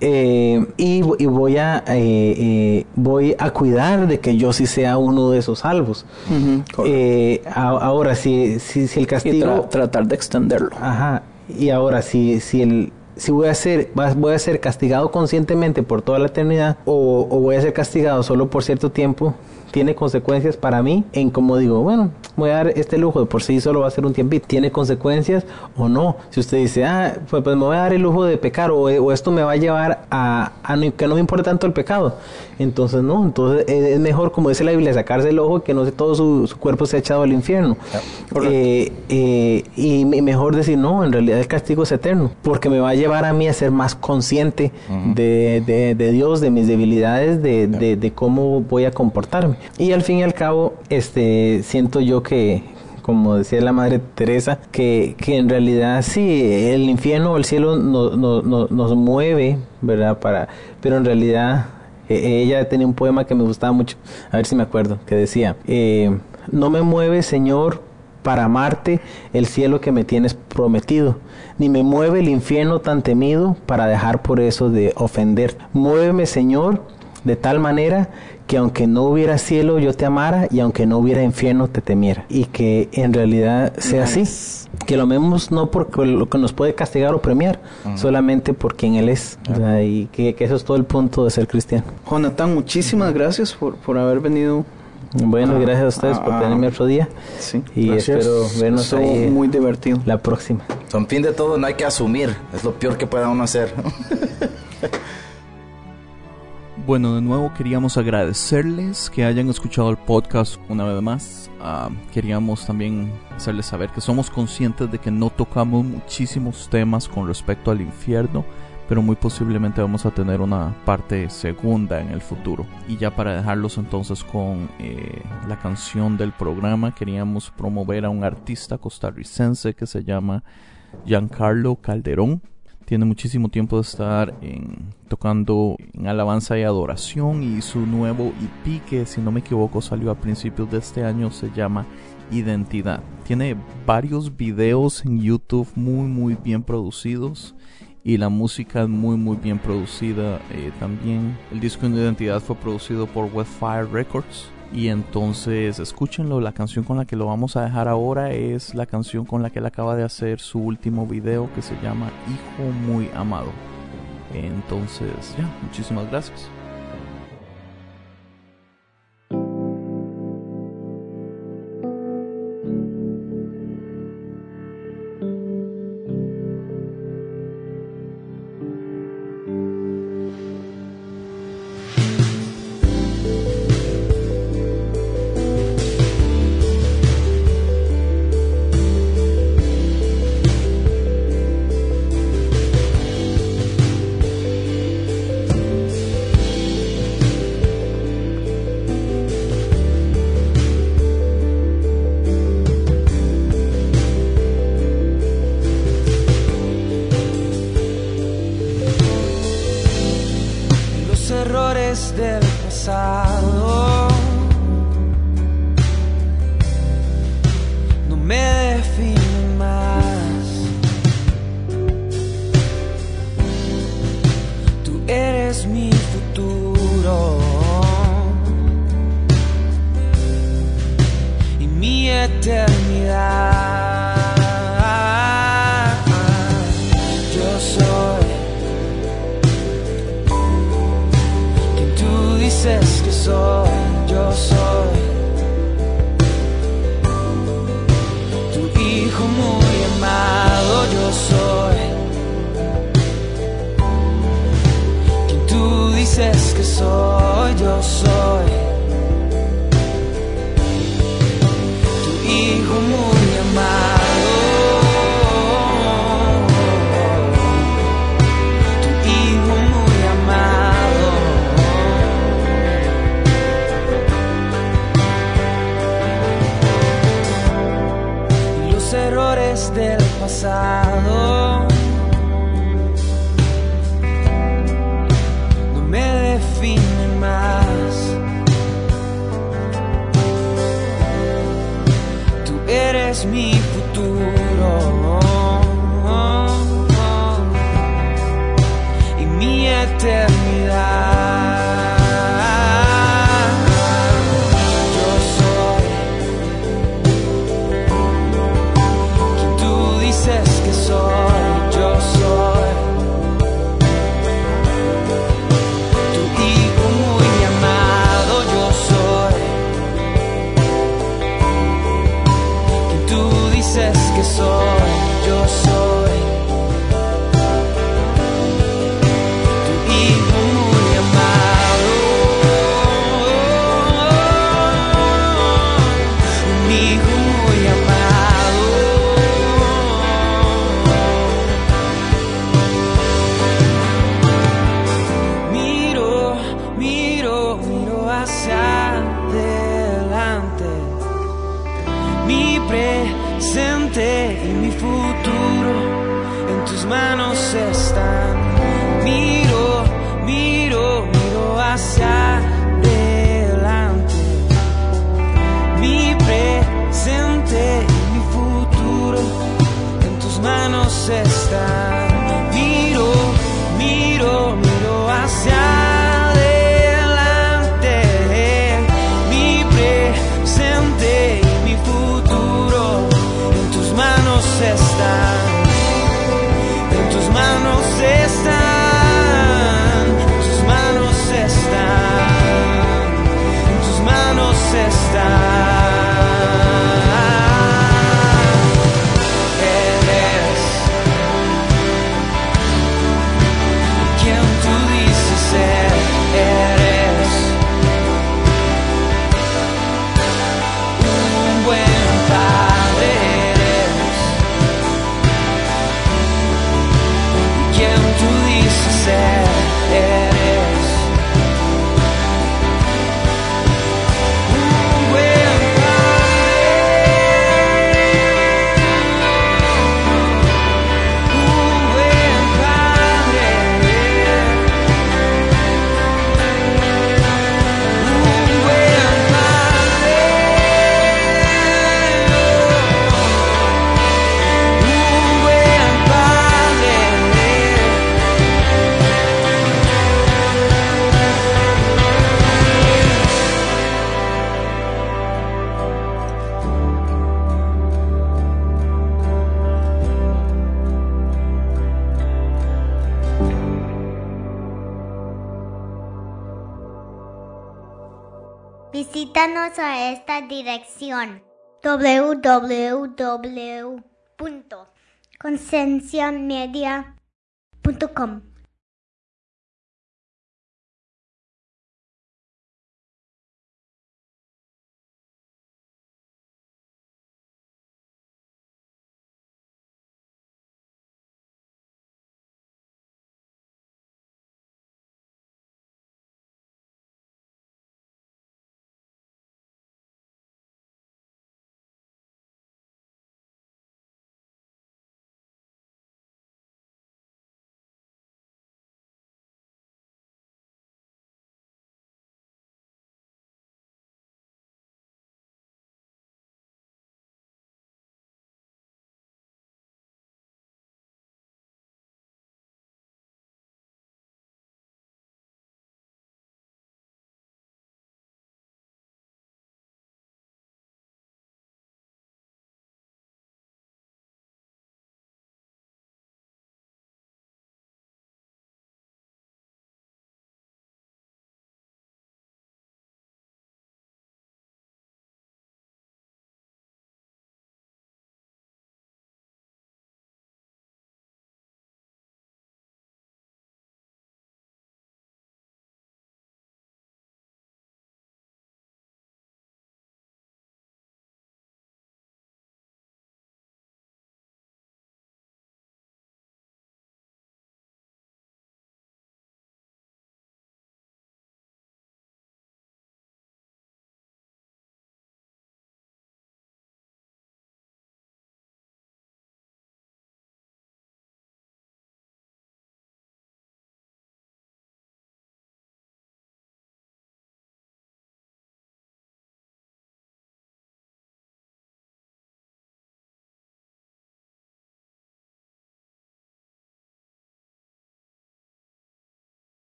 Eh, y, voy a eh, eh, voy a cuidar de que yo sí sea uno de esos salvos. ahora, si, si, el castigo... tratar de extenderlo. Ajá. Y ahora, si, si el si voy a ser voy a ser castigado conscientemente por toda la eternidad o, o, voy a ser castigado solo por cierto tiempo tiene consecuencias para mí en como digo, bueno, voy a dar este lujo, de por sí solo va a ser un tiempito, ¿tiene consecuencias o no? Si usted dice, ah, pues, pues me voy a dar el lujo de pecar o, o esto me va a llevar a, a que no me importe tanto el pecado, entonces no, entonces es mejor, como dice la Biblia, sacarse el ojo que no sé, todo su, su cuerpo se ha echado al infierno. Eh, eh, y mejor decir, no, en realidad el castigo es eterno, porque me va a llevar a mí a ser más consciente de, de, de, Dios, de mis debilidades, de, de cómo voy a comportarme. Y al fin y al cabo, este, siento yo que, como decía la Madre Teresa, que, que en realidad sí, el infierno o el cielo no, no, nos mueve, ¿verdad? Para, pero en realidad e, ella tenía un poema que me gustaba mucho, a ver si me acuerdo, que decía, eh, no me mueve Señor para amarte el cielo que me tienes prometido, ni me mueve el infierno tan temido para dejar por eso de ofender. Muéveme Señor de tal manera que aunque no hubiera cielo yo te amara y aunque no hubiera infierno te temiera. Y que en realidad sea así. Que lo amemos no porque lo que nos puede castigar o premiar, solamente por quien Él es. Y que, eso es todo el punto de ser cristiano. Jonathan, muchísimas gracias por, por haber venido bueno, gracias a ustedes por tenerme otro día. Sí, y espero vernos ahí muy divertido. La próxima. Son fin de todo, no hay que asumir. Es lo peor que pueda uno hacer. Bueno, de nuevo queríamos agradecerles que hayan escuchado el podcast una vez más. Ah, queríamos también hacerles saber que somos conscientes de que no tocamos muchísimos temas con respecto al infierno, pero muy posiblemente vamos a tener una parte segunda en el futuro. Y ya para dejarlos entonces con eh, la canción del programa, queríamos promover a un artista costarricense que se llama Giancarlo Calderón tiene muchísimo tiempo de estar en, tocando en alabanza y adoración y su nuevo EP que si no me equivoco salió a principios de este año se llama Identidad. Tiene varios videos en YouTube muy muy bien producidos y la música es muy muy bien producida eh, también. El disco de Identidad fue producido por Westfire Records y entonces escúchenlo, la canción con la que lo vamos a dejar ahora es la canción con la que él acaba de hacer su último video que se llama Hijo muy amado. Entonces, ya, muchísimas gracias.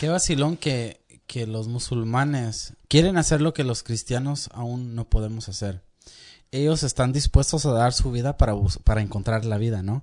Qué vacilón que, que los musulmanes quieren hacer lo que los cristianos aún no podemos hacer. Ellos están dispuestos a dar su vida para, para encontrar la vida, ¿no?